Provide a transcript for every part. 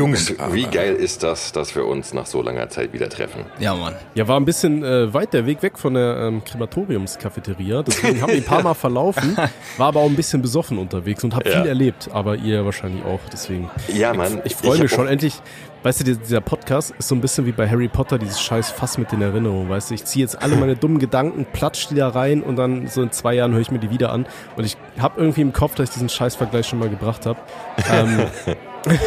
Jungs, wie geil ist das, dass wir uns nach so langer Zeit wieder treffen? Ja, Mann. Ja, war ein bisschen äh, weit der Weg weg von der ähm, Krematoriumscafeteria. Deswegen habe ich ein paar Mal verlaufen, war aber auch ein bisschen besoffen unterwegs und habe Ja. viel erlebt. Aber ihr wahrscheinlich auch. Deswegen. Ja, Mann. Ich freue hab mich schon endlich. Weißt du, dieser- Podcast ist so ein bisschen wie bei Harry Potter, dieses scheiß Fass mit den Erinnerungen. Weißt du, ich ziehe jetzt alle meine dummen Gedanken, platsch die da rein und dann so in zwei Jahren höre ich mir die wieder an. Und ich habe irgendwie im Kopf, dass ich diesen Scheißvergleich schon mal gebracht habe. Ähm,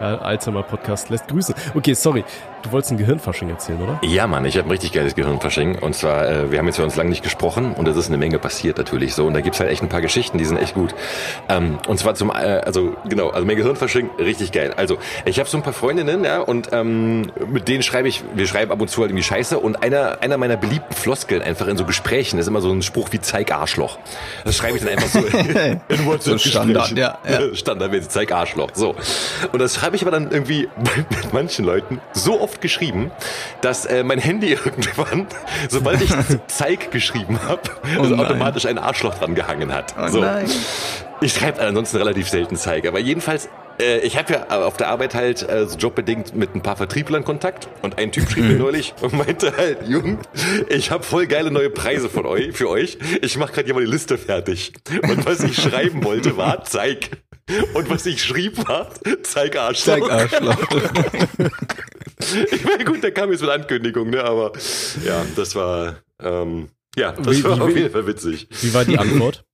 Alzheimer-Podcast lässt grüßen. Okay, sorry. Du wolltest ein Gehirnfasching erzählen, oder? Ja, Mann, ich habe ein richtig geiles Gehirnfasching. Und zwar, äh, wir haben jetzt für uns lange nicht gesprochen und es ist eine Menge passiert natürlich so. Und da gibt's halt echt ein paar Geschichten, die sind echt gut. Ähm, und zwar zum, äh, also genau, also mein Gehirnfasching, richtig geil. Also ich habe so ein paar Freundinnen, ja, und ähm, mit denen schreibe ich, wir schreiben ab und zu halt irgendwie Scheiße. Und einer, einer meiner beliebten Floskeln einfach in so Gesprächen ist immer so ein Spruch wie Zeig Arschloch. Das schreibe ich dann einfach so in WhatsApp. So Standard, ja, ja. Standardmäßig, zeig Arschloch. So. Und das habe ich aber dann irgendwie mit manchen Leuten so oft geschrieben, dass äh, mein Handy irgendwann, sobald ich zeig geschrieben habe, also nein. automatisch ein Arschloch dran gehangen hat. Oh so. nein. Ich schreibe ansonsten relativ selten zeig, aber jedenfalls äh, ich habe ja auf der Arbeit halt äh, so jobbedingt mit ein paar Vertrieblern Kontakt und ein Typ schrieb mir neulich und meinte halt, Jung, ich habe voll geile neue Preise von euch, für euch. Ich mache gerade hier mal die Liste fertig. Und was ich schreiben wollte war, zeig. Und was ich schrieb war, zeig Arschloch. Zeig Arschloch. Ich meine, gut, der kam jetzt mit Ankündigung, ne? Aber ja, das war ähm, ja, das Wie- war wie- auf jeden Fall witzig. Wie war die Antwort?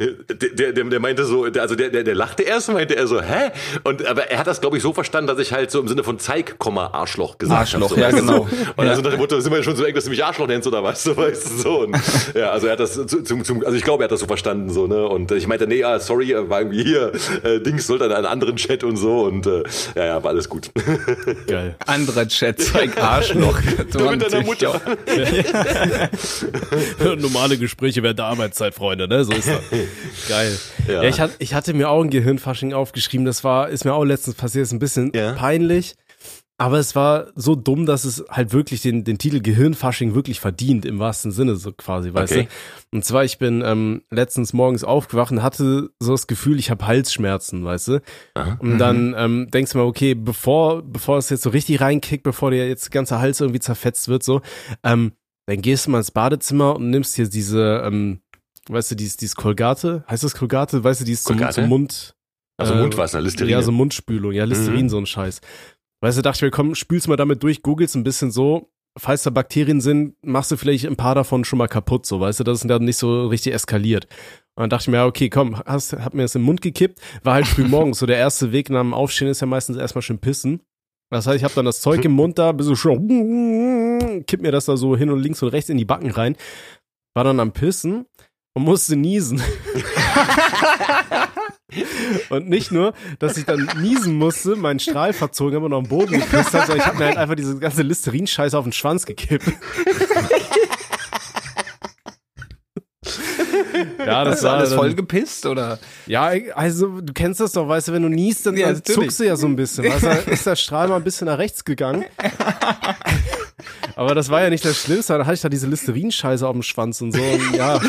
Der, der, der meinte so, der, also der, der, der lachte erst, meinte er so, hä? Und aber er hat das, glaube ich, so verstanden, dass ich halt so im Sinne von Zeig, Arschloch gesagt Arschloch, habe. So, ja, genau. So. Und also nach dem Motto, sind wir schon so eng, dass du mich Arschloch nennst oder was? So, weißt du, so. Und, ja, also er hat das zu, zum, zum, also ich glaube, er hat das so verstanden, so, ne? Und ich meinte, nee, ja, sorry, war irgendwie hier, äh, Dings sollte an einen anderen Chat und so und äh, ja, ja, war alles gut. Geil. Anderer Chat, zeig Arschloch. Du mit deiner Mutter. Normale Gespräche während der Arbeitszeit, Freunde, ne? So ist Geil. Ja, Ja. ich, hatte, ich hatte mir auch ein Gehirnfasching aufgeschrieben. Das war, ist mir auch letztens passiert, ist ein bisschen Ja. peinlich. Aber es war so dumm, dass es halt wirklich den, den Titel Gehirnfasching wirklich verdient, im wahrsten Sinne, so quasi, weißt Okay. du? Und zwar, ich bin ähm, letztens morgens aufgewacht und hatte so das Gefühl, ich habe Halsschmerzen, weißt du? Aha. Und dann ähm, denkst du mal, okay, bevor, bevor es jetzt so richtig reinkickt, bevor dir jetzt der ganze Hals irgendwie zerfetzt wird, so, ähm, dann gehst du mal ins Badezimmer und nimmst hier diese, ähm, weißt du, dieses, dieses Kolgate, heißt das Kolgate? Weißt du, dieses zum, Kolgate? zum Mund. Also äh, Mundwasser, Listerine. Ja, so Mundspülung, ja, Listerin, Mhm. so ein Scheiß. Weißt du, dachte ich mir, komm, spülst mal damit durch, googelst ein bisschen so, falls da Bakterien sind, machst du vielleicht ein paar davon schon mal kaputt, so, weißt du, dass es dann nicht so richtig eskaliert. Und dann dachte ich mir, ja, okay, komm, hast, hab mir das im Mund gekippt, war halt früh morgens, so der erste Weg nach dem Aufstehen ist ja meistens erstmal schön pissen. Das heißt, ich habe dann das Zeug im Mund da, bisschen schon, kipp mir das da so hin und links und rechts in die Backen rein, war dann am Pissen und musste niesen. Und nicht nur, dass ich dann niesen musste, meinen Strahl verzogen habe und auf den Boden gepisst habe, sondern ich habe mir halt einfach diese ganze Listerin-Scheiße auf den Schwanz gekippt. ja, das du war alles dann- voll gepisst oder? Ja, also du kennst das doch, weißt du, wenn du niest, dann, Ja, dann zuckst du ja so ein bisschen. Weißt du, ist der Strahl mal ein bisschen nach rechts gegangen. Aber das war ja nicht das Schlimmste, dann hatte ich da diese Listerin-Scheiße auf dem Schwanz und so. Und ja,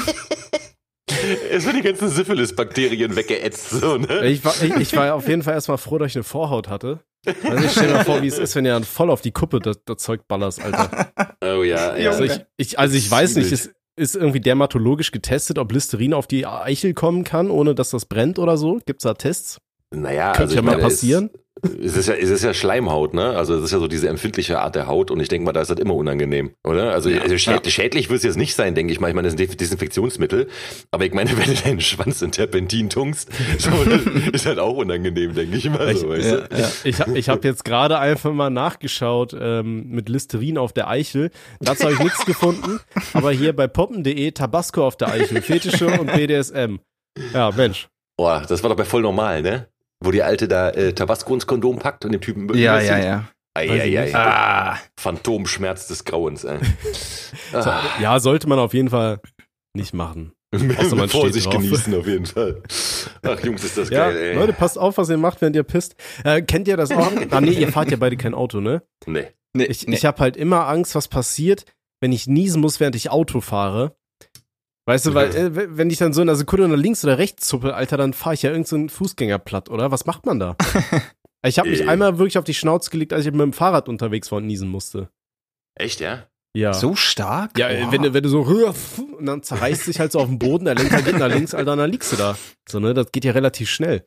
Es wird die ganzen Syphilis-Bakterien weggeätzt, so, ne? ich war, ich, ich war auf jeden Fall erstmal froh, dass ich eine Vorhaut hatte. Also ich stell mir vor, wie es ist, wenn ihr dann voll auf die Kuppe das, das Zeug ballerst, Alter. Oh ja, ja. Also ich, ich, also ich weiß nicht, ist, ist irgendwie dermatologisch getestet, ob Listerin auf die Eichel kommen kann, ohne dass das brennt oder so? Gibt's da Tests? Naja, Könnte also ja mal meine, passieren. Es, ist ja, es ist ja Schleimhaut, ne? Also es ist ja so diese empfindliche Art der Haut und ich denke mal, da ist das immer unangenehm, oder? Also, also schäd, schädlich wird es jetzt nicht sein, denke ich mal. Ich meine, das ist ein Desinfektionsmittel, aber ich meine, wenn du deinen Schwanz in Terpentin tunkst, so, ist halt auch unangenehm, denke ich mal. So, du? ja. Ich, hab- ich habe jetzt gerade einfach mal nachgeschaut ähm, mit Listerin auf der Eichel. Dazu habe ich nichts gefunden. Aber hier bei poppen.de Tabasco auf der Eichel, Fetische und BDSM. Ja, Mensch. Boah, das war doch bei voll normal, ne? Wo die Alte da äh, Tabasco ins Kondom packt und dem Typen Ja, ja, ja. Ei, Weiß ich ei, nicht. ei. Ah, Phantomschmerz des Grauens, ey. Ah, Ja, sollte man auf jeden Fall nicht machen. Außer man Vorsicht steht drauf. genießen auf jeden Fall. Ach Jungs, ist das Ja, geil, ey. Leute, passt auf, was ihr macht, wenn ihr pisst. Äh, kennt ihr das auch? Ah, nee, ihr fahrt ja beide kein Auto, ne? Nee. nee, Ich, nee. ich habe halt immer Angst, was passiert, wenn ich niesen muss, während ich Auto fahre. Weißt du, weil äh, wenn ich dann so in einer Sekunde nach links oder rechts zuppe, Alter, dann fahre ich ja irgendeinen so Fußgänger platt, oder? Was macht man da? Ich habe mich Äh. einmal wirklich auf die Schnauze gelegt, als ich mit dem Fahrrad unterwegs war und niesen musste. Echt, ja? Ja. So stark? Ja, Oha. wenn, du- wenn du so und dann zerreißt sich halt so auf dem Boden, der Lenker geht nach links, Alter, und dann liegst du da. So, ne, das geht ja relativ schnell.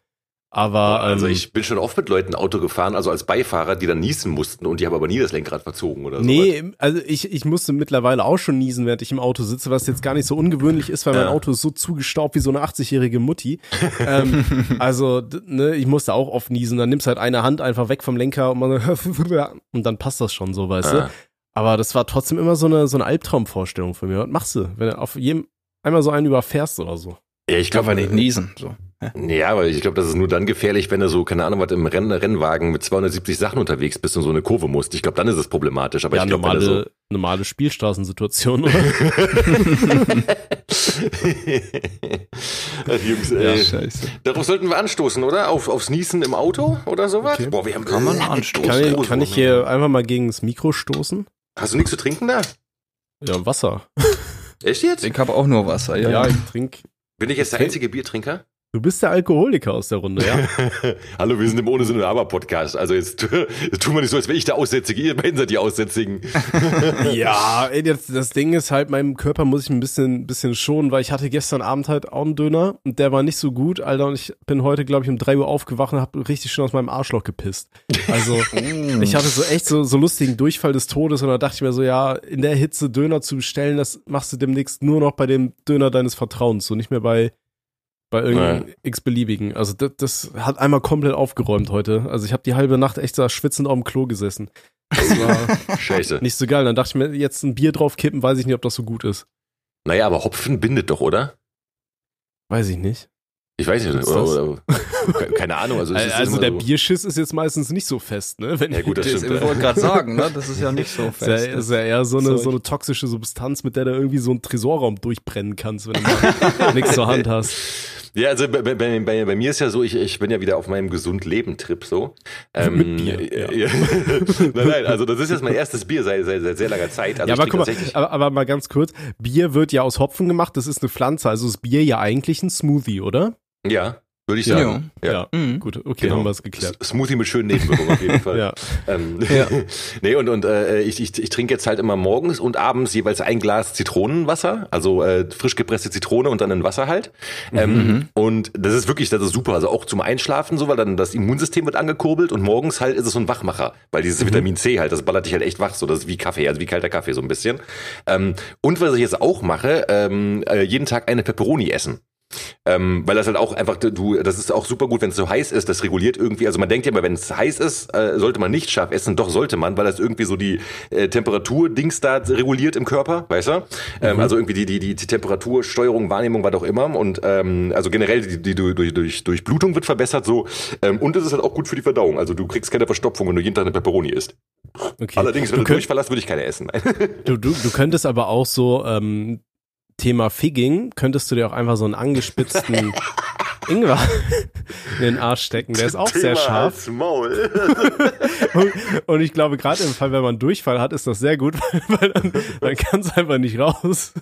Aber, also ähm, ich bin schon oft mit Leuten Auto gefahren, also als Beifahrer, die dann niesen mussten und die haben aber nie das Lenkrad verzogen oder so. Nee, also ich, ich musste mittlerweile auch schon niesen, während ich im Auto sitze, was jetzt gar nicht so ungewöhnlich ist, weil mein Ja. Auto ist so zugestaubt wie so eine 80-jährige Mutti. ähm, also, ne, ich musste auch oft niesen. Dann nimmst halt eine Hand einfach weg vom Lenker und, man, und dann passt das schon so, weißt du. Ah. Aber das war trotzdem immer so eine, so eine Albtraumvorstellung von mir. Was machst du, wenn du auf jedem einmal so einen überfährst oder so? Ja, ich Ich glaube glaube nicht niesen. So. Ja, aber ich glaube, das ist nur dann gefährlich, wenn du so, keine Ahnung, was im Renn Rennwagen mit 270 Sachen unterwegs bist und so eine Kurve musst. Ich glaube, dann ist es problematisch. Aber ja, ich glaube, wenn normale, du normale Spielstraßensituation, oder? so Ach, Jungs, ey. scheiße. Darauf sollten wir anstoßen, oder? Auf, aufs Niesen im Auto oder sowas? Okay. Boah, wir haben Kann man anstoßen. Kann ich, kann ich hier einfach mal gegen das Mikro stoßen? Hast du nichts zu trinken da? Ja, Wasser. Echt jetzt? Ich habe auch nur Wasser, ja. Ja, ich trinke. Bin ich jetzt der einzige Biertrinker? Du bist der Alkoholiker aus der Runde, ja? Hallo, wir sind im Ohne Sinn und Aber Podcast. Also jetzt, jetzt tun wir nicht so, als wäre ich der Aussätzige. Ihr beiden seid die Aussätzigen. ja, ey, das, das Ding ist halt, meinem Körper muss ich ein bisschen, bisschen schonen, weil ich hatte gestern Abend halt auch einen Döner und der war nicht so gut, Alter, und ich bin heute, glaube ich, um drei Uhr aufgewacht und habe richtig schön aus meinem Arschloch gepisst. Also, ich hatte so echt so, so lustigen Durchfall des Todes und da dachte ich mir so, ja, in der Hitze Döner zu bestellen, das machst du demnächst nur noch bei dem Döner deines Vertrauens, so nicht mehr bei, bei irgendeinem x-beliebigen. Also das, das hat einmal komplett aufgeräumt heute. Also ich habe die halbe Nacht echt da schwitzend auf dem Klo gesessen. Das war Scheiße. nicht so geil. Dann dachte ich mir, jetzt ein Bier drauf kippen, weiß ich nicht, ob das so gut ist. Naja, aber Hopfen bindet doch, oder? Weiß ich nicht. Ich weiß nicht. Oder, das? oder, keine Ahnung. Also, es ist Also der so. Bierschiss ist jetzt meistens nicht so fest, ne? Wenn Ja, gut, das Das, stimmt. ich wollte gerade sagen, ne? das ist ja nicht so ist ja, fest. ist ja eher so eine, so eine toxische Substanz, mit der du irgendwie so einen Tresorraum durchbrennen kannst, wenn du nichts zur Hand hast. Ja, also bei, bei, bei, bei mir ist ja so, ich, ich bin ja wieder auf meinem Gesund-Leben-Trip so. Ähm, Mit Bier, ja. nein, nein, also das ist jetzt mein erstes Bier seit, seit, seit sehr langer Zeit. Also ja, aber guck mal, aber, aber mal ganz kurz. Bier wird ja aus Hopfen gemacht, das ist eine Pflanze, also ist Bier ja eigentlich ein Smoothie, oder? Ja, würde ich Ja. sagen. Ja. Mhm. Gut, okay, Genau. haben wir es geklärt. Smoothie mit schönen Nebenwirkungen auf jeden Fall. Ja. Ähm, Ja. nee, und, und äh, ich, ich, ich trinke jetzt halt immer morgens und abends jeweils ein Glas Zitronenwasser, also äh, frisch gepresste Zitrone und dann in Wasser halt. Ähm, Mhm. Und das ist wirklich, das ist super. Also auch zum Einschlafen so, weil dann das Immunsystem wird angekurbelt und morgens halt ist es so ein Wachmacher, weil dieses Mhm. Vitamin C halt, das ballert dich halt echt wach, so das ist wie Kaffee, also wie kalter Kaffee so ein bisschen. Ähm, und was ich jetzt auch mache, ähm, äh, jeden Tag eine Pepperoni essen. Ähm, weil das halt auch einfach, du, das ist auch super gut, wenn es so heiß ist, das reguliert irgendwie, also man denkt ja immer, wenn es heiß ist, äh, sollte man nicht scharf essen, doch sollte man, weil das irgendwie so die äh, Temperatur-Dings da reguliert im Körper, weißt du? Ähm, also irgendwie die, die, die, die Temperatursteuerung, Wahrnehmung, was auch immer und ähm, also generell die, die, die durch, durch, durch Blutung wird verbessert so ähm, und es ist halt auch gut für die Verdauung, also du kriegst keine Verstopfung, wenn du jeden Tag eine Pepperoni isst. Okay. Allerdings, wenn du, du, könnt, durchverlässt, würde ich keine essen. du, du, du könntest aber auch so ähm, Thema Figging, könntest du dir auch einfach so einen angespitzten Ingwer in den Arsch stecken. Der ist auch sehr Thema scharf. als Maul. Und, und ich glaube, gerade im Fall, wenn man Durchfall hat, ist das sehr gut, weil dann, dann kann es einfach nicht raus.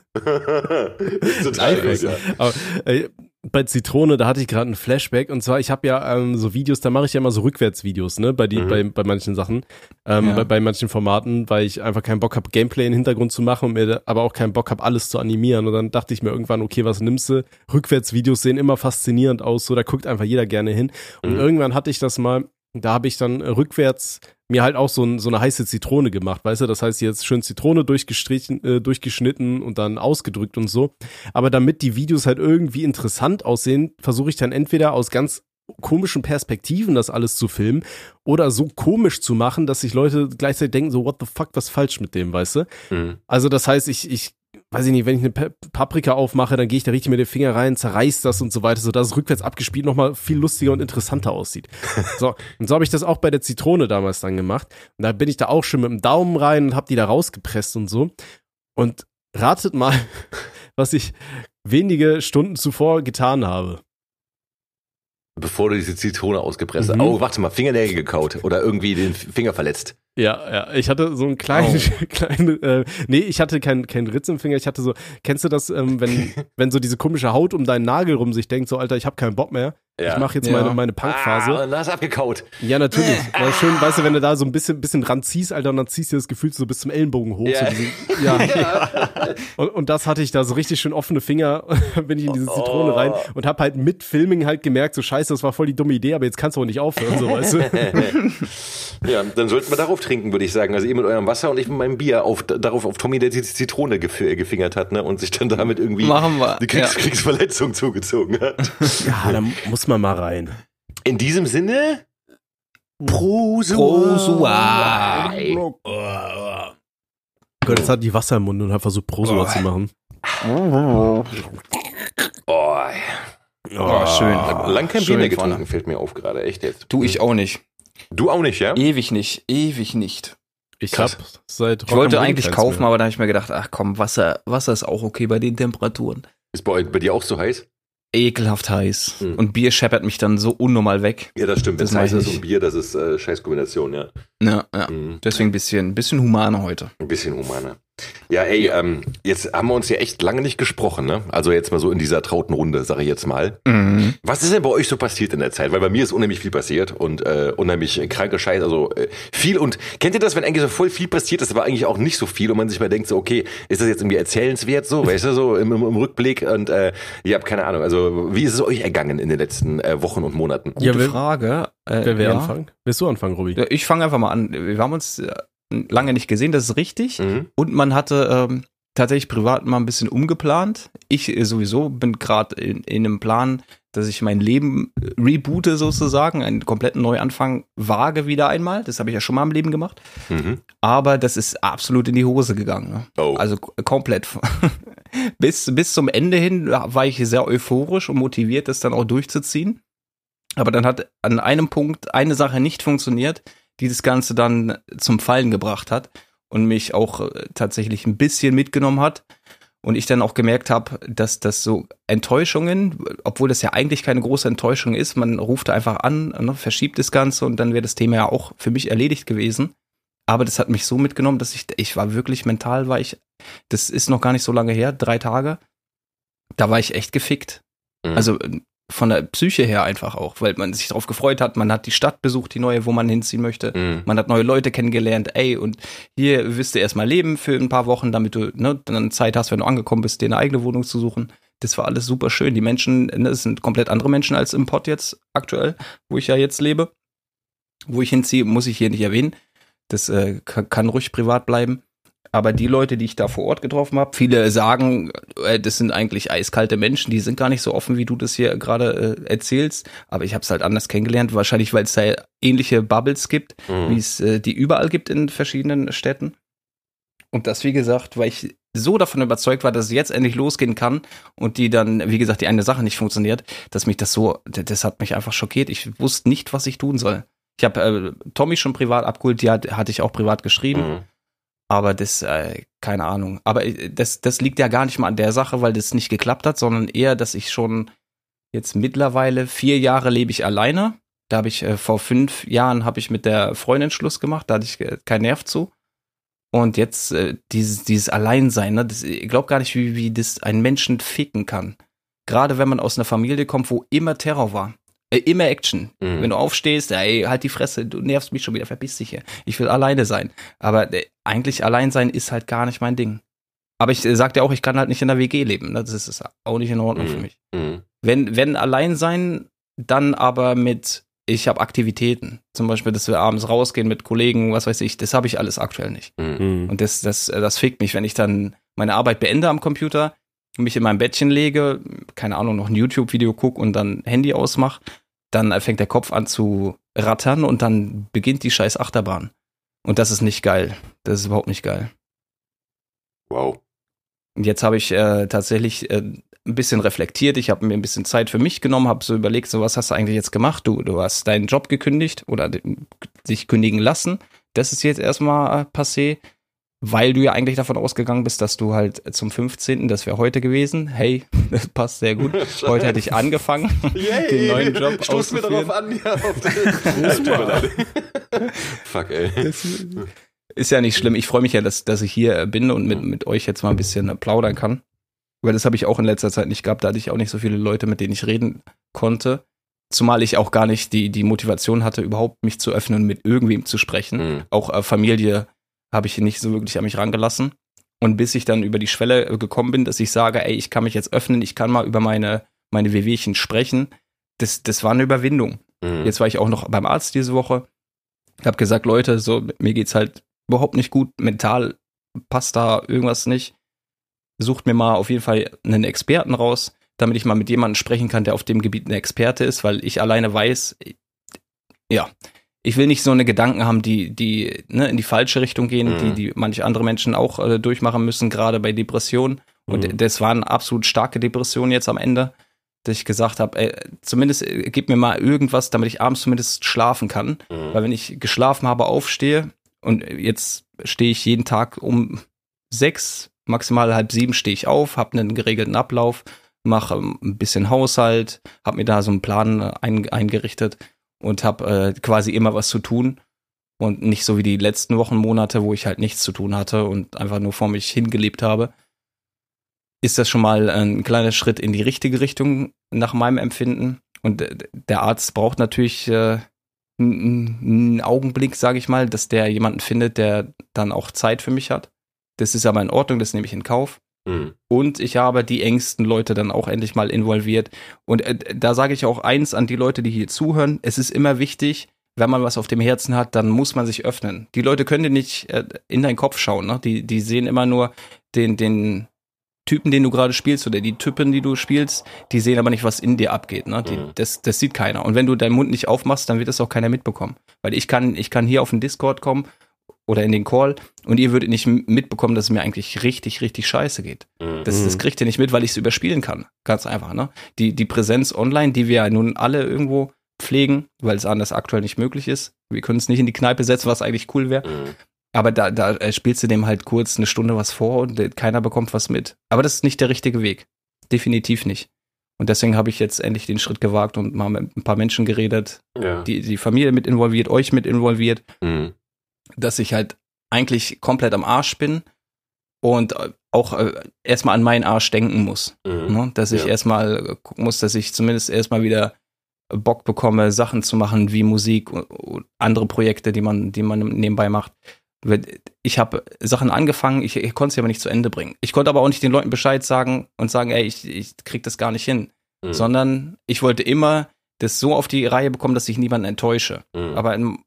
Total. Aber äh, bei Zitrone, da hatte ich gerade einen Flashback und zwar, ich habe ja ähm, so Videos, da mache ich ja immer so Rückwärtsvideos, ne, bei die, Mhm. bei, bei manchen Sachen, ähm, Ja. bei, bei manchen Formaten, weil ich einfach keinen Bock habe, Gameplay im Hintergrund zu machen und mir da, aber auch keinen Bock habe, alles zu animieren. Und dann dachte ich mir irgendwann, okay, was nimmst du? Rückwärtsvideos sehen immer faszinierend aus, so da guckt einfach jeder gerne hin. Und Mhm. irgendwann hatte ich das mal, da habe ich dann rückwärts mir halt auch so, ein, so eine heiße Zitrone gemacht, weißt du? Das heißt jetzt schön Zitrone durchgestrichen, äh, durchgeschnitten und dann ausgedrückt und so. Aber damit die Videos halt irgendwie interessant aussehen, versuche ich dann entweder aus ganz komischen Perspektiven das alles zu filmen oder so komisch zu machen, dass sich Leute gleichzeitig denken, so what the fuck, was falsch mit dem, weißt du? Mhm. Also das heißt, ich, ich weiß ich nicht, wenn ich eine Pa- Paprika aufmache, dann gehe ich da richtig mit dem Finger rein, zerreiß das und so weiter, sodass es rückwärts abgespielt nochmal viel lustiger und interessanter aussieht. So, und so habe ich das auch bei der Zitrone damals dann gemacht. Und da bin ich da auch schon mit dem Daumen rein und habe die da rausgepresst und so. Und ratet mal, was ich wenige Stunden zuvor getan habe. Bevor du diese Zitrone ausgepresst hast. Mhm. Oh, warte mal, Fingernägel gekaut oder irgendwie den Finger verletzt. Ja, ja, ich hatte so einen kleinen, kleinen, äh, nee, ich hatte keinen kein Ritz im Finger, ich hatte so, kennst du das, ähm, wenn, wenn so diese komische Haut um deinen Nagel rum sich denkt, so, Alter, ich habe keinen Bock mehr, Ja. Ich mache jetzt Ja. meine, meine Punkphase. Ah, und hast abgekaut. Ja, natürlich. War schön, weißt du, wenn du da so ein bisschen, bisschen ran ziehst, Alter, und dann ziehst du das Gefühl so bis zum Ellenbogen hoch. Ja. So diesen, ja. Und, und das hatte ich da so richtig schön offene Finger, bin ich in diese Zitrone Oh. rein und hab halt mit Filming halt gemerkt, so scheiße, das war voll die dumme Idee, aber jetzt kannst du auch nicht aufhören, so weißt du. Ja, dann sollten wir darauf trinken, würde ich sagen. Also ihr mit eurem Wasser und ich mit meinem Bier auf, darauf auf Tommy, der die Zitrone gef gefingert hat, ne? Und sich dann damit irgendwie Machen wir. die Kriegs Ja. Kriegsverletzung zugezogen hat. Ja, da muss man mal rein. In diesem Sinne, Prosua. Prosua. Gott, jetzt hat die Wasser im Mund und hat versucht, Prosua Oh. zu machen. Oh, Oh, schön. lang kein Bier mehr getrunken, vorne. fällt mir auf gerade, echt jetzt. Tu ich auch nicht. Du auch nicht, ja? Ewig nicht. Ewig nicht. Ich Krass. hab seit Ich wollte eigentlich kaufen, mehr. aber da habe ich mir gedacht, ach komm, Wasser, Wasser ist auch okay bei den Temperaturen. Ist bei, bei dir auch so heiß? Ekelhaft heiß. Hm. Und Bier scheppert mich dann so unnormal weg. Ja, das stimmt. Wenn Das es heiß ist und Bier, das ist äh, scheiß Kombination, ja. Ja, ja. Mhm. Deswegen ein bisschen, bisschen humaner heute. Ein bisschen humaner. Ja, ey, ähm, jetzt haben wir uns ja echt lange nicht gesprochen, ne? Also jetzt mal so in dieser trauten Runde, sage ich jetzt mal. Mhm. Was ist denn bei euch so passiert in der Zeit? Weil bei mir ist unheimlich viel passiert und äh, unheimlich kranke Scheiße, also äh, viel und kennt ihr das, wenn eigentlich so voll viel passiert ist, aber eigentlich auch nicht so viel und man sich mal denkt so, okay, ist das jetzt irgendwie erzählenswert so, weißt du, so im, im, im Rückblick und äh, ihr habt keine Ahnung, also wie ist es euch ergangen in den letzten äh, Wochen und Monaten? Gute Ja, Frage. Äh, Wer will ja. anfangen? Willst du anfangen, Robi? Ja, Ich fange einfach mal an. Wir haben uns äh, lange nicht gesehen, das ist richtig. Mhm. Und man hatte ähm, tatsächlich privat mal ein bisschen umgeplant. Ich äh, sowieso bin gerade in, in einem Plan, dass ich mein Leben äh, reboote sozusagen, einen kompletten Neuanfang wage wieder einmal. Das habe ich ja schon mal im Leben gemacht. Mhm. Aber das ist absolut in die Hose gegangen. Ne? Oh. Also komplett. bis, bis zum Ende hin war ich sehr euphorisch und motiviert, das dann auch durchzuziehen. Aber dann hat an einem Punkt eine Sache nicht funktioniert, die das Ganze dann zum Fallen gebracht hat und mich auch äh, tatsächlich ein bisschen mitgenommen hat. Und ich dann auch gemerkt habe, dass das so Enttäuschungen, obwohl das ja eigentlich keine große Enttäuschung ist, man ruft einfach an, ne, verschiebt das Ganze und dann wäre das Thema ja auch für mich erledigt gewesen. Aber das hat mich so mitgenommen, dass ich, ich war wirklich mental, war ich, das ist noch gar nicht so lange her, drei Tage. Da war ich echt gefickt. Mhm. Also von der Psyche her einfach auch, weil man sich darauf gefreut hat, man hat die Stadt besucht, die neue, wo man hinziehen möchte. Mhm. Man hat neue Leute kennengelernt, ey, und hier wirst du erstmal leben für ein paar Wochen, damit du ne, dann Zeit hast, wenn du angekommen bist, dir eine eigene Wohnung zu suchen. Das war alles super schön. Die Menschen, ne, es sind komplett andere Menschen als im Pott jetzt aktuell, wo ich ja jetzt lebe. Wo ich hinziehe, muss ich hier nicht erwähnen. Das äh, kann, kann ruhig privat bleiben. Aber die Leute, die ich da vor Ort getroffen habe, viele sagen, äh, das sind eigentlich eiskalte Menschen, die sind gar nicht so offen, wie du das hier gerade äh, erzählst. Aber ich habe es halt anders kennengelernt, wahrscheinlich, weil es da ähnliche Bubbles gibt, Mhm. wie es äh, die überall gibt in verschiedenen Städten. Und das, wie gesagt, weil ich so davon überzeugt war, dass es jetzt endlich losgehen kann und die dann, wie gesagt, die eine Sache nicht funktioniert, dass mich das so, das hat mich einfach schockiert. Ich wusste nicht, was ich tun soll. Ich habe äh, Tommy schon privat abgeholt, die hat, hatte ich auch privat geschrieben. Mhm. Aber das, äh, keine Ahnung. Aber äh, das, das liegt ja gar nicht mal an der Sache, weil das nicht geklappt hat, sondern eher, dass ich schon jetzt mittlerweile vier Jahre lebe ich alleine. Da habe ich äh, vor fünf Jahren habe ich mit der Freundin Schluss gemacht, da hatte ich äh, keinen Nerv zu. Und jetzt äh, dieses, dieses Alleinsein, ne, das, ich glaube gar nicht, wie, wie das einen Menschen ficken kann. Gerade wenn man aus einer Familie kommt, wo immer Terror war. Äh, immer Action. Mhm. Wenn du aufstehst, ey, halt die Fresse, du nervst mich schon wieder, verpiss dich hier. Ich will alleine sein. Aber äh, eigentlich allein sein ist halt gar nicht mein Ding. Aber ich äh, sagte ja auch, ich kann halt nicht in der WG leben. Ne? Das ist auch nicht in Ordnung für Mhm. mich. Mhm. Wenn, wenn allein sein, dann aber mit, ich habe Aktivitäten. Zum Beispiel, dass wir abends rausgehen mit Kollegen, was weiß ich, das habe ich alles aktuell nicht. Mhm. Mhm. Und das, das, äh, das fickt mich, wenn ich dann meine Arbeit beende am Computer, mich in mein Bettchen lege, keine Ahnung, noch ein YouTube-Video gucke und dann Handy ausmache, dann fängt der Kopf an zu rattern und dann beginnt die scheiß Achterbahn. Und das ist nicht geil. Das ist überhaupt nicht geil. Wow. Und jetzt habe ich äh, tatsächlich äh, ein bisschen reflektiert. Ich habe mir ein bisschen Zeit für mich genommen, habe so überlegt, so was hast du eigentlich jetzt gemacht? Du, du hast deinen Job gekündigt oder dich kündigen lassen. Das ist jetzt erstmal passé, weil du ja eigentlich davon ausgegangen bist, dass du halt zum 15., das wäre heute gewesen. Hey, das passt sehr gut. Heute hätte ich angefangen, den neuen Job Stoß mir darauf an, ja. Auf den. Fuck, ey. Ist ja nicht schlimm. Ich freue mich ja, dass, dass ich hier bin und mit, mit euch jetzt mal ein bisschen plaudern kann. Weil das habe ich auch in letzter Zeit nicht gehabt. Da hatte ich auch nicht so viele Leute, mit denen ich reden konnte. Zumal ich auch gar nicht die, die Motivation hatte, überhaupt mich zu öffnen und mit irgendwem zu sprechen. Mhm. Auch äh, Familie habe ich nicht so wirklich an mich rangelassen. Und bis ich dann über die Schwelle äh, gekommen bin, dass ich sage, ey, ich kann mich jetzt öffnen, ich kann mal über meine, meine Wehwehchen sprechen, das, das war eine Überwindung. Mhm. Jetzt war ich auch noch beim Arzt diese Woche. Hab gesagt, Leute, so, mir geht's halt überhaupt nicht gut, mental passt da irgendwas nicht. Sucht mir mal auf jeden Fall einen Experten raus, damit ich mal mit jemandem sprechen kann, der auf dem Gebiet ein Experte ist, weil ich alleine weiß, ja, ich will nicht so eine Gedanken haben, die, die ne, in die falsche Richtung gehen, Mhm. die, die manche andere Menschen auch äh, durchmachen müssen, gerade bei Depressionen. Und Mhm. das waren absolut starke Depressionen jetzt am Ende, dass ich gesagt habe, ey, zumindest äh, gib mir mal irgendwas, damit ich abends zumindest schlafen kann. Mhm. Weil wenn ich geschlafen habe, aufstehe und jetzt stehe ich jeden Tag um sechs, maximal halb sieben stehe ich auf, habe einen geregelten Ablauf, mache ähm, ein bisschen Haushalt, habe mir da so einen Plan äh, ein, eingerichtet und habe äh, quasi immer was zu tun und nicht so wie die letzten Wochen, Monate, wo ich halt nichts zu tun hatte und einfach nur vor mich hingelebt habe. Ist das schon mal ein kleiner Schritt in die richtige Richtung nach meinem Empfinden? Und äh, der Arzt braucht natürlich äh, einen einen Augenblick, sage ich mal, dass der jemanden findet, der dann auch Zeit für mich hat. Das ist aber in Ordnung, das nehme ich in Kauf. Mhm. Und ich habe die engsten Leute dann auch endlich mal involviert. Und äh, da sage ich auch eins an die Leute, die hier zuhören. Es ist immer wichtig, wenn man was auf dem Herzen hat, dann muss man sich öffnen. Die Leute können dir nicht äh, in deinen Kopf schauen. Ne? Die, die sehen immer nur den, den Typen, den du gerade spielst oder die Typen, die du spielst. Die sehen aber nicht, was in dir abgeht. Ne? Die, Mhm. das, das sieht keiner. Und wenn du deinen Mund nicht aufmachst, dann wird das auch keiner mitbekommen. Weil ich kann, ich kann hier auf den Discord kommen oder in den Call und ihr würdet nicht mitbekommen, dass es mir eigentlich richtig, richtig scheiße geht. Mhm. Das, das kriegt ihr nicht mit, weil ich es überspielen kann. Ganz einfach, ne? Die, die Präsenz online, die wir ja nun alle irgendwo pflegen, weil es anders aktuell nicht möglich ist. Wir können es nicht in die Kneipe setzen, was eigentlich cool wäre. Mhm. Aber da, da äh, spielst du dem halt kurz eine Stunde was vor und äh, keiner bekommt was mit. Aber das ist nicht der richtige Weg. Definitiv nicht. Und deswegen habe ich jetzt endlich den Schritt gewagt und mal mit ein paar Menschen geredet, Ja. die, die Familie mit involviert, euch mit involviert Mhm. Dass ich halt eigentlich komplett am Arsch bin und äh, auch äh, erstmal an meinen Arsch denken muss. Mhm. Ne? Dass ich Ja. erstmal gucken muss, dass ich zumindest erstmal wieder Bock bekomme, Sachen zu machen wie Musik und, andere Projekte, die man, die man nebenbei macht. Ich habe Sachen angefangen, ich, ich konnte sie aber nicht zu Ende bringen. Ich konnte aber auch nicht den Leuten Bescheid sagen und sagen, ey, ich, ich krieg das gar nicht hin. Mhm. Sondern ich wollte immer das so auf die Reihe bekommen, dass ich niemanden enttäusche. Mhm. Aber in,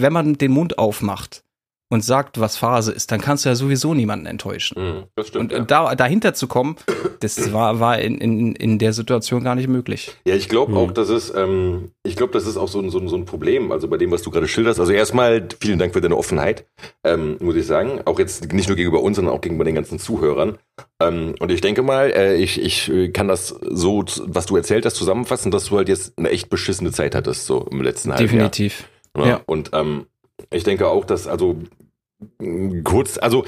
wenn man den Mund aufmacht und sagt, was Phase ist, dann kannst du ja sowieso niemanden enttäuschen. Mhm. Das stimmt. Und ja. äh, da, dahinter zu kommen, das war, war in, in, in der Situation gar nicht möglich. Ja, ich glaube Mhm. auch, das ist, ähm, ich glaube, das ist auch so ein, so, ein, so ein Problem, also bei dem, was du gerade schilderst. Also erstmal vielen Dank für deine Offenheit, ähm, muss ich sagen. Auch jetzt nicht nur gegenüber uns, sondern auch gegenüber den ganzen Zuhörern. Ähm, und ich denke mal, äh, ich, ich äh, kann das so, was du erzählt hast, zusammenfassen, dass du halt jetzt eine echt beschissene Zeit hattest, so im letzten halben Jahr. Definitiv. Ja. Und ähm, ich denke auch, dass also kurz, also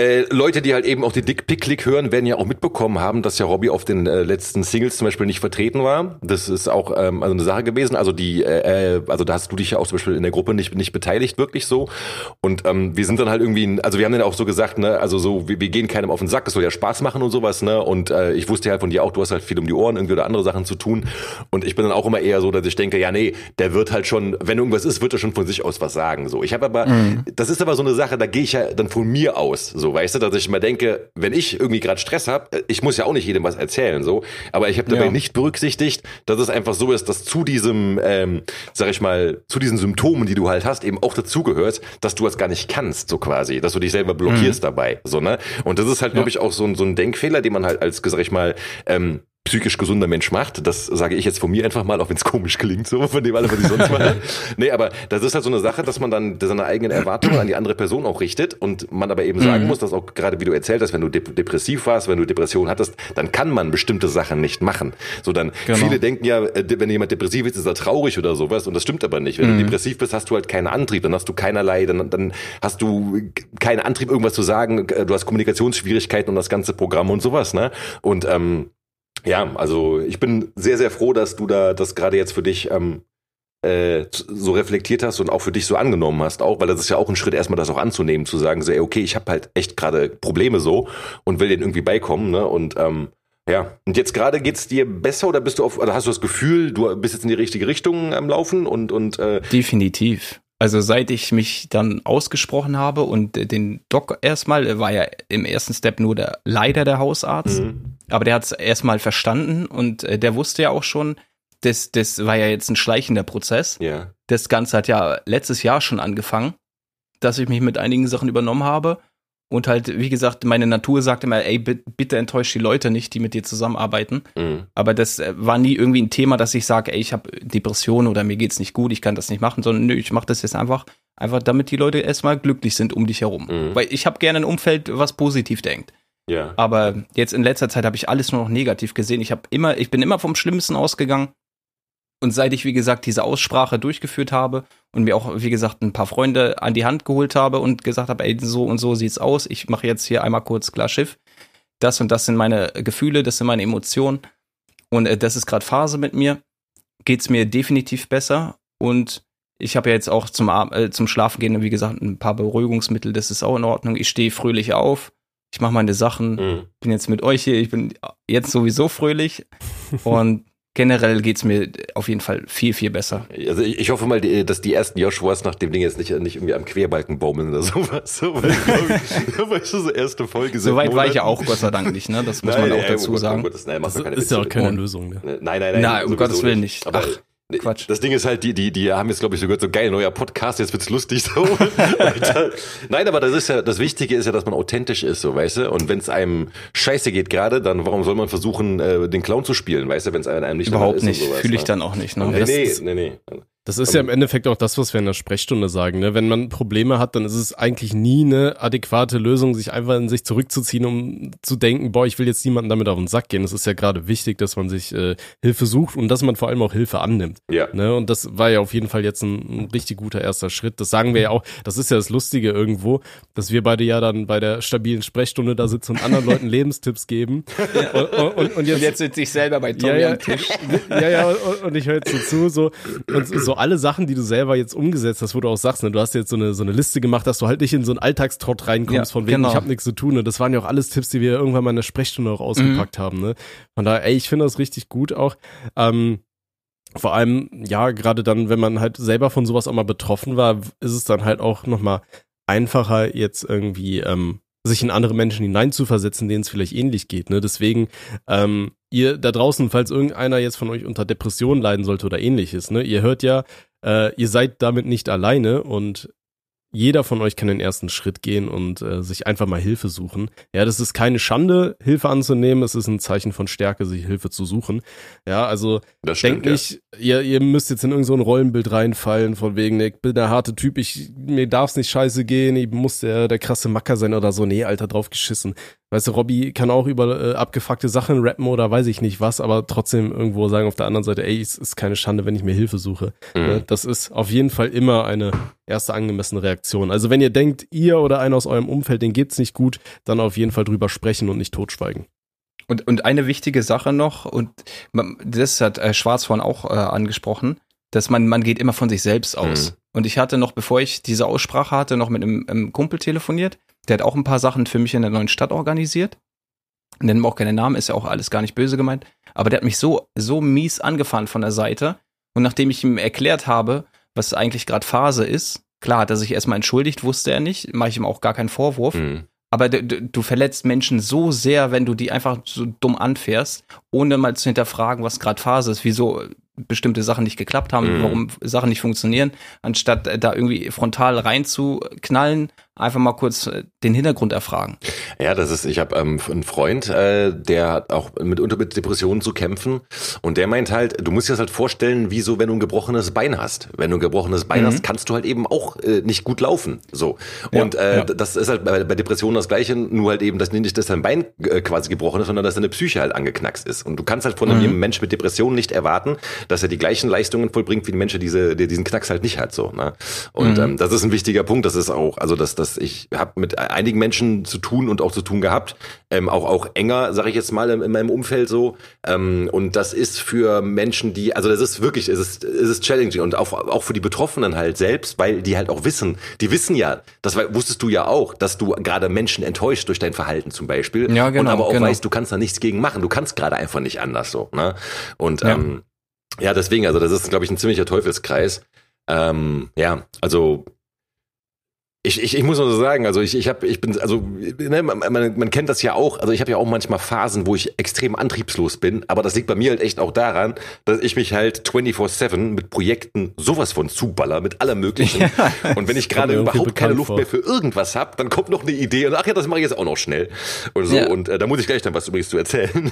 äh, Leute, die halt eben auch die Dick-Pick-Click hören, werden ja auch mitbekommen haben, dass ja Robbie auf den äh, letzten Singles zum Beispiel nicht vertreten war. Das ist auch ähm, also eine Sache gewesen. Also die, äh, äh, also da hast du dich ja auch zum Beispiel in der Gruppe nicht nicht beteiligt, wirklich so. Und ähm, wir sind dann halt irgendwie, also wir haben dann auch so gesagt, ne, also so, wir, wir gehen keinem auf den Sack, es soll ja Spaß machen und sowas, ne. Und äh, ich wusste halt von dir auch, du hast halt viel um die Ohren, irgendwie oder andere Sachen zu tun. Und ich bin dann auch immer eher so, dass ich denke, ja, nee, der wird halt schon, wenn irgendwas ist, wird er schon von sich aus was sagen. So, ich habe aber, das ist aber so eine Sache, da gehe ich ja dann von mir aus, so, weißt du, dass ich immer denke, wenn ich irgendwie gerade Stress habe, ich muss ja auch nicht jedem was erzählen, so, aber ich habe dabei Ja. nicht berücksichtigt, dass es einfach so ist, dass zu diesem, ähm, sag ich mal, zu diesen Symptomen, die du halt hast, eben auch dazugehört, dass du das gar nicht kannst, so quasi, dass du dich selber blockierst dabei, so, ne? Und das ist halt, glaube ich, auch so ein, so ein Denkfehler, den man halt als, sag ich mal, ähm, psychisch gesunder Mensch macht. Das sage ich jetzt von mir einfach mal, auch wenn es komisch klingt, so von dem alle, was ich sonst mache. nee, aber das ist halt so eine Sache, dass man dann seine eigenen Erwartungen an die andere Person auch richtet und man aber eben sagen muss, dass auch gerade wie du erzählt hast, wenn du dep depressiv warst, wenn du Depression hattest, dann kann man bestimmte Sachen nicht machen. So dann, Genau. viele denken ja, äh, wenn jemand depressiv ist, ist er traurig oder sowas und das stimmt aber nicht. Wenn du depressiv bist, hast du halt keinen Antrieb, dann hast du keinerlei, dann, dann hast du keinen Antrieb, irgendwas zu sagen, du hast Kommunikationsschwierigkeiten und das ganze Programm und sowas, ne? Und ähm, ja, also ich bin sehr, sehr froh, dass du da das gerade jetzt für dich ähm, äh, so reflektiert hast und auch für dich so angenommen hast, auch, weil das ist ja auch ein Schritt, erstmal das auch anzunehmen, zu sagen, so, ey, okay, ich habe halt echt gerade Probleme so und will denen irgendwie beikommen, ne? Und ähm, Ja, und jetzt gerade geht's dir besser oder bist du auf, oder hast du das Gefühl, du bist jetzt in die richtige Richtung am Laufen und und äh Definitiv. Also seit ich mich dann ausgesprochen habe und den Doc erstmal, war ja im ersten Step nur der leider der Hausarzt, mhm. aber der hat es erstmal verstanden und äh, der wusste ja auch schon, das, das war ja jetzt ein schleichender Prozess. Ja. Das Ganze hat ja letztes Jahr schon angefangen, dass ich mich mit einigen Sachen übernommen habe und halt, wie gesagt, meine Natur sagt immer, ey, bitte enttäusch die Leute nicht, die mit dir zusammenarbeiten. Mhm. Aber das äh, war nie irgendwie ein Thema, dass ich sage, ey, ich habe Depressionen oder mir geht's nicht gut, ich kann das nicht machen, sondern nö, ich mache das jetzt einfach, einfach damit die Leute erstmal glücklich sind um dich herum. Mhm. Weil ich habe gerne ein Umfeld, was positiv denkt. Ja. Aber jetzt in letzter Zeit habe ich alles nur noch negativ gesehen. Ich habe immer, ich bin immer vom Schlimmsten ausgegangen und seit ich, wie gesagt, diese Aussprache durchgeführt habe und mir auch, wie gesagt, ein paar Freunde an die Hand geholt habe und gesagt habe, ey, so und so sieht's aus, ich mache jetzt hier einmal kurz klar Schiff. Das und das sind meine Gefühle, das sind meine Emotionen. Und äh, das ist gerade Phase mit mir. Geht's mir definitiv besser. Und ich habe ja jetzt auch zum, äh, zum Schlafen gehen, wie gesagt, ein paar Beruhigungsmittel, das ist auch in Ordnung. Ich stehe fröhlich auf. Ich mache meine Sachen, mhm. bin jetzt mit euch hier, ich bin jetzt sowieso fröhlich. und generell geht's mir auf jeden Fall viel, viel besser. Also ich, ich hoffe mal, dass die ersten Joshuas nach dem Ding jetzt nicht, nicht irgendwie am Querbalken baumeln oder sowas. So, weil, ich, so erste Folge So weit war ich ja auch Gott sei Dank nicht, ne? Das muss nein, man auch dazu oh Gott, sagen. Oh Gott, nein, das ist ja auch keine Lösung. Ne? Nein, nein, nein. Nein, um Gottes Willen nicht. Aber Ach. Quatsch. Das Ding ist halt, die, die, die haben jetzt, glaube ich, so gehört, so geil, neuer Podcast, jetzt wird's lustig so. Nein, aber das ist ja, das Wichtige ist ja, dass man authentisch ist, so, weißt du? Und wenn es einem scheiße geht gerade, dann warum soll man versuchen, äh, den Clown zu spielen, weißt du, wenn es einem nicht Überhaupt nicht, fühle ich ne? dann auch nicht. Ne? Nee, nee, nee, nee. Das ist ja im Endeffekt auch das, was wir in der Sprechstunde sagen. Ne? Wenn man Probleme hat, dann ist es eigentlich nie eine adäquate Lösung, sich einfach in sich zurückzuziehen, um zu denken, boah, ich will jetzt niemandem damit auf den Sack gehen. Es ist ja gerade wichtig, dass man sich äh, Hilfe sucht und dass man vor allem auch Hilfe annimmt. Ja. Ne? Und das war ja auf jeden Fall jetzt ein, ein richtig guter erster Schritt. Das sagen wir ja auch, das ist ja das Lustige irgendwo, dass wir beide ja dann bei der stabilen Sprechstunde da sitzen und anderen Leuten Lebenstipps geben. Ja. Und, und, und, jetzt, und jetzt sitze ich selber bei Tommy ja, am Tisch. Ja, ja, und, und ich höre jetzt so zu, so, und so so alle Sachen, die du selber jetzt umgesetzt hast, wo du auch sagst, ne, du hast jetzt so eine, so eine Liste gemacht, dass du halt nicht in so einen Alltagstrott reinkommst, ja, von wegen, genau. ich habe nichts zu tun. Ne? Das waren ja auch alles Tipps, die wir irgendwann mal in der Sprechstunde auch ausgepackt mhm. haben. Ne? Von daher, ey, ich finde das richtig gut auch. Ähm, vor allem, ja, gerade dann, wenn man halt selber von sowas auch mal betroffen war, ist es dann halt auch nochmal einfacher, jetzt irgendwie ähm, sich in andere Menschen hineinzuversetzen, denen es vielleicht ähnlich geht. Ne? Deswegen, ähm, ihr da draußen, falls irgendeiner jetzt von euch unter Depressionen leiden sollte oder ähnliches, ne, ihr hört ja, äh, ihr seid damit nicht alleine und jeder von euch kann den ersten Schritt gehen und äh, sich einfach mal Hilfe suchen. Ja, das ist keine Schande, Hilfe anzunehmen. Es ist ein Zeichen von Stärke, sich Hilfe zu suchen. Ja, also denkt nicht, ja. ihr, ihr müsst jetzt in irgendein so Rollenbild reinfallen, von wegen, ich bin der harte Typ, ich, mir darf's nicht scheiße gehen, ich muss der, der krasse Macker sein oder so. Nee, Alter, drauf geschissen. Weißt du, Robby kann auch über äh, abgefuckte Sachen rappen oder weiß ich nicht was, aber trotzdem irgendwo sagen auf der anderen Seite, ey, es ist keine Schande, wenn ich mir Hilfe suche. Mhm. Ne? Das ist auf jeden Fall immer eine erste angemessene Reaktion. Also wenn ihr denkt, ihr oder einer aus eurem Umfeld, den geht's nicht gut, dann auf jeden Fall drüber sprechen und nicht totschweigen. Und, und eine wichtige Sache noch, und das hat äh, Schwarz vorhin auch äh, angesprochen, dass man, man geht immer von sich selbst aus. Mhm. Und ich hatte noch, bevor ich diese Aussprache hatte, noch mit einem, einem Kumpel telefoniert der hat auch ein paar Sachen für mich in der neuen Stadt organisiert. Nennen wir auch keine Namen, ist ja auch alles gar nicht böse gemeint. Aber der hat mich so, so mies angefahren von der Seite. Und nachdem ich ihm erklärt habe, was eigentlich gerade Phase ist, klar hat er sich erstmal entschuldigt, wusste er nicht, mache ich ihm auch gar keinen Vorwurf. Mhm. Aber du, verletzt Menschen so sehr, wenn du die einfach so dumm anfährst, ohne mal zu hinterfragen, was gerade Phase ist, wieso bestimmte Sachen nicht geklappt haben, mhm. warum Sachen nicht funktionieren, anstatt da irgendwie frontal reinzuknallen, einfach mal kurz äh, den Hintergrund erfragen. Ja, das ist, ich habe ähm, einen Freund, äh, der hat auch mitunter mit Depressionen zu kämpfen und der meint halt, du musst dir das halt vorstellen, wie so, wenn du ein gebrochenes Bein hast. Wenn du ein gebrochenes Bein mhm. hast, kannst du halt eben auch äh, nicht gut laufen. So. Und ja, äh, ja. das ist halt bei, bei, Depressionen das Gleiche, nur halt eben, dass nicht, dass dein Bein äh, quasi gebrochen ist, sondern dass deine Psyche halt angeknackst ist. Und du kannst halt von mhm. einem Mensch mit Depressionen nicht erwarten, dass er die gleichen Leistungen vollbringt wie ein Mensch, der diese, der diesen Knacks halt nicht hat. So, ne? Und mhm. ähm, das ist ein wichtiger Punkt, das ist auch, also das dass ich habe mit einigen Menschen zu tun und auch zu tun gehabt, ähm, auch auch enger, sage ich jetzt mal, in, in meinem Umfeld so. Ähm, und das ist für Menschen, die, also das ist wirklich, es ist, es ist challenging und auch, auch für die Betroffenen halt selbst, weil die halt auch wissen, die wissen ja, das wusstest du ja auch, dass du gerade Menschen enttäuscht durch dein Verhalten zum Beispiel. Ja, genau, und aber auch genau. weißt, du kannst da nichts gegen machen. Du kannst gerade einfach nicht anders so. Ne? Und ja. ähm, ja, deswegen, also das ist, glaube ich, ein ziemlicher Teufelskreis. Ähm, ja, also ich, ich, ich muss nur so sagen, also ich, ich habe, ich bin, also ne, man, man, kennt das ja auch. Also ich habe ja auch manchmal Phasen, wo ich extrem antriebslos bin, aber das liegt bei mir halt echt auch daran, dass ich mich halt 24/7 mit Projekten sowas von zuballer, mit allem Möglichen. Ja. Und wenn ich gerade überhaupt keine Luft vor. mehr für irgendwas habe, dann kommt noch eine Idee und ach ja, das mache ich jetzt auch noch schnell und so. Ja. Und äh, da muss ich gleich dann was übrigens zu erzählen.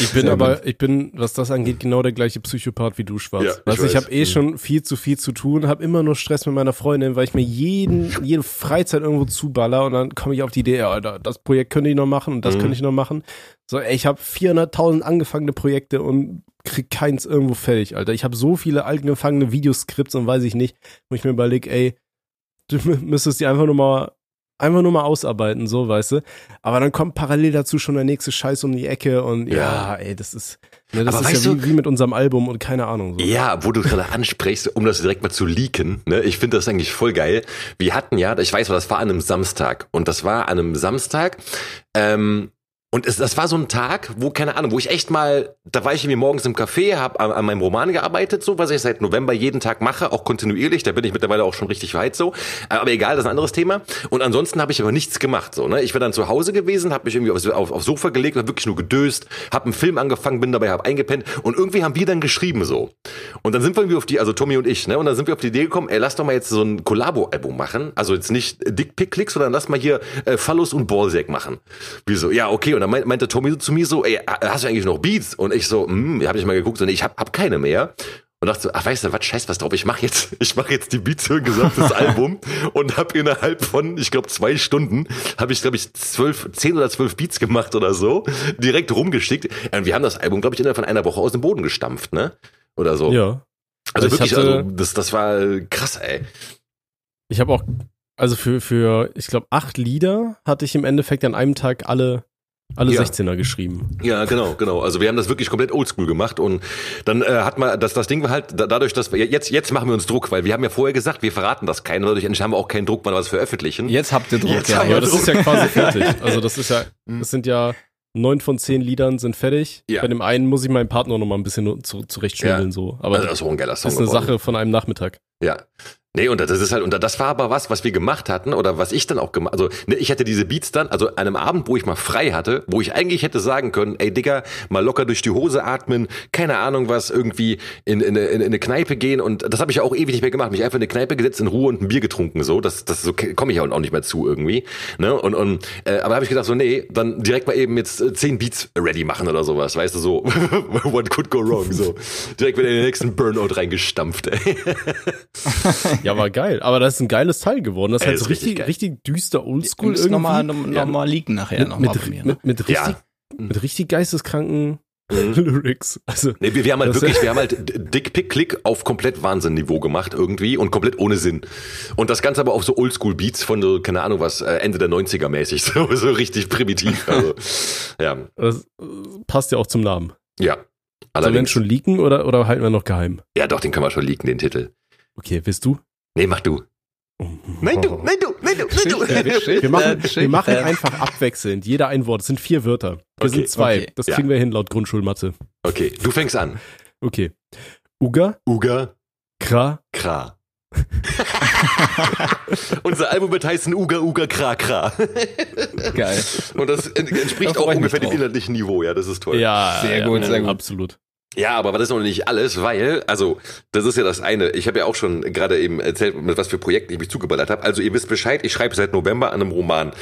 Ich bin aber, ich bin, was das angeht, genau der gleiche Psychopath wie du, Schwarz. Ja, ich, also ich habe eh schon viel zu viel zu tun, habe immer nur Stress mit meiner Freundin, weil ich mir jeden jede Freizeit irgendwo zuballer und dann komme ich auf die Idee, Alter, das Projekt könnte ich noch machen und das mhm. könnte ich noch machen. So, ey, ich habe 400.000 angefangene Projekte und krieg keins irgendwo fertig, Alter. Ich habe so viele angefangene Videoskripts und weiß ich nicht, wo ich mir überlege, ey, du müsstest die einfach nur mal einfach nur mal ausarbeiten, so, weißt du. Aber dann kommt parallel dazu schon der nächste Scheiß um die Ecke und ja, ja ey, das ist, ne, das Aber ist ja wie, wie, mit unserem Album und keine Ahnung. So. Ja, wo du gerade ansprichst, um das direkt mal zu leaken, ne, ich finde das eigentlich voll geil. Wir hatten ja, ich weiß, das war an einem Samstag und das war an einem Samstag, ähm, und es, das war so ein Tag, wo, keine Ahnung, wo ich echt mal, da war ich irgendwie morgens im Café, habe an, an, meinem Roman gearbeitet, so, was ich seit November jeden Tag mache, auch kontinuierlich, da bin ich mittlerweile auch schon richtig weit so. Aber egal, das ist ein anderes Thema. Und ansonsten habe ich aber nichts gemacht. so. Ne? Ich war dann zu Hause gewesen, habe mich irgendwie aufs, auf, aufs Sofa gelegt, habe wirklich nur gedöst, habe einen Film angefangen, bin dabei, habe eingepennt und irgendwie haben wir dann geschrieben so. Und dann sind wir irgendwie auf die, also Tommy und ich, ne? Und dann sind wir auf die Idee gekommen, ey, lass doch mal jetzt so ein Collabo-Album machen. Also jetzt nicht Dickpick-Klicks, sondern lass mal hier äh, Phallus und Ballsack machen. Wieso? Ja, okay. Und dann meinte Tommy so zu mir so, ey, hast du eigentlich noch Beats? Und ich so, hm, hab ich mal geguckt und ich hab, hab keine mehr. Und dachte so, ach weißt du was, scheiß was drauf, ich mach jetzt, ich mach jetzt die Beats für ein gesamtes Album und hab innerhalb von, ich glaube zwei Stunden, habe ich glaube ich zwölf, zehn oder zwölf Beats gemacht oder so, direkt rumgeschickt. Und wir haben das Album glaube ich innerhalb von einer Woche aus dem Boden gestampft, ne? Oder so. Ja. Also ich wirklich, hatte, also das, das war krass, ey. Ich habe auch, also für, für, ich glaube, acht Lieder hatte ich im Endeffekt an einem Tag alle alle ja. 16er geschrieben. Ja, genau, genau. Also wir haben das wirklich komplett oldschool gemacht und dann äh, hat man, das, das Ding war halt da, dadurch, dass wir jetzt, jetzt machen wir uns Druck, weil wir haben ja vorher gesagt, wir verraten das keinem, dadurch haben wir auch keinen Druck, mal was veröffentlichen. Jetzt habt ihr Druck, jetzt ja. ja das Druck. ist ja quasi fertig. Also das ist ja, das sind ja neun von zehn Liedern sind fertig. Ja. Bei dem einen muss ich meinen Partner noch mal ein bisschen zu, zurechtschütteln, ja. so. Aber also das ist auch ein geiler Song ist eine geworden. Sache von einem Nachmittag. Ja. Nee, und das ist halt, und das war aber was, was wir gemacht hatten, oder was ich dann auch gemacht, also ne, ich hatte diese Beats dann, also an einem Abend, wo ich mal frei hatte, wo ich eigentlich hätte sagen können, ey Digga, mal locker durch die Hose atmen, keine Ahnung was, irgendwie in, in, in, in eine Kneipe gehen und das habe ich ja auch ewig nicht mehr gemacht, mich einfach in eine Kneipe gesetzt, in Ruhe und ein Bier getrunken, so, das, das so komme ich auch nicht mehr zu irgendwie, ne, und, und äh, aber habe ich gedacht so, nee, dann direkt mal eben jetzt äh, zehn Beats ready machen oder sowas, weißt du, so, what could go wrong, so, direkt wieder in den nächsten Burnout reingestampft, ey. Ja, war geil. Aber das ist ein geiles Teil geworden. Das ist halt so richtig, richtig, richtig düster Oldschool irgendwie. Nochmal noch, noch mal liegen nachher mit, nochmal mit, mir, ne? mit, mit, richtig, ja. mit richtig geisteskranken mhm. Lyrics. Also, nee, wir, wir haben halt wirklich, wir haben halt Dick-Pick-Click auf komplett Wahnsinn-Niveau gemacht irgendwie und komplett ohne Sinn. Und das Ganze aber auf so Oldschool-Beats von so, keine Ahnung was, äh, Ende der 90er mäßig. So, so richtig primitiv. Also, ja. Das passt ja auch zum Namen. Ja. Sollen wir den schon leaken oder, oder halten wir noch geheim? Ja, doch, den können wir schon leaken, den Titel. Okay, willst du? Nee, mach du. Nein, du, nein, du, nein, du, nein, du. Wir machen, wir machen einfach abwechselnd. Jeder ein Wort. Es sind vier Wörter. Wir okay, sind zwei. Okay, das kriegen ja. wir hin laut Grundschulmathe. Okay, du fängst an. Okay. Uga. Uga. Kra. Kra. Unser Album wird heißen Uga Uga Kra Kra. Geil. Und das entspricht auch ungefähr dem inhaltlichen Niveau, ja, das ist toll. Ja, sehr ja, gut, sehr gut. Absolut. Ja, aber das ist noch nicht alles, weil, also, das ist ja das eine. Ich habe ja auch schon gerade eben erzählt, mit was für Projekten ich mich zugeballert habe. Also ihr wisst Bescheid, ich schreibe seit November an einem Roman.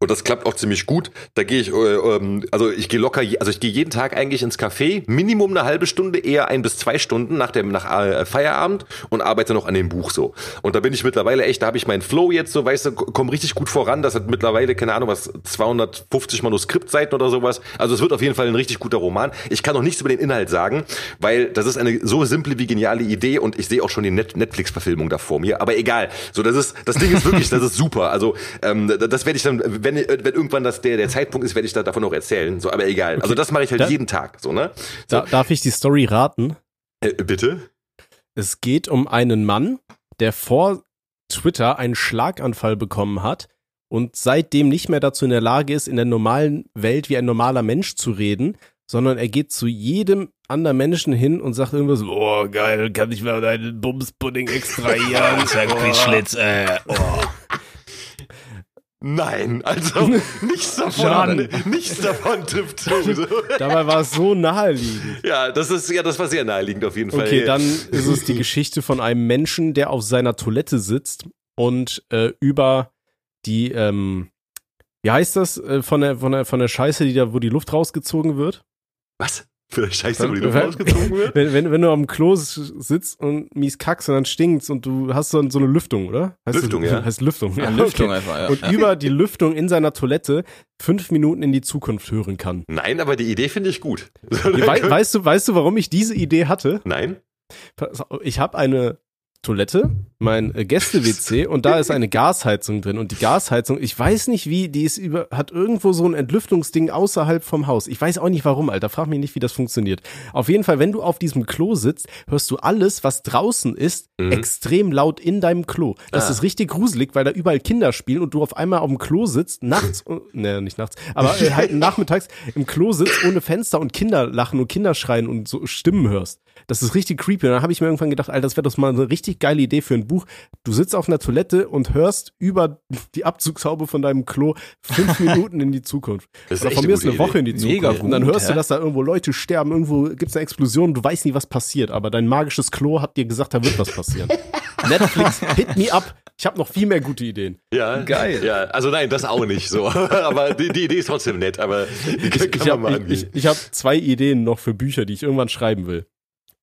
Und das klappt auch ziemlich gut. Da gehe ich, äh, ähm, also ich gehe locker, also ich gehe jeden Tag eigentlich ins Café, Minimum eine halbe Stunde, eher ein bis zwei Stunden nach dem nach äh, Feierabend und arbeite noch an dem Buch so. Und da bin ich mittlerweile echt, da habe ich meinen Flow jetzt so, weißt du, komme richtig gut voran. Das hat mittlerweile, keine Ahnung, was, 250 Manuskriptseiten oder sowas. Also es wird auf jeden Fall ein richtig guter Roman. Ich kann noch nichts über den Inhalt sagen sagen, weil das ist eine so simple wie geniale Idee und ich sehe auch schon die Net Netflix-Verfilmung da vor mir. Aber egal. So, das ist, das Ding ist wirklich, das ist super. Also ähm, das werde ich dann, wenn, wenn irgendwann das der, der Zeitpunkt ist, werde ich da davon noch erzählen. So, aber egal. Okay. Also das mache ich halt da, jeden Tag. So, ne? So. Da, darf ich die Story raten? Äh, bitte? Es geht um einen Mann, der vor Twitter einen Schlaganfall bekommen hat und seitdem nicht mehr dazu in der Lage ist, in der normalen Welt wie ein normaler Mensch zu reden, sondern er geht zu jedem anderen Menschen hin und sagt irgendwas, oh geil, kann ich mal deinen Bumspudding extrahieren? Sag Schlitz, äh, oh. Nein, also nichts davon, nichts davon trifft zu. Dabei war es so naheliegend. Ja, das ist ja, das war sehr naheliegend auf jeden Fall. Okay, dann ist es die Geschichte von einem Menschen, der auf seiner Toilette sitzt und äh, über die, ähm, wie heißt das, äh, von der von der von der Scheiße, die da, wo die Luft rausgezogen wird? Was? Für eine Scheiße, wo die Luft rausgezogen wird? Wenn, wenn, wenn du am Klo sitzt und mies kackst und dann stinkt's und du hast so, so eine Lüftung, oder? Heißt Lüftung, das, ja. Heißt Lüftung. Ja, Lüftung okay. einfach, ja. Und ja. über die Lüftung in seiner Toilette fünf Minuten in die Zukunft hören kann. Nein, aber die Idee finde ich gut. We weißt du, weißt du, warum ich diese Idee hatte? Nein. Ich habe eine Toilette, mein äh, Gäste-WC und da ist eine Gasheizung drin und die Gasheizung, ich weiß nicht wie, die ist über, hat irgendwo so ein Entlüftungsding außerhalb vom Haus. Ich weiß auch nicht warum, Alter, frag mich nicht, wie das funktioniert. Auf jeden Fall, wenn du auf diesem Klo sitzt, hörst du alles, was draußen ist, mhm. extrem laut in deinem Klo. Das ah. ist richtig gruselig, weil da überall Kinder spielen und du auf einmal auf dem Klo sitzt, nachts, ne, nicht nachts, aber äh, halt nachmittags im Klo sitzt ohne Fenster und Kinder lachen und Kinder schreien und so Stimmen hörst. Das ist richtig creepy. Und dann habe ich mir irgendwann gedacht, Alter, das wäre doch mal eine richtig geile Idee für ein Buch. Du sitzt auf einer Toilette und hörst über die Abzugshaube von deinem Klo fünf Minuten in die Zukunft. Das ist Oder von mir ist eine Woche in die Zukunft. Mega gut, und dann hörst du, dass da irgendwo Leute sterben, irgendwo gibt es eine Explosion, du weißt nie, was passiert, aber dein magisches Klo hat dir gesagt, da wird was passieren. Netflix, hit me up. Ich habe noch viel mehr gute Ideen. Ja, geil. Ja, also nein, das auch nicht so. aber die, die Idee ist trotzdem nett, aber die kann, ich, ich habe ich, ich hab zwei Ideen noch für Bücher, die ich irgendwann schreiben will.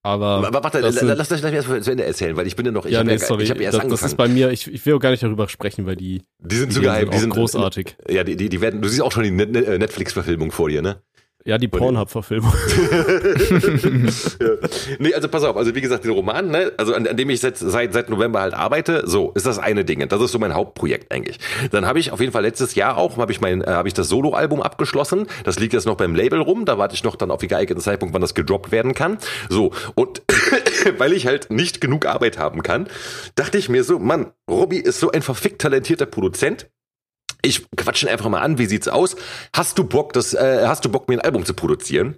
Aber, aber warte, lass, lass, lass mich erst zu Ende erzählen, weil ich bin ja noch, ich ja, habe nee, ja, ich hab erst das, angefangen. Das ist bei mir, ich, ich will auch gar nicht darüber sprechen, weil die die sind zu geheim, die sind großartig. Ja, die, die, die werden, du siehst auch schon die Netflix-Verfilmung vor dir, ne? Ja, die Pornhub-Verfilmung. ja. Nee, also pass auf, also wie gesagt, den Roman, ne, also an, an dem ich seit, seit, seit November halt arbeite, so ist das eine Ding. Das ist so mein Hauptprojekt eigentlich. Dann habe ich auf jeden Fall letztes Jahr auch, habe ich mein, äh, habe ich das Soloalbum abgeschlossen. Das liegt jetzt noch beim Label rum. Da warte ich noch dann auf die geeigneten Zeitpunkt, wann das gedroppt werden kann. So und weil ich halt nicht genug Arbeit haben kann, dachte ich mir so, Mann, Robbie ist so ein verfickt talentierter Produzent ich quatsche einfach mal an, wie sieht's aus? Hast du Bock, das, äh, hast du Bock, mir ein Album zu produzieren?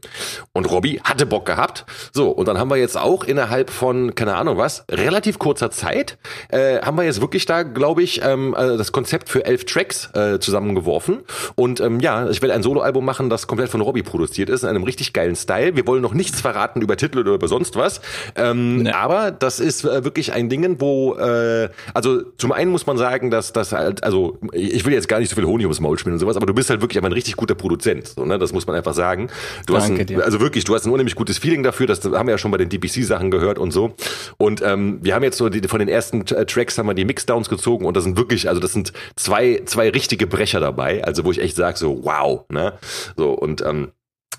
Und Robbie hatte Bock gehabt. So, und dann haben wir jetzt auch innerhalb von, keine Ahnung was, relativ kurzer Zeit, äh, haben wir jetzt wirklich da, glaube ich, ähm, äh, das Konzept für elf Tracks äh, zusammengeworfen. Und ähm, ja, ich will ein Soloalbum machen, das komplett von Robbie produziert ist, in einem richtig geilen Style. Wir wollen noch nichts verraten über Titel oder über sonst was. Ähm, nee. Aber das ist äh, wirklich ein Ding, wo, äh, also zum einen muss man sagen, dass das halt, also ich will jetzt gar nicht so viel Honig ums Maul spielen und sowas, aber du bist halt wirklich ein richtig guter Produzent, so, ne? Das muss man einfach sagen. Du Danke hast ein, dir. also wirklich, du hast ein unheimlich gutes Feeling dafür, das haben wir ja schon bei den DPC-Sachen gehört und so. Und ähm, wir haben jetzt so die, von den ersten äh, Tracks haben wir die Mixdowns gezogen und das sind wirklich, also das sind zwei, zwei richtige Brecher dabei, also wo ich echt sage, so wow, ne? So, und ähm,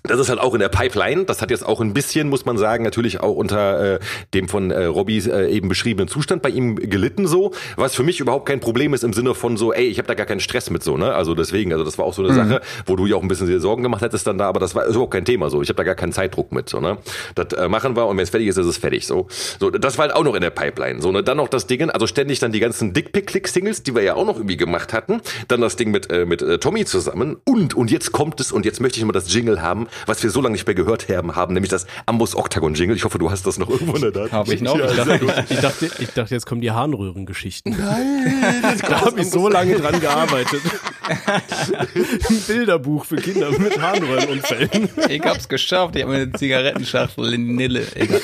das ist halt auch in der Pipeline. Das hat jetzt auch ein bisschen, muss man sagen, natürlich auch unter äh, dem von äh, Robby äh, eben beschriebenen Zustand bei ihm gelitten so, was für mich überhaupt kein Problem ist im Sinne von so, ey, ich habe da gar keinen Stress mit so, ne? Also deswegen, also das war auch so eine mhm. Sache, wo du ja auch ein bisschen dir Sorgen gemacht hättest dann da, aber das war überhaupt kein Thema so. Ich habe da gar keinen Zeitdruck mit so, ne? Das äh, machen wir und wenn es fertig ist, ist es fertig so. So, das war halt auch noch in der Pipeline. So, ne? Dann noch das Ding, also ständig dann die ganzen Dickpick-Click-Singles, die wir ja auch noch irgendwie gemacht hatten. Dann das Ding mit äh, mit äh, Tommy zusammen und und jetzt kommt es und jetzt möchte ich mal das Jingle haben was wir so lange nicht mehr gehört haben, haben nämlich das Ambus Octagon Jingle. Ich hoffe, du hast das noch irgendwo in der Daten. Habe ich noch. Ja, ich, dachte, ich, dachte, ich dachte, jetzt kommen die Harnröhrengeschichten. Nein, da habe ich so lange dran gearbeitet. Ein Bilderbuch für Kinder mit Harnröhrenunfällen. Ich hab's geschafft. Ich habe eine Zigarettenschachtel in Nille. Egal.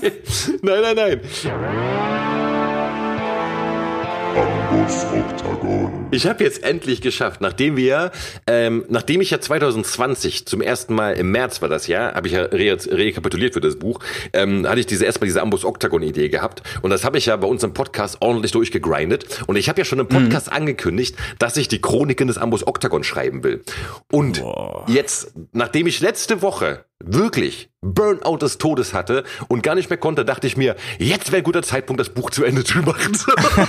nein, nein, nein. Ich habe jetzt endlich geschafft, nachdem wir, ähm, nachdem ich ja 2020 zum ersten Mal im März war das Jahr, habe ich ja re rekapituliert für das Buch, ähm, hatte ich diese erstmal diese Ambus Octagon Idee gehabt und das habe ich ja bei uns im Podcast ordentlich durchgegrindet und ich habe ja schon im. Podcast mhm. angekündigt, dass ich die Chroniken des Ambus Octagon schreiben will. Und Boah. jetzt, nachdem ich letzte Woche wirklich Burnout des Todes hatte und gar nicht mehr konnte, dachte ich mir, jetzt wäre ein guter Zeitpunkt, das Buch zu Ende zu machen.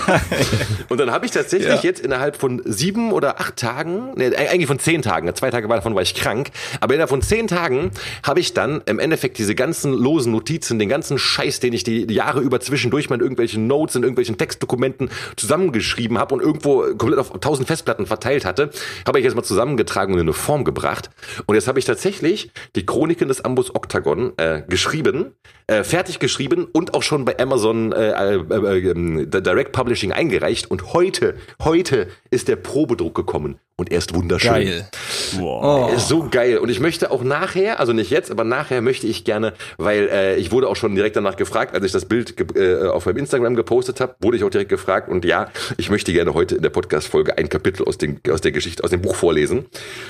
und dann habe ich tatsächlich ja. jetzt innerhalb von sieben oder acht Tagen, nee, eigentlich von zehn Tagen, zwei Tage davon war ich krank, aber innerhalb von zehn Tagen habe ich dann im Endeffekt diese ganzen losen Notizen, den ganzen Scheiß, den ich die Jahre über zwischendurch mal in irgendwelchen Notes, in irgendwelchen Textdokumenten zusammengeschrieben habe und irgendwo komplett auf tausend Festplatten verteilt hatte, habe ich jetzt mal zusammengetragen und in eine Form gebracht. Und jetzt habe ich tatsächlich die Chroniken des Ambus Octa Octagon äh, geschrieben, äh, fertig geschrieben und auch schon bei Amazon äh, äh, äh, Direct Publishing eingereicht. Und heute, heute ist der Probedruck gekommen und er ist wunderschön. Geil. Wow. Er ist so geil. Und ich möchte auch nachher, also nicht jetzt, aber nachher möchte ich gerne, weil äh, ich wurde auch schon direkt danach gefragt, als ich das Bild äh, auf meinem Instagram gepostet habe, wurde ich auch direkt gefragt. Und ja, ich möchte gerne heute in der Podcast-Folge ein Kapitel aus, dem, aus der Geschichte, aus dem Buch vorlesen.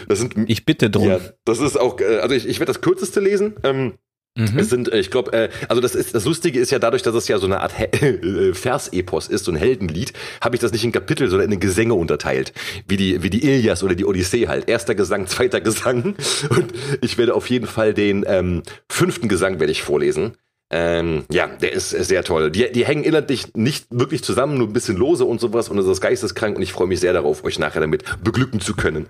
Das sind, ich bitte drum. Ja, das ist auch, äh, also ich, ich werde das kürzeste lesen. Ähm, Mhm. Es sind, äh, ich glaube, äh, also das ist das Lustige ist ja dadurch, dass es ja so eine Art äh, Versepos ist, so ein Heldenlied, habe ich das nicht in Kapitel, sondern in Gesänge unterteilt, wie die wie die Ilias oder die Odyssee halt. Erster Gesang, zweiter Gesang und ich werde auf jeden Fall den ähm, fünften Gesang werde ich vorlesen. Ähm, ja, der ist, sehr toll. Die, die hängen inhaltlich nicht wirklich zusammen, nur ein bisschen lose und sowas und das ist geisteskrank und ich freue mich sehr darauf, euch nachher damit beglücken zu können.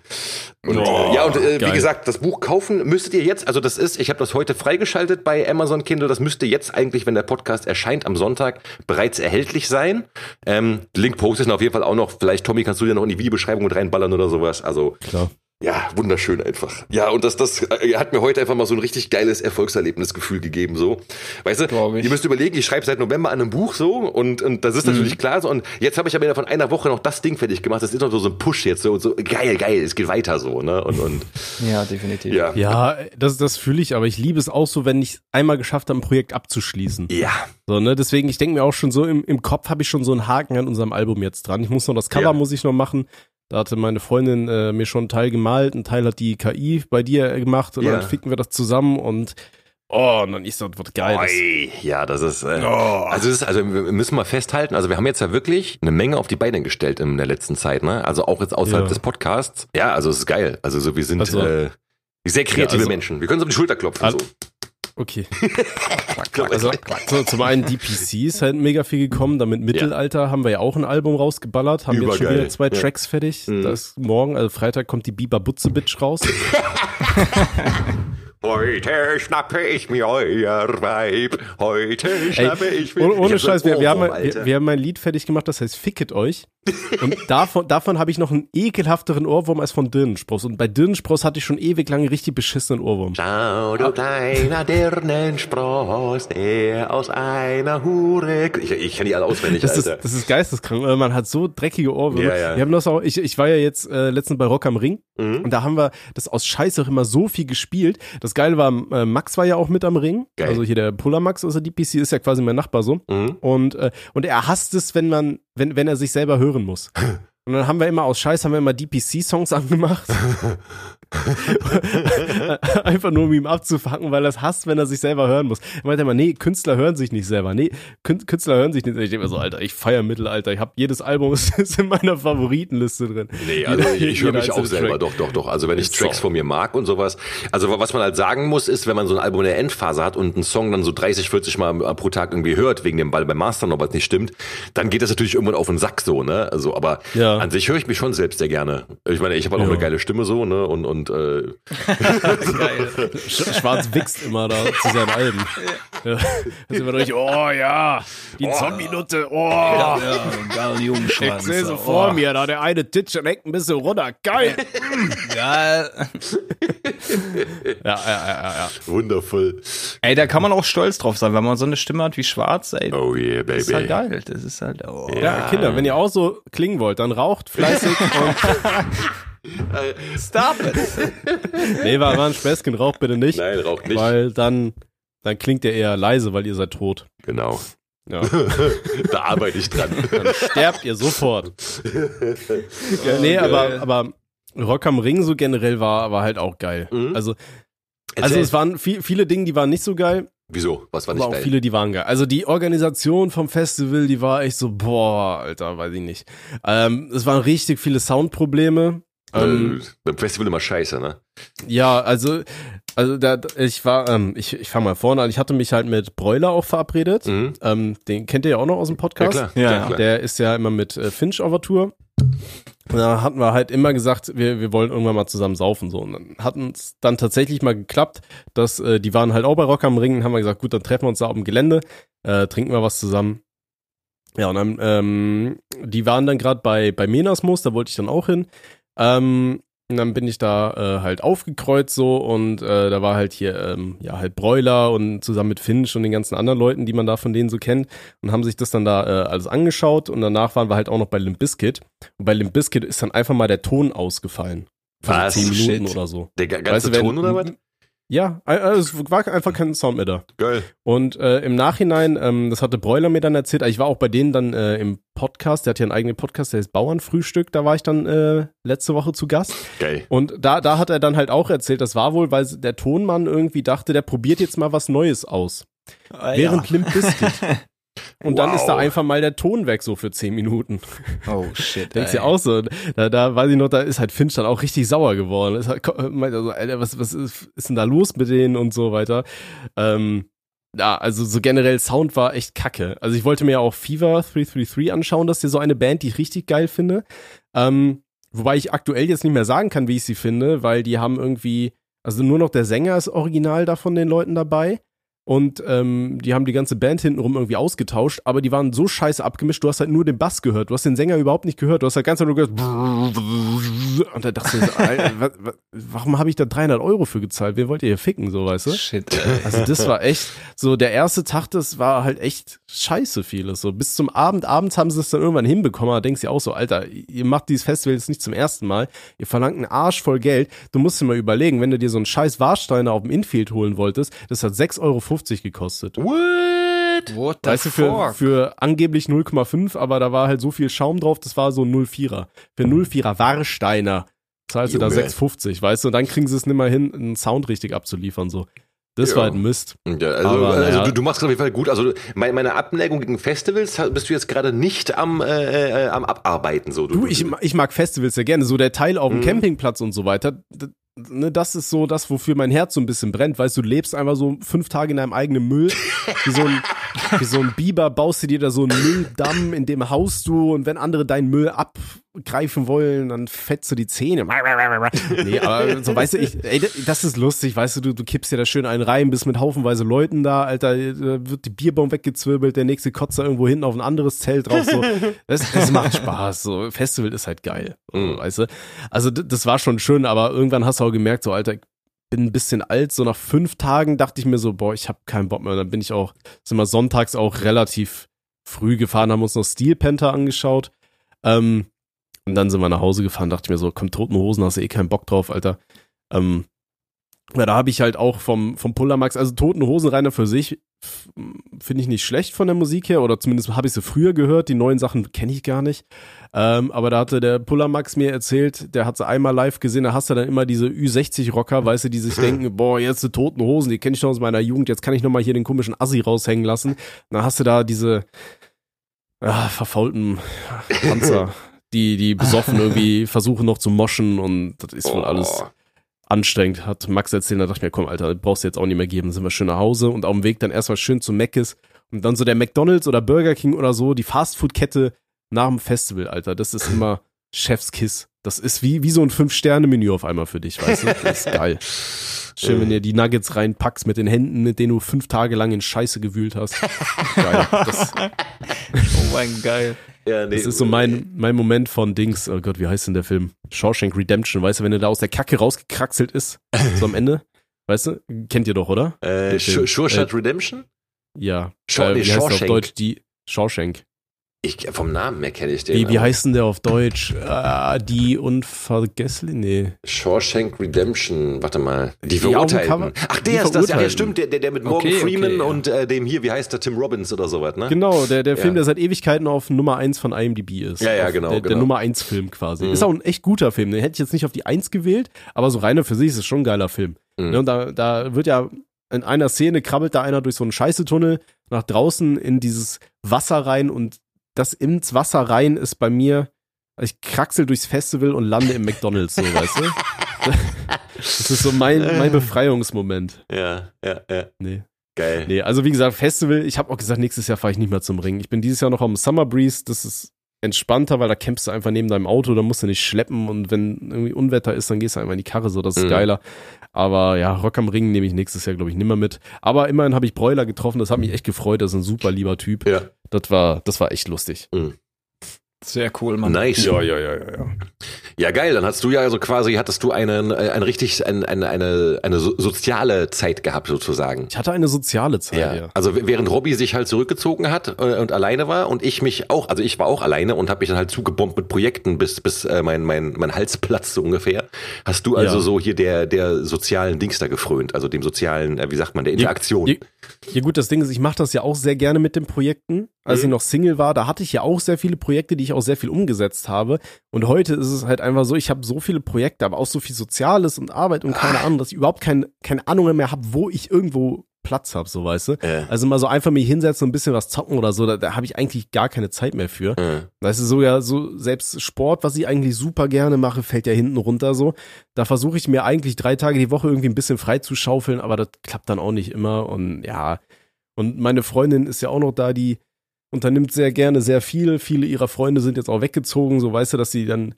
Und, oh, äh, ja, und äh, wie gesagt, das Buch kaufen müsstet ihr jetzt, also das ist, ich habe das heute freigeschaltet bei Amazon Kindle, das müsste jetzt eigentlich, wenn der Podcast erscheint am Sonntag, bereits erhältlich sein. Ähm, Link poste ich auf jeden Fall auch noch, vielleicht Tommy, kannst du dir noch in die Videobeschreibung mit reinballern oder sowas. Also Klar. Ja, wunderschön einfach. Ja, und das, das äh, hat mir heute einfach mal so ein richtig geiles Erfolgserlebnisgefühl gegeben, so. Weißt du, ihr müsst überlegen, ich schreibe seit November an einem Buch so und, und das ist mhm. natürlich klar so. Und jetzt habe ich aber von einer Woche noch das Ding fertig gemacht. Das ist noch so ein Push jetzt so, so geil, geil, es geht weiter so, ne? Und, und ja, definitiv. Ja, ja das, das fühle ich, aber ich liebe es auch so, wenn ich einmal geschafft habe, ein Projekt abzuschließen. Ja. So, ne? Deswegen, ich denke mir auch schon so, im, im Kopf habe ich schon so einen Haken an unserem Album jetzt dran. Ich muss noch das Cover, ja. muss ich noch machen. Da hatte meine Freundin äh, mir schon einen Teil gemalt, ein Teil hat die KI bei dir gemacht und yeah. dann ficken wir das zusammen und Oh, und dann ist das wird geil. Oi, ja, das ist, äh, oh. also, das ist, also wir müssen mal festhalten, also wir haben jetzt ja wirklich eine Menge auf die Beine gestellt in der letzten Zeit, ne? Also auch jetzt außerhalb ja. des Podcasts. Ja, also es ist geil. Also so, wir sind also, äh, sehr kreative ja, also, Menschen. Wir können uns auf die Schulter klopfen. Also, so. Okay. also, so, zum einen DPC ist halt mega viel gekommen, damit Mittelalter ja. haben wir ja auch ein Album rausgeballert, haben Übergeil. jetzt schon wieder zwei ja. Tracks fertig. Mhm. Das morgen, also Freitag kommt die Biber Butze Bitch raus. Heute schnappe ich mir euer Weib. Heute schnappe Ey, ich mir. Ohne, Scheiß, wir, wir, haben, wir, wir, haben mein Lied fertig gemacht, das heißt Ficket euch. Und davon, davon habe ich noch einen ekelhafteren Ohrwurm als von Dirnenspross. Und bei Dirnenspross hatte ich schon ewig lange richtig beschissenen Ohrwurm. Schau, du kleiner Dirnenspross, der aus einer Hure. Ich, ich kenne die alle auswendig, das Alter. Ist, das ist geisteskrank. Man hat so dreckige Ohrwürmer. Ja, ja. Wir haben das auch, ich, ich war ja jetzt äh, letztens bei Rock am Ring mhm. und da haben wir das aus Scheiß auch immer so viel gespielt. Das das Geile war, äh, Max war ja auch mit am Ring. Geil. Also hier der Puller Max aus der DPC ist ja quasi mein Nachbar so. Mhm. Und, äh, und er hasst es, wenn man, wenn, wenn er sich selber hören muss. Und dann haben wir immer aus Scheiß haben wir immer DPC-Songs angemacht. Einfach nur um ihm abzufangen, weil er es hasst, wenn er sich selber hören muss. Er meinte immer, nee, Künstler hören sich nicht selber. Nee, Künstler hören sich nicht. Ich denke mir so, Alter, ich feiere Mittelalter. Ich habe jedes Album ist in meiner Favoritenliste drin. Nee, also ich, ich höre mich auch selber, Track. doch, doch, doch. Also wenn ich Tracks so. von mir mag und sowas. Also was man halt sagen muss, ist, wenn man so ein Album in der Endphase hat und einen Song dann so 30, 40 Mal pro Tag irgendwie hört, wegen dem Ball beim Master noch was nicht stimmt, dann geht das natürlich irgendwann auf den Sack so, ne? Also, aber ja. An sich höre ich mich schon selbst sehr gerne. Ich meine, ich habe auch ja. eine geile Stimme so, ne? Und, und äh, Geil. Schwarz wächst immer da zu seinen Alben. Ja. Da sind wir durch, oh ja, die oh. Zombie-Nutte, oh. Ja, ja. Ich sehe so oh. vor mir, da der eine Titsch leckt ein bisschen runter. Geil. Geil. ja, ja, ja, ja. Wundervoll. Ey, da kann man auch stolz drauf sein, wenn man so eine Stimme hat wie Schwarz, ey. Oh yeah, baby. Das ist halt geil. Das ist halt, oh. Ja, Kinder, wenn ihr auch so klingen wollt, dann raucht fleißig und Stop it. nee, war, war ein Späßchen, raucht bitte nicht. Nein, raucht nicht. Weil dann, dann klingt ihr eher leise, weil ihr seid tot. Genau. Ja. da arbeite ich dran. Dann sterbt ihr sofort. ja, nee, aber, aber Rock am Ring so generell war, war halt auch geil. Mhm. Also, also es waren viel, viele Dinge, die waren nicht so geil. Wieso? Was war nicht aber auch viele, die waren geil. Also die Organisation vom Festival, die war echt so, boah, Alter, weiß ich nicht. Ähm, es waren richtig viele Soundprobleme. Ähm, Beim Festival immer scheiße, ne? Ja, also, also da, ich war, ähm, ich, ich fange mal vorne an. Ich hatte mich halt mit Broiler auch verabredet. Mhm. Ähm, den kennt ihr ja auch noch aus dem Ja, Podcast. klar. Ja, klar. Der ist ja immer mit äh, Finch auf Tour. Und da hatten wir halt immer gesagt, wir, wir wollen irgendwann mal zusammen saufen. So. Und dann hat uns dann tatsächlich mal geklappt, dass äh, die waren halt auch bei Rock am Ring. Haben wir gesagt, gut, dann treffen wir uns da auf dem Gelände, äh, trinken wir was zusammen. Ja, und dann, ähm, die waren dann gerade bei, bei Menasmus, da wollte ich dann auch hin. Ähm, und dann bin ich da äh, halt aufgekreuzt so und äh, da war halt hier ähm, ja halt Broiler und zusammen mit Finch und den ganzen anderen Leuten, die man da von denen so kennt und haben sich das dann da äh, alles angeschaut und danach waren wir halt auch noch bei Limp Bizkit und bei Limp Bizkit ist dann einfach mal der Ton ausgefallen. Für Was? so 10 Minuten Shit. oder so. Der ga- ganze Weißt du, Ton oder was? Ja, äh, es war einfach kein Sound mehr da. Geil. Und äh, im Nachhinein, ähm, das hatte Broiler mir dann erzählt, ich war auch bei denen dann äh, im Podcast, der hat ja einen eigenen Podcast, der heißt Bauernfrühstück, da war ich dann äh, letzte Woche zu Gast. Geil. Und da, da hat er dann halt auch erzählt, das war wohl, weil der Tonmann irgendwie dachte, der probiert jetzt mal was Neues aus. Ah, während Limp Bizkit. Und dann ist da Wow. einfach mal der Ton weg, so für 10 Minuten. Oh shit. Denkst du auch so, da, da weiß ich noch, da ist halt Finch dann auch richtig sauer geworden. Ist halt, Alter, was, was ist, ist denn da los mit denen und so weiter. Ähm, ja, also so generell Sound war echt kacke. Also ich wollte mir ja auch Fever 333 anschauen, das ist ja so eine Band, die ich richtig geil finde. Ähm, wobei ich aktuell jetzt nicht mehr sagen kann, wie ich sie finde, weil die haben irgendwie, also nur noch der Sänger ist original da von den Leuten dabei. Und ähm, die haben die ganze Band hintenrum irgendwie ausgetauscht, aber die waren so scheiße abgemischt, du hast halt nur den Bass gehört, du hast den Sänger überhaupt nicht gehört, du hast halt ganz nur gehört. Und da dachte ich warum habe ich da 300 Euro für gezahlt? Wen wollt ihr hier ficken, so, weißt du? Shit. Also das war echt, so der erste Tag, das war halt echt scheiße vieles. So bis zum Abend, abends haben sie es dann irgendwann hinbekommen, aber denkst du auch so, Alter, ihr macht dieses Festival jetzt nicht zum ersten Mal, ihr verlangt einen Arsch voll Geld. Du musst dir mal überlegen, wenn du dir so einen scheiß Warsteiner auf dem Infield holen wolltest, das hat 6,50 Euro gekostet. What? What the Weißt du, für, fuck? für angeblich 0,5, aber da war halt so viel Schaum drauf, das war so ein 0,4er. Für 0,4er Warsteiner zahlst du da Junge. 6,50, weißt du, und dann kriegen sie es nicht mal hin, einen Sound richtig abzuliefern, so. Das Ja. war halt ein Mist. Ja, also, Aber, also du, du machst auf jeden Fall gut. Also meine, meine Abneigung gegen Festivals bist du jetzt gerade nicht am, äh, äh, am Abarbeiten. So. Du, ich, ich mag Festivals sehr gerne. So der Teil auf dem Mhm. Campingplatz und so weiter. Ne, das ist so das, wofür mein Herz so ein bisschen brennt. Weißt du, du lebst einfach so fünf Tage in deinem eigenen Müll. Wie so ein, wie so ein Biber baust du dir da so einen Mülldamm, in dem haust du und wenn andere deinen Müll abgreifen wollen, dann fetzt du die Zähne. Nee, aber so, weißt du, ich, ey, das ist lustig, weißt du, du, du kippst dir da schön einen rein, bist mit haufenweise Leuten da, Alter, da wird die Bierbaum weggezwirbelt, der nächste kotzt da irgendwo hinten auf ein anderes Zelt drauf, so. Das, das macht Spaß, so. Festival ist halt geil, Mhm. weißt du. Also, das war schon schön, aber irgendwann hast du auch gemerkt, so, Alter, ich bin ein bisschen alt, so nach fünf Tagen dachte ich mir so, boah, ich habe keinen Bock mehr. Und dann bin ich auch, sind wir sonntags auch relativ früh gefahren, haben uns noch Steel Panther angeschaut. Ähm, und dann sind wir nach Hause gefahren, dachte ich mir so, komm, toten Hosen, hast du eh keinen Bock drauf, Alter. Ähm, ja, da habe ich halt auch vom, vom Pullermax, also Toten Hosen reiner für sich, finde ich nicht schlecht von der Musik her, oder zumindest habe ich sie früher gehört, die neuen Sachen kenne ich gar nicht. Ähm, aber da hatte der Pullermax mir erzählt, der hat sie einmal live gesehen, da hast du dann immer diese Ü60-Rocker, weißt du, die sich denken, boah, jetzt die Toten Hosen, die kenne ich noch aus meiner Jugend, jetzt kann ich nochmal hier den komischen Assi raushängen lassen. Dann hast du da diese ah, verfaulten Panzer, die, die besoffen irgendwie versuchen noch zu moschen und das ist wohl alles Oh. anstrengend, hat Max erzählt. Da dachte ich mir, komm, Alter, brauchst du jetzt auch nicht mehr geben. Sind wir schön nach Hause und auf dem Weg dann erstmal schön zu Mc's und dann so der McDonalds oder Burger King oder so, die Fastfood-Kette nach dem Festival, Alter. Das ist immer Chefskiss. Das ist wie, wie so ein Fünf-Sterne-Menü auf einmal für dich, weißt du? Das ist geil. Schön, wenn ihr die Nuggets reinpackst mit den Händen, mit denen du fünf Tage lang in Scheiße gewühlt hast. Geil. Das, Oh mein geil. Ja, nee, das ist so mein, mein Moment von Dings. Oh Gott, wie heißt denn der Film? Shawshank Redemption. Weißt du, wenn er da aus der Kacke rausgekraxelt ist, so am Ende? Weißt du? Kennt ihr doch, oder? Äh, Film. Sh- Shot Redemption? Ja. Shaw- äh, nee, wie heißt der auf Shawshank. Deutsch? Die Shawshank. Ich, vom Namen her kenne ich den. Wie, wie heißt denn der auf Deutsch? Ah, die Unvergessliche? Nee. Shawshank Redemption, warte mal. Die Die Verurteilten. Ach, der ist das, ja, Verurteilten. stimmt, der, der, der mit Morgan Okay, okay, Freeman ja. und äh, dem hier, wie heißt der, Tim Robbins oder sowas, ne? Genau, der, der Film, Ja. der seit Ewigkeiten auf Nummer 1 von IMDb ist. Ja, ja, genau, Der, der genau. Nummer 1 Film quasi. Mhm. Ist auch ein echt guter Film. Den hätte ich jetzt nicht auf die 1 gewählt, aber so reiner für sich ist es schon ein geiler Film. Mhm. Ne, und da, da wird ja in einer Szene krabbelt da einer durch so einen Scheißetunnel nach draußen in dieses Wasser rein und das ins Wasser rein ist bei mir ich kraxel durchs Festival und lande im McDonalds, so, weißt du? Das ist so mein, mein Befreiungsmoment. Ja, ja, ja. Nee. Geil. Nee, also wie gesagt, Festival, ich habe auch gesagt, nächstes Jahr fahre ich nicht mehr zum Ring. Ich bin dieses Jahr noch am Summer Breeze, das ist entspannter, weil da campst du einfach neben deinem Auto, da musst du nicht schleppen und wenn irgendwie Unwetter ist, dann gehst du einfach in die Karre, so, das ist Mhm. geiler. Aber ja, Rock am Ring nehme ich nächstes Jahr, glaube ich, nimmer mit. Aber immerhin habe ich Broiler getroffen, das hat mich echt gefreut, das ist ein super lieber Typ. Ja. Das war, das war echt lustig. Sehr cool, Mann. Nice. ja, ja, ja, ja. Ja, geil. Dann hast du ja also quasi, hattest du einen, äh, ein richtig, ein, eine, eine, eine so- soziale Zeit gehabt sozusagen. Ich hatte eine soziale Zeit, ja. Ja. Also während Robby sich halt zurückgezogen hat äh, und alleine war und ich mich auch, also ich war auch alleine und habe mich dann halt zugebombt mit Projekten bis bis äh, mein mein mein Hals platzt so ungefähr. Hast du also Ja. so hier der der sozialen Dings da gefrönt, also dem sozialen, äh, wie sagt man, der Interaktion. Ja, ja gut, das Ding ist, ich mache das ja auch sehr gerne mit den Projekten. Als Mhm. ich noch Single war, da hatte ich ja auch sehr viele Projekte, die ich auch sehr viel umgesetzt habe. Und heute ist es halt einfach so, ich habe so viele Projekte, aber auch so viel Soziales und Arbeit und keine Ahnung, dass ich überhaupt kein, keine Ahnung mehr habe, wo ich irgendwo Platz habe, so weißt du. Äh, Also mal so einfach mich hinsetzen und ein bisschen was zocken oder so, da, da habe ich eigentlich gar keine Zeit mehr für. äh, Weißt du, sogar so selbst Sport, was ich eigentlich super gerne mache, fällt ja hinten runter so. Da versuche ich mir eigentlich drei Tage die Woche irgendwie ein bisschen frei zu schaufeln, aber das klappt dann auch nicht immer. Und ja, und meine Freundin ist ja auch noch da, die unternimmt sehr gerne sehr viel. Viele ihrer Freunde sind jetzt auch weggezogen, so weißt du, dass sie dann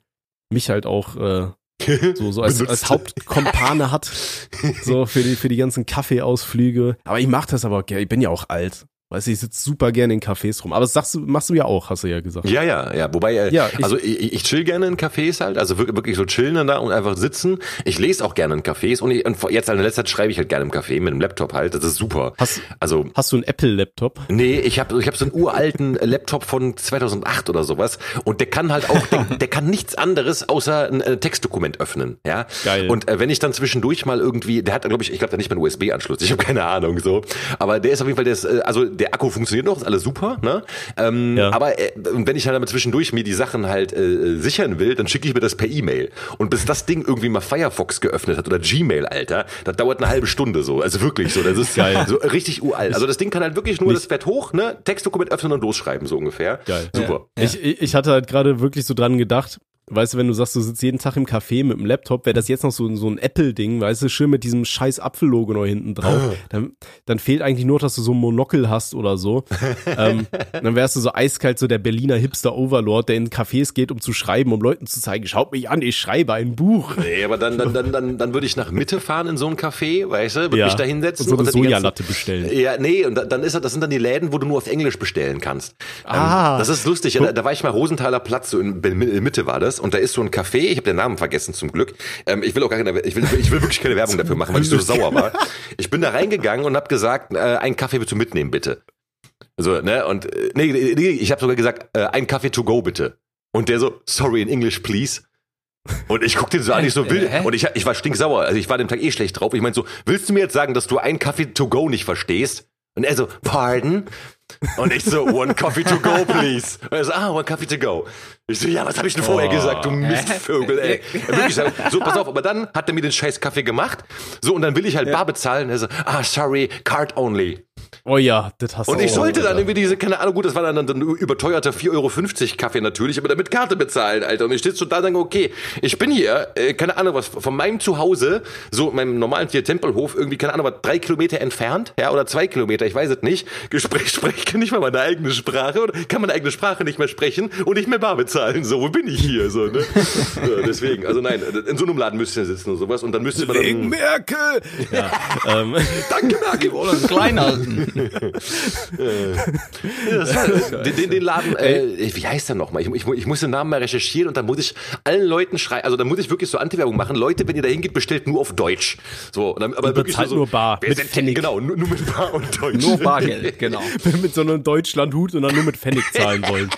mich halt auch äh, so, so als, als Hauptkompane hat, so für die, für die ganzen Kaffeeausflüge. Aber ich mach das aber, ich bin ja auch alt. Weißt du, ich sitze super gerne in Cafés rum. Aber das sagst du, machst du ja auch, hast du ja gesagt. Ja, ja, ja. Wobei, äh, Ja, ich- also ich, ich chill gerne in Cafés halt, also wirklich, wirklich so chillen dann da und einfach sitzen. Ich lese auch gerne in Cafés und, ich, und jetzt in letzter Zeit schreibe ich halt gerne im Café mit dem Laptop halt. Das ist super. Hast, Also hast du einen Apple-Laptop? Nee, ich habe ich hab so einen uralten Laptop von 2008 oder sowas und der kann halt auch, der, der kann nichts anderes außer ein äh, Textdokument öffnen, ja. Geil. Und äh, wenn ich dann zwischendurch mal irgendwie, der hat, glaube ich, ich glaube, der hat nicht mal einen USB-Anschluss, ich habe keine Ahnung so, aber der ist auf jeden Fall, der ist, äh, also der Akku funktioniert noch, ist alles super, ne? Ähm, Ja. Aber äh, wenn ich halt damit zwischendurch mir die Sachen halt äh, sichern will, dann schicke ich mir das per E-Mail und bis das Ding irgendwie mal Firefox geöffnet hat oder Gmail, Alter, das dauert eine halbe Stunde so, also wirklich so, das ist Geil. so richtig uralt. Also das Ding kann halt wirklich nur das Bett hoch, ne? Textdokument öffnen und losschreiben, so ungefähr. Geil. Super. Ja. Ich, ich ich hatte halt gerade wirklich so dran gedacht, weißt du, wenn du sagst, du sitzt jeden Tag im Café mit dem Laptop, wäre das jetzt noch so, so ein Apple-Ding, weißt du, schön mit diesem scheiß Apfel-Logo noch hinten drauf. Ah. Dann, dann fehlt eigentlich nur, dass du so ein Monokel hast oder so. ähm, dann wärst du so eiskalt so der Berliner Hipster-Overlord, der in Cafés geht, um zu schreiben, um Leuten zu zeigen, schaut mich an, ich schreibe ein Buch. Nee, aber dann, dann, dann, dann, dann würde ich nach Mitte fahren in so ein Café, weißt du, würde Ja. mich da hinsetzen Und so eine Sojalatte bestellen. Ja, nee, und da- dann ist das, das sind dann die Läden, wo du nur auf Englisch bestellen kannst. Ah. Ähm, das ist lustig. Da, da war ich mal Rosenthaler Platz, so in, in Mitte war das, und da ist so ein Café, ich habe den Namen vergessen zum Glück. Ähm, ich will auch gar keine, ich will, ich will wirklich keine Werbung dafür machen, weil ich so sauer war. Ich bin da reingegangen und habe gesagt, äh, einen Kaffee willst du mitnehmen, bitte. So, ne, und äh, nee, nee, ich habe sogar gesagt, äh, ein Kaffee to go, bitte. Und der so, sorry, in English, please. Und ich guck den so an, ich so will. Hä? Und ich, ich war stinksauer. Also ich war dem Tag eh schlecht drauf. Ich meinte so, willst du mir jetzt sagen, dass du ein Kaffee to go nicht verstehst? Und er so, pardon? Und ich so, one coffee to go, please. Und er so, ah, one coffee to go. Ich so, ja, was habe ich denn vorher Oh. gesagt, du Mistvögel, ey. Wirklich, so, pass auf, aber dann hat er mir den scheiß Kaffee gemacht. So, und dann will ich halt bar bezahlen. Er so, ah, sorry, card only. Oh ja, das hast du Und ich sollte dann Alter. irgendwie diese, keine Ahnung, gut, das war dann, dann, dann überteuerter 4,50 Euro Kaffee natürlich, aber dann mit Karte bezahlen, Alter. Und ich stehe so da und denke, okay, ich bin hier, äh, keine Ahnung was, von meinem Zuhause, so meinem normalen hier Tempelhof, irgendwie, keine Ahnung was, drei Kilometer entfernt, ja, oder zwei Kilometer, ich weiß es nicht. Gespräch spreche kann nicht mal meine eigene Sprache oder kann meine eigene Sprache nicht mehr sprechen und nicht mehr bar bezahlen. So, wo bin ich hier? So, ne? ja, deswegen, also nein, in so einem Laden müsst ihr sitzen und sowas und dann müsste man Wegen dann. Merkel! Ja, ähm, Danke, Merkel! Oder ein Kleinhalten. Das war, den, den, den Laden, äh, wie heißt der nochmal? Ich, ich, ich muss den Namen mal recherchieren und dann muss ich allen Leuten schreiben, also dann muss ich wirklich so Anti-Werbung machen. Leute, wenn ihr da hingeht, bestellt nur auf Deutsch. So, und dann, aber Und wirklich bezahlt so, nur bar, mit sind- Pfennig. Genau, nur, nur mit Bar und Deutsch. Nur Bargeld, genau. mit so einem Deutschlandhut und dann nur mit Pfennig zahlen wollen.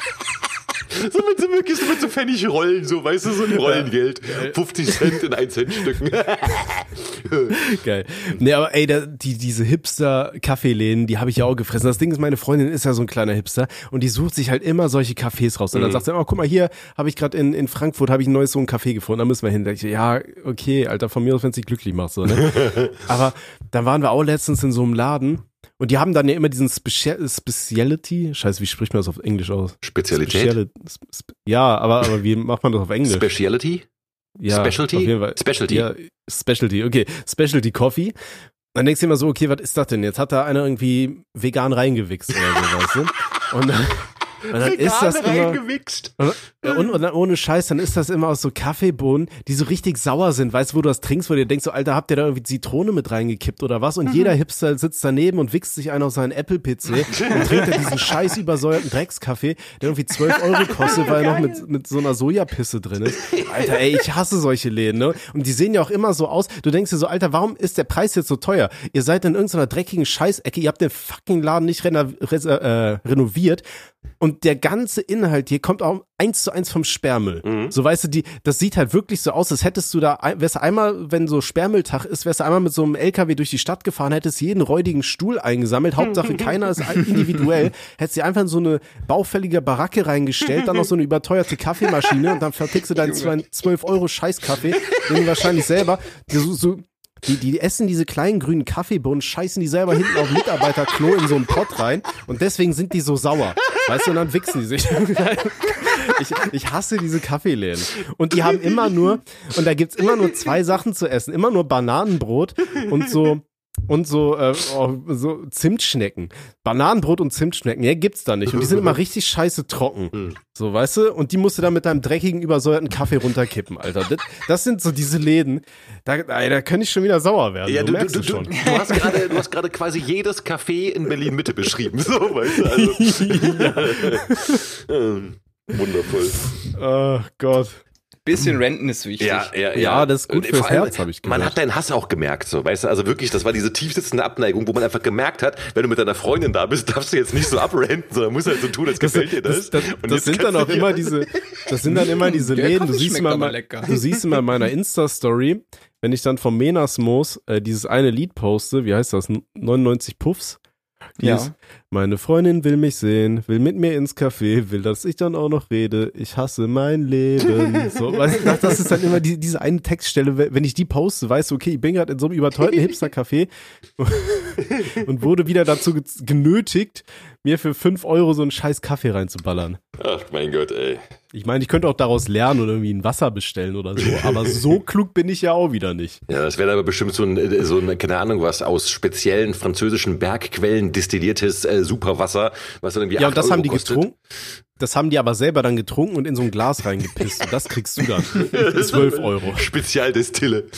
So mit so wirklich so mit so Pfennigrollen, so, weißt du, so ein Rollengeld. 50 Cent in 1 Cent Stücken. Geil. Nee, aber ey, da, die, diese Hipster-Kaffeeläden, die habe ich ja auch gefressen. Das Ding ist, meine Freundin ist ja so ein kleiner Hipster und die sucht sich halt immer solche Cafés raus. Und dann sagt sie, oh, guck mal, hier habe ich gerade in, in Frankfurt habe ich ein neues so ein Café gefunden, da müssen wir hin. Da ich, ja, okay, Alter, von mir aus, wenn es dich glücklich macht. So, ne? aber dann waren wir auch letztens in so einem Laden Und die haben dann ja immer diesen Specia Speciality, scheiße, wie spricht man das auf Englisch aus? Spezialität? Speziali Sp ja, aber, aber wie macht man das auf Englisch? Speciality? ja, Specialty? Auf jeden Fall. Specialty. Ja, Specialty, okay. Specialty Coffee. Dann denkst du immer so, okay, was ist das denn? Jetzt hat da einer irgendwie vegan reingewichst oder so, weißt du? Und dann, und dann ist das immer, reingewichst. ja, und, und dann ohne Scheiß, dann ist das immer aus so Kaffeebohnen, die so richtig sauer sind. Weißt du, wo du das trinkst, wo du denkst, so, Alter, habt ihr da irgendwie Zitrone mit reingekippt oder was? Und jeder Hipster sitzt daneben und wichst sich einen auf seinen Apple-PC und trinkt dann diesen scheiß übersäuerten Dreckskaffee, der irgendwie 12 Euro kostet, weil er noch mit, mit so einer Sojapisse drin ist. Alter, ey, ich hasse solche Läden, ne? Und die sehen ja auch immer so aus. Du denkst dir so, Alter, warum ist der Preis jetzt so teuer? Ihr seid in irgendeiner dreckigen Scheißecke, ihr habt den fucking Laden nicht äh, renoviert. Und der ganze Inhalt hier kommt auch eins zu eins vom Sperrmüll. Mhm. So weißt du, die, das sieht halt wirklich so aus, als hättest du da, wärst du einmal, wenn so Sperrmülltag ist, wärst du einmal mit so einem LKW durch die Stadt gefahren, hättest jeden räudigen Stuhl eingesammelt, Hauptsache keiner ist individuell, hättest dir einfach in so eine baufällige Baracke reingestellt, dann noch so eine überteuerte Kaffeemaschine und dann vertickst du deinen 12 Euro Scheißkaffee, den du wahrscheinlich selber, so, so die, die essen diese kleinen grünen Kaffeebohnen, scheißen die selber hinten auf Mitarbeiterklo in so einen Pott rein und deswegen sind die so sauer. Weißt du, und dann wichsen die sich. Ich, ich hasse diese Kaffeeläden. Und die haben immer nur, und da gibt's immer nur zwei Sachen zu essen. Immer nur Bananenbrot und so, und so, äh, so Zimtschnecken. Bananenbrot und Zimtschnecken, ja, gibt's da nicht. Und die sind immer richtig scheiße trocken. So, weißt du? Und die musst du dann mit deinem dreckigen, übersäuerten Kaffee runterkippen, Alter. Das, das sind so diese Läden. Da, da kann ich schon wieder sauer werden. Ja, du, du, du, merkst du, du, schon. du hast gerade, du hast gerade quasi jedes Café in Berlin Mitte beschrieben, so, weißt du, also. Ähm, Wundervoll. Oh Gott. Bisschen Renten ist wichtig. Ja, ja, ja. Ja, das ist gut Und fürs allem, Herz, hab ich Man gehört. hat deinen Hass auch gemerkt, so, weißt du, also wirklich, das war diese tiefsitzende Abneigung, wo man einfach gemerkt hat, wenn du mit deiner Freundin da bist, darfst du jetzt nicht so abrenten, sondern musst halt so tun, als gefällt dir das. Das, Und das jetzt sind dann auch immer diese, das sind dann immer diese Läden. Du siehst, immer, mal- du siehst immer in meiner Insta-Story, wenn ich dann vom Menasmos äh, dieses eine Lied poste, wie heißt das? 99 Puffs. Ja. Dieses, Meine Freundin will mich sehen, will mit mir ins Café, will, dass ich dann auch noch rede. Ich hasse mein Leben. So, weißt, das- das ist dann immer die, diese eine Textstelle, wenn ich die poste, weißt du, okay, ich bin gerade in so einem überteuerten Hipster-Café und wurde wieder dazu ge- genötigt, mir für 5 Euro so einen scheiß Kaffee reinzuballern. Ach mein Gott, ey. Ich meine, ich könnte auch daraus lernen und irgendwie ein Wasser bestellen oder so, aber so klug bin ich ja auch wieder nicht. Ja, das wäre aber bestimmt so ein, äh, so ein, keine Ahnung was, aus speziellen französischen Bergquellen destilliertes äh, Superwasser, was dann irgendwie Ja, 8 und das Euro haben die kostet. getrunken. Das haben die aber selber dann getrunken und in so ein Glas reingepisst. Und das kriegst du dann. Für 12 Euro. Spezialdestille.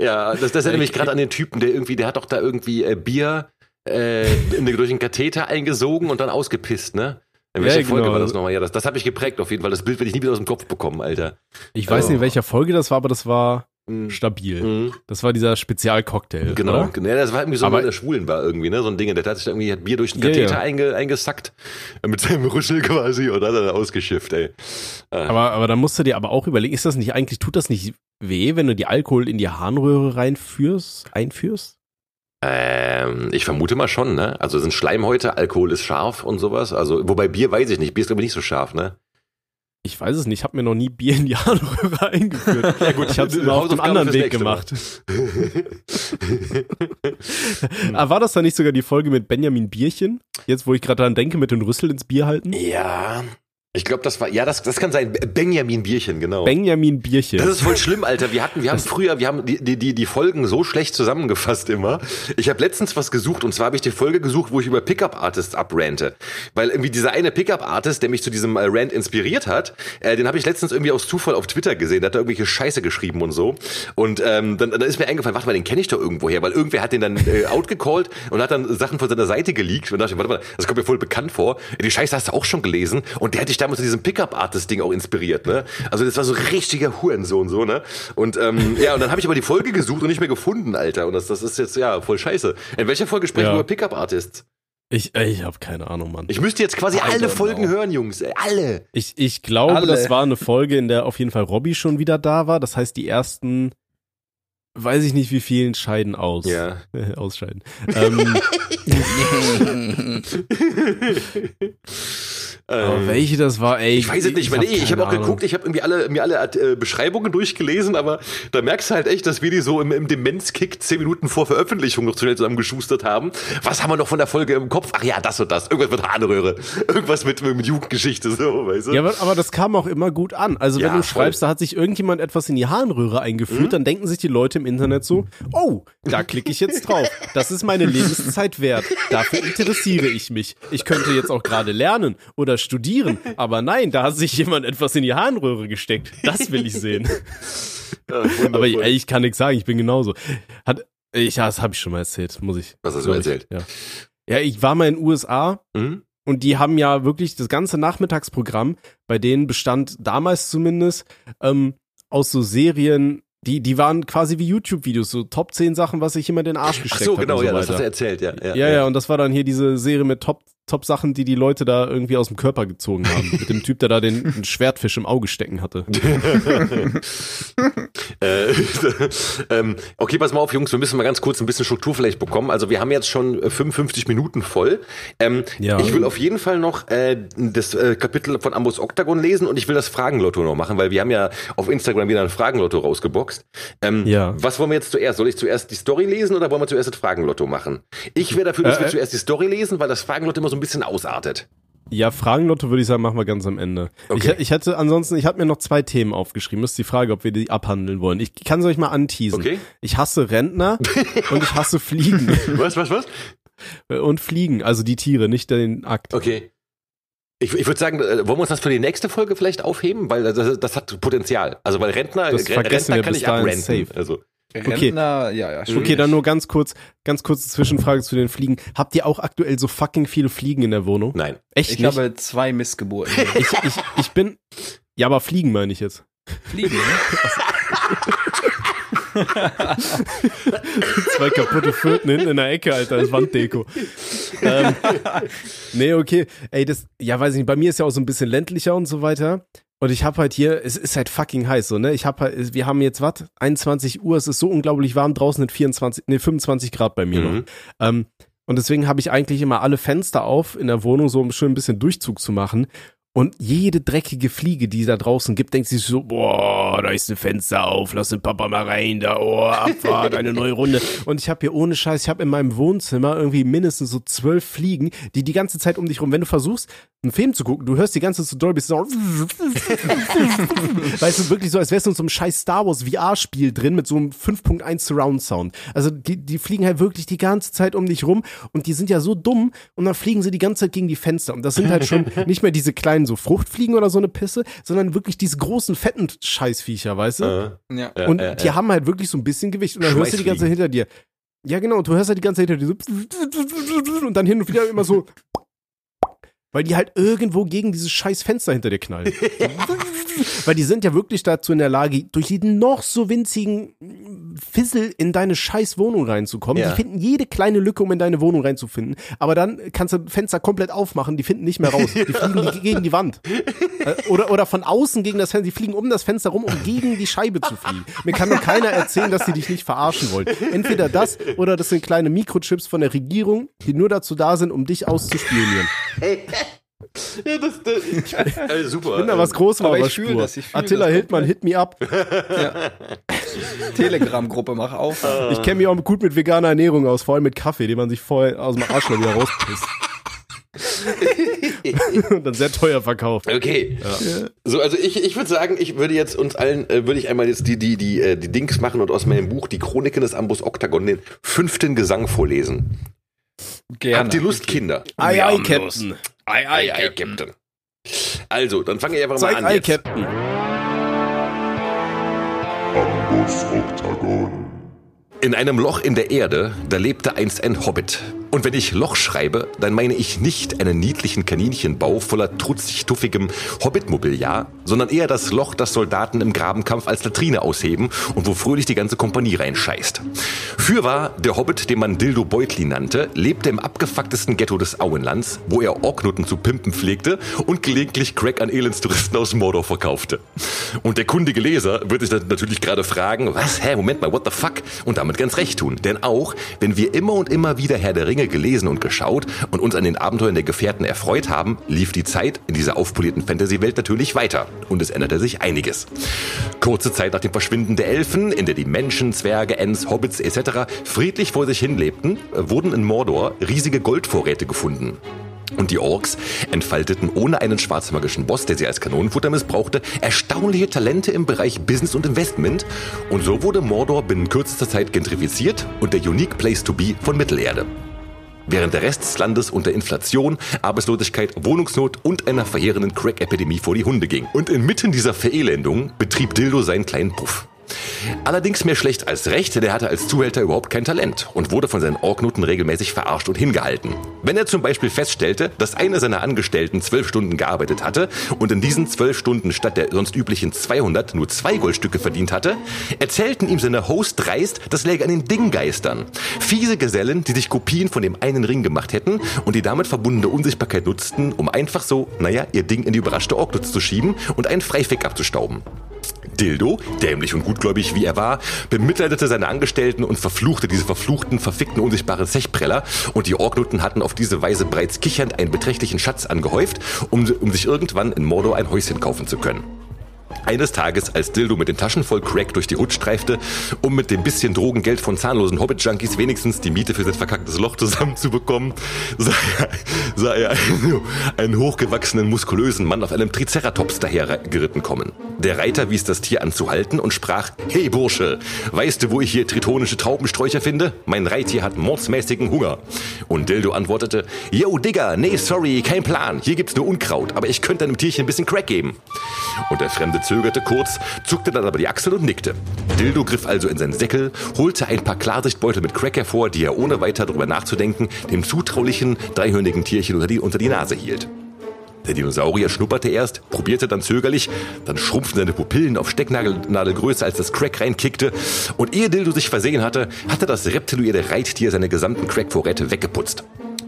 ja, das, das erinnert mich gerade an den Typen, der irgendwie, der hat doch da irgendwie äh, Bier äh, in, durch einen Katheter eingesogen und dann ausgepisst, ne? In welcher Ja, Folge genau. war das nochmal? Ja, das, das hat mich geprägt auf jeden Fall. Das Bild werde ich nie wieder aus dem Kopf bekommen, Alter. Ich weiß nicht, in Oh. welcher Folge das war, aber das war Mhm. stabil. Mhm. Das war dieser Spezialcocktail. Genau, Oder? genau. Ja, das war irgendwie so, Aber- der Schwulen war irgendwie, ne? So ein Ding, der hat sich irgendwie hat Bier durch den Ja, Katheter ja. Einge, eingesackt, äh, mit seinem Rüssel quasi und hat dann ausgeschifft, ey. Aber, aber da musst du dir aber auch überlegen, ist das nicht eigentlich, tut das nicht weh, wenn du die Alkohol in die Harnröhre reinführst, einführst? Ähm, ich vermute mal schon, ne? Also sind Schleimhäute, Alkohol ist scharf und sowas. Also, wobei Bier weiß ich nicht. Bier ist glaube ich nicht so scharf, ne? Ich weiß es nicht, ich habe mir noch nie Bier in die Harnröhre eingeführt. Ja gut, ich habe es immer auf dem Hausaufgabe anderen Weg gemacht. ah, war das dann nicht sogar die Folge mit Benjamin Bierchen? Jetzt, wo ich gerade dran denke, mit den Rüssel ins Bier halten? ja. Ich glaube, das war, ja, das, das kann sein. Benjamin Bierchen, genau. Benjamin Bierchen. Das ist voll schlimm, Alter. Wir hatten, wir haben früher, wir haben die, die, die, Folgen so schlecht zusammengefasst immer. Ich habe letztens was gesucht und zwar habe ich die Folge gesucht, wo ich über Pickup Artists abrante. Weil irgendwie dieser eine Pickup Artist, der mich zu diesem äh, Rant inspiriert hat, äh, den habe ich letztens irgendwie aus Zufall auf Twitter gesehen. Der hat da irgendwelche Scheiße geschrieben und so. Und ähm, dann, dann ist mir eingefallen, warte mal, den kenne ich doch irgendwo her, weil irgendwer hat den dann äh, outgecallt und hat dann Sachen von seiner Seite geleakt und dachte, ich, warte mal, das kommt mir voll bekannt vor. Die Scheiße hast du auch schon gelesen und der hat dich damals zu diesem Pickup Artist-Ding auch inspiriert, ne? Also das war so richtiger Hurensohn, so, ne? Und ähm, ja, und dann habe ich aber die Folge gesucht und nicht mehr gefunden, Alter. Und das, das ist jetzt ja voll scheiße. In welcher Folge sprechen Ja. wir über Pickup Artists? Ich, ich habe keine Ahnung, Mann. Ich müsste jetzt quasi I alle Folgen know. hören, Jungs. Alle. Ich, ich glaube, Alle. das war eine Folge, in der auf jeden Fall Robbie schon wieder da war. Das heißt, die ersten, weiß ich nicht wie vielen, scheiden aus. Ja. Äh, Ausscheiden. ähm, Aber welche das war, ey. Ich weiß es nicht, weil ich, ich habe auch geguckt, ich habe irgendwie alle, mir alle äh, Beschreibungen durchgelesen, aber da merkst du halt echt, dass wir die so im, im Demenzkick zehn Minuten vor Veröffentlichung noch zu schnell zusammengeschustert haben. Was haben wir noch von der Folge im Kopf? Ach ja, das und das. Irgendwas mit Hahnröhre. Irgendwas mit, mit Jugendgeschichte, so, weißt du? Ja, aber, aber das kam auch immer gut an. Also Ja, wenn du voll. schreibst, da hat sich irgendjemand etwas in die Harnröhre eingeführt, dann denken sich die Leute im Internet so, oh, da klicke ich jetzt drauf. Das ist meine Lebenszeit wert. Dafür interessiere ich mich. Ich könnte jetzt auch gerade lernen oder studieren, aber nein, da hat sich jemand etwas in die Harnröhre gesteckt. Das will ich sehen. Ja, Aber ey, ich kann nichts sagen, ich bin genauso. Hat, ich, ja, das habe ich schon mal erzählt, muss ich. Was hast du glaub ich, erzählt? Ja. ja, ich war mal in den USA Hm? und die haben ja wirklich das ganze Nachmittagsprogramm, bei denen bestand damals zumindest ähm, aus so Serien, die, die waren quasi wie YouTube-Videos, so Top 10 Sachen, was jemand in den Arsch Ach gesteckt so, hat. genau, und so ja, das weiter. hast du erzählt, ja. Ja, Ja, ja, und das war dann hier diese Serie mit Top, Top Sachen, die die Leute da irgendwie aus dem Körper gezogen haben. mit dem Typ, der da den, den Schwertfisch im Auge stecken hatte. Äh, ähm, okay, pass mal auf, Jungs, wir müssen mal ganz kurz ein bisschen Struktur vielleicht bekommen. Also wir haben jetzt schon äh, 55 Minuten voll. Ähm, Ja. Ich will auf jeden Fall noch äh, das äh, Kapitel von Ambos Octagon lesen und ich will das Fragenlotto noch machen, weil wir haben ja auf Instagram wieder ein Fragenlotto rausgeboxt. Ähm, Ja. Was wollen wir jetzt zuerst? Soll ich zuerst die Story lesen oder wollen wir zuerst das Fragenlotto machen? Ich wäre dafür, dass Äh, wir äh. zuerst die Story lesen, weil das Fragenlotto immer so ein bisschen ausartet. Ja, Fragenlotto würde ich sagen, machen wir ganz am Ende. Okay. Ich, ich hätte ansonsten, ich habe mir noch zwei Themen aufgeschrieben. Das ist die Frage, ob wir die abhandeln wollen. Ich kann es euch mal anteasen. Okay. Ich hasse Rentner und ich hasse Fliegen. Was, was, was? und Fliegen, also die Tiere, nicht den Akt. Okay. Ich, ich würde sagen, äh, wollen wir uns das für die nächste Folge vielleicht aufheben, weil das, das hat Potenzial. Also weil Rentner, Das Rentner wir kann ich abrenten. safe. Also Rentner, ja, ja, schwierig. Okay, dann nur ganz kurz, ganz kurze Zwischenfrage zu den Fliegen. Habt ihr auch aktuell so fucking viele Fliegen in der Wohnung? nein. Echt Ich nicht? habe zwei Missgeburten. ich, ich, ich bin, ja, aber Fliegen meine ich jetzt. Fliegen, ne? Zwei kaputte Föten hinten in der Ecke, Alter, als Wanddeko. ähm, nee, okay. Ey, das, ja, weiß ich nicht, bei mir ist ja auch so ein bisschen ländlicher und so weiter. Und ich habe halt hier, es ist halt fucking heiß, so, ne? Ich habe halt, wir haben jetzt was? 21 Uhr, es ist so unglaublich warm, draußen sind 24, nee, 25 Grad bei mir noch. Mhm. Ähm, und deswegen habe ich eigentlich immer alle Fenster auf in der Wohnung, so um schön ein bisschen Durchzug zu machen. Und jede dreckige Fliege, die da draußen gibt, denkt sich so, boah, da ist ein Fenster auf, lass den Papa mal rein, da, oh, Abfahrt, eine neue Runde. Und ich habe hier ohne Scheiß, ich habe in meinem Wohnzimmer irgendwie mindestens so zwölf Fliegen, die die ganze Zeit um dich rum, wenn du versuchst, einen Film zu gucken, du hörst die ganze Zeit so Dolby so, weißt du, wirklich so, als wärst du in so einem scheiß Star Wars VR-Spiel drin mit so einem 5.1 Surround Sound. Also die, die fliegen halt wirklich die ganze Zeit um dich rum und die sind ja so dumm und dann fliegen sie die ganze Zeit gegen die Fenster. Und das sind halt schon nicht mehr diese kleinen so Fruchtfliegen oder so eine Pisse, sondern wirklich diese großen, fetten Scheißviecher, weißt du? Äh, Ja. äh, und äh, die äh. haben halt wirklich so ein bisschen Gewicht und dann hörst du die ganze Zeit hinter dir. Ja, genau, und du hörst halt die ganze Zeit hinter dir so und dann hin und wieder immer so weil die halt irgendwo gegen dieses scheiß Fenster hinter dir knallen. Weil die sind ja wirklich dazu in der Lage, durch jeden noch so winzigen Fissel in deine scheiß Wohnung reinzukommen. Ja. Die finden jede kleine Lücke, um in deine Wohnung reinzufinden. Aber dann kannst du Fenster komplett aufmachen, die finden nicht mehr raus. Die fliegen die, gegen die Wand. Äh, Oder, oder von außen gegen das Fenster. Die fliegen um das Fenster rum, um gegen die Scheibe zu fliegen. Mir kann doch keiner erzählen, dass die dich nicht verarschen wollen. Entweder das oder das sind kleine Mikrochips von der Regierung, die nur dazu da sind, um dich auszuspionieren. Ja, das, das, ich, äh, super. Ich bin da was groß Aber war ich aber fühl Spur. das, ich fühl Attila das Hildmann, hit me up. ja. Telegram-Gruppe, mach auf. Ich kenne mich auch gut mit veganer Ernährung aus, vor allem mit Kaffee, den man sich vorher aus dem Arschloch wieder rauspisst. Und dann sehr teuer verkauft. Okay. So, also ich, ich würde sagen, ich würde jetzt uns allen, äh, würde ich einmal jetzt die, die, die, äh, die Dings machen und aus meinem Buch Die Chroniken des Ambus Octagon den fünften Gesang vorlesen. Gerne. Habt ihr Lust, Kinder? Ei, ei, Captain. Ei, ei, ei, Captain. Also, dann fange ich einfach mal Zeig an Ei, jetzt. Captain. Ambus Octagon. In einem Loch in der Erde, da lebte einst ein Hobbit. Und wenn ich Loch schreibe, dann meine ich nicht einen niedlichen Kaninchenbau voller trutzig-tuffigem Hobbit-Mobiliar, sondern eher das Loch, das Soldaten im Grabenkampf als Latrine ausheben und wo fröhlich die ganze Kompanie reinscheißt. Fürwahr, der Hobbit, den man Dildo Beutli nannte, lebte im abgefucktesten Ghetto des Auenlands, wo er Orknutten zu pimpen pflegte und gelegentlich Crack an Elendstouristen aus Mordor verkaufte. Und der kundige Leser wird sich dann natürlich gerade fragen, was, hä, Moment mal, what the fuck? Und damit ganz recht tun. Denn auch, wenn wir immer und immer wieder Herr der Ringe Ringe gelesen und geschaut und uns an den Abenteuern der Gefährten erfreut haben, lief die Zeit in dieser aufpolierten Fantasy-Welt natürlich weiter. Und es änderte sich einiges. Kurze Zeit nach dem Verschwinden der Elfen, in der die Menschen, Zwerge, Ents, Hobbits etc. friedlich vor sich hin lebten, wurden in Mordor riesige Goldvorräte gefunden. Und die Orks entfalteten ohne einen schwarzmagischen Boss, der sie als Kanonenfutter missbrauchte, erstaunliche Talente im Bereich Business und Investment. Und so wurde Mordor binnen kürzester Zeit gentrifiziert und der Unique Place to Be von Mittelerde. Während der Rest des Landes unter Inflation, Arbeitslosigkeit, Wohnungsnot und einer verheerenden Crack-Epidemie vor die Hunde ging. Und inmitten dieser Verelendung betrieb Dildo seinen kleinen Puff. Allerdings mehr schlecht als recht, denn er hatte als Zuhälter überhaupt kein Talent und wurde von seinen Orknoten regelmäßig verarscht und hingehalten. Wenn er zum Beispiel feststellte, dass einer seiner Angestellten zwölf Stunden gearbeitet hatte und in diesen zwölf Stunden statt der sonst üblichen 200 nur zwei Goldstücke verdient hatte, erzählten ihm seine Host dreist, das läge an den Dinggeistern. Fiese Gesellen, die sich Kopien von dem einen Ring gemacht hätten und die damit verbundene Unsichtbarkeit nutzten, um einfach so, naja, ihr Ding in die überraschte Orknutz zu schieben und einen Freifick abzustauben. Dildo, dämlich und gutgläubig wie er war, bemitleidete seine Angestellten und verfluchte diese verfluchten, verfickten, unsichtbaren Zechpreller und die Orknutten hatten auf diese Weise bereits kichernd einen beträchtlichen Schatz angehäuft, um, um sich irgendwann in Mordor ein Häuschen kaufen zu können. Eines Tages, als Dildo mit den Taschen voll Crack durch die Hut streifte, um mit dem bisschen Drogengeld von zahnlosen Hobbit-Junkies wenigstens die Miete für sein verkacktes Loch zusammenzubekommen, sah er, sah er einen, einen hochgewachsenen, muskulösen Mann auf einem Triceratops dahergeritten kommen. Der Reiter wies das Tier an zu halten und sprach, Hey Bursche, weißt du, wo ich hier tritonische Traubensträucher finde? Mein Reittier hat mordsmäßigen Hunger. Und Dildo antwortete, Yo Digger, nee, sorry, kein Plan, hier gibt's nur Unkraut, aber ich könnte deinem Tierchen ein bisschen Crack geben. Und der Fremde zögerte kurz, zuckte dann aber die Achsel und nickte. Dildo griff also in seinen Säckel, holte ein paar Klarsichtbeutel mit Crack hervor, die er ohne weiter darüber nachzudenken dem zutraulichen, dreihörnigen Tierchen unter die, unter die Nase hielt. Der Dinosaurier schnupperte erst, probierte dann zögerlich, dann schrumpften seine Pupillen auf Stecknadelgröße, als das Crack reinkickte. Und ehe Dildo sich versehen hatte, hatte das reptiloide Reittier seine gesamten Crackvorräte weggeputzt.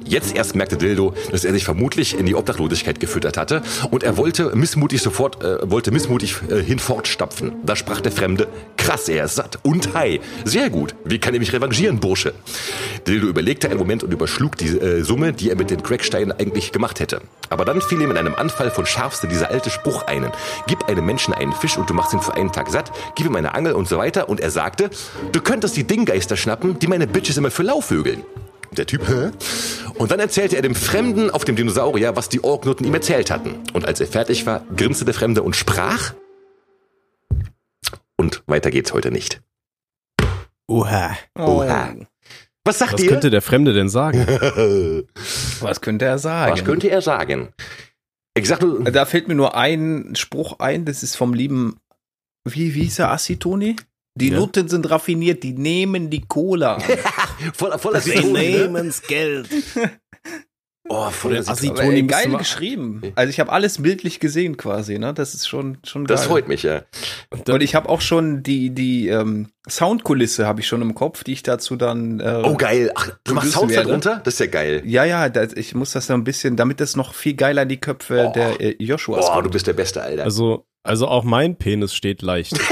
Jetzt erst merkte Dildo, dass er sich vermutlich in die Obdachlosigkeit gefüttert hatte und er wollte missmutig sofort, äh, wollte missmutig äh, hinfortstapfen. Da sprach der Fremde, krass, er ist satt und high. Sehr gut, wie kann ich mich revanchieren, Bursche? Dildo überlegte einen Moment und überschlug die äh, Summe, die er mit den Cracksteinen eigentlich gemacht hätte. Aber dann fiel ihm in einem Anfall von Scharfste dieser alte Spruch einen. Gib einem Menschen einen Fisch und du machst ihn für einen Tag satt, gib ihm eine Angel und so weiter und er sagte, du könntest die Dinggeister schnappen, die meine Bitches immer für lau vögeln. Der Typ, hä? Und dann erzählte er dem Fremden auf dem Dinosaurier, was die Orknutten ihm erzählt hatten. Und als er fertig war, grinste der Fremde und sprach. Und weiter geht's heute nicht. Oha. Oha. Was sagt Was ihr? könnte der Fremde denn sagen? Was könnte er sagen? Was könnte er sagen? Ich sag nur, Da fällt mir nur ein Spruch ein, das ist vom lieben, wie, wie hieß er, Acetoni? Die Ja. Nutten sind raffiniert, die nehmen die Cola. voller, voller Sie ne? nehmen's Geld. Oh, voller Assi- Zitronen. Aber, Toni ey, müsste geil geschrieben. Also ich habe alles bildlich gesehen quasi, ne? Das ist schon schon geil. Das freut mich, ja. Und ich habe auch schon die die ähm, Soundkulisse habe ich schon im Kopf, die ich dazu dann äh, Oh, geil. Ach, du machst Sounds werde. darunter? Das ist ja geil. Ja, ja, das, ich muss das so ein bisschen, damit das noch viel geiler in die Köpfe Oh. der äh, Joshuas Oh, du kommt. bist der Beste, Alter. Also, also auch mein Penis steht leicht.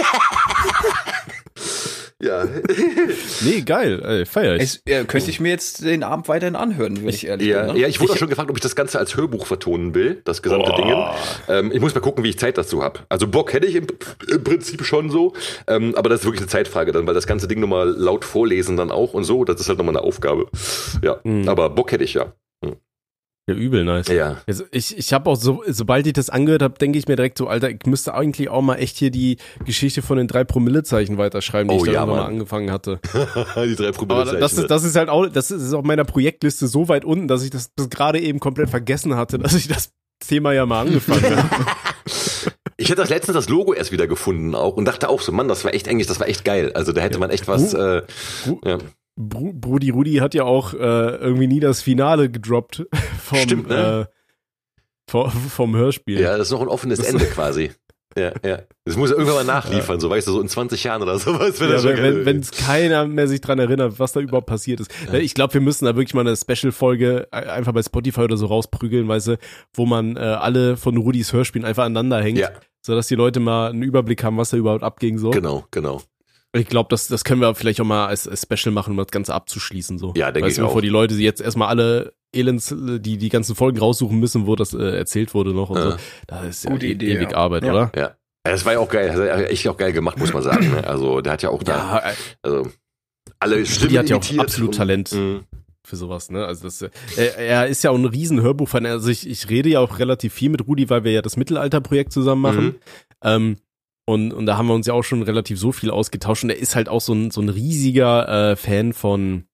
ja. Nee, geil, ey, feier ich. Es, äh, könnte ich mir jetzt den Abend weiterhin anhören, würde ich ehrlich Ja, bin. Ne? ja, ich wurde auch schon gefragt, ob ich das Ganze als Hörbuch vertonen will, das gesamte Oh. Ding. Ähm, ich muss mal gucken, wie ich Zeit dazu habe. Also Bock hätte ich im, im Prinzip schon so, ähm, aber das ist wirklich eine Zeitfrage dann, weil das ganze Ding nochmal laut vorlesen dann auch und so, das ist halt nochmal eine Aufgabe. Ja, Mhm. aber Bock hätte ich ja. Ja, übel nice. Ja. Also ich, ich habe auch so, sobald ich das angehört habe, denke ich mir direkt so, Alter, ich müsste eigentlich auch mal echt hier die Geschichte von den drei Promillezeichen weiterschreiben, die Oh ich da ja, mal angefangen hatte. Die drei Aber Promillezeichen. das ist, das ist halt auch, das ist auf meiner Projektliste so weit unten, dass ich das bis gerade eben komplett vergessen hatte, dass ich das Thema ja mal angefangen habe. Ich hätte das letztens das Logo erst wieder gefunden auch und dachte auch so, Mann, das war echt eigentlich, das war echt geil. Also da hätte man echt was. Äh, Ru- ja. Bru Brudi Rudi hat ja auch äh, irgendwie nie das Finale gedroppt vom, Stimmt, ne? äh, vom, vom Hörspiel. ja, das ist noch ein offenes Das- Ende quasi. Ja, ja. Das muss er irgendwann mal nachliefern, so weißt du, so in 20 Jahren oder sowas. Wenn Ja, wenn, wenn, es keiner mehr sich dran erinnert, was da überhaupt passiert ist. Äh, Ich glaube, wir müssen da wirklich mal eine Special-Folge äh, einfach bei Spotify oder so rausprügeln, weißt du, wo man äh, alle von Rudis Hörspielen einfach aneinander hängt, Ja. sodass die Leute mal einen Überblick haben, was da überhaupt abging so. Genau, genau. Ich glaube, das, das können wir vielleicht auch mal als, als Special machen, um das Ganze abzuschließen. So. Ja, denke weißt ich du, auch. Bevor die Leute jetzt erstmal alle Elends, die die ganzen Folgen raussuchen müssen, wo das äh, erzählt wurde noch und Ja. so. Da ist ja Gute e- Idee, ewig ja. Arbeit, Ja. oder? Ja. Das war ja auch geil, das hat er echt auch geil gemacht, muss man sagen. Ne? Also der hat ja auch da, Ja, äh, also alle Stimmen die hat ja auch absolut und- Talent. Mhm. für sowas, ne? Also das, äh, er, er ist ja auch ein riesen Hörbuchfan. Also ich, ich rede ja auch relativ viel mit Rudi, weil wir ja das Mittelalterprojekt zusammen machen. Mhm. Ähm, und, und da haben wir uns ja auch schon relativ so viel ausgetauscht. Und er ist halt auch so ein, so ein riesiger äh, Fan von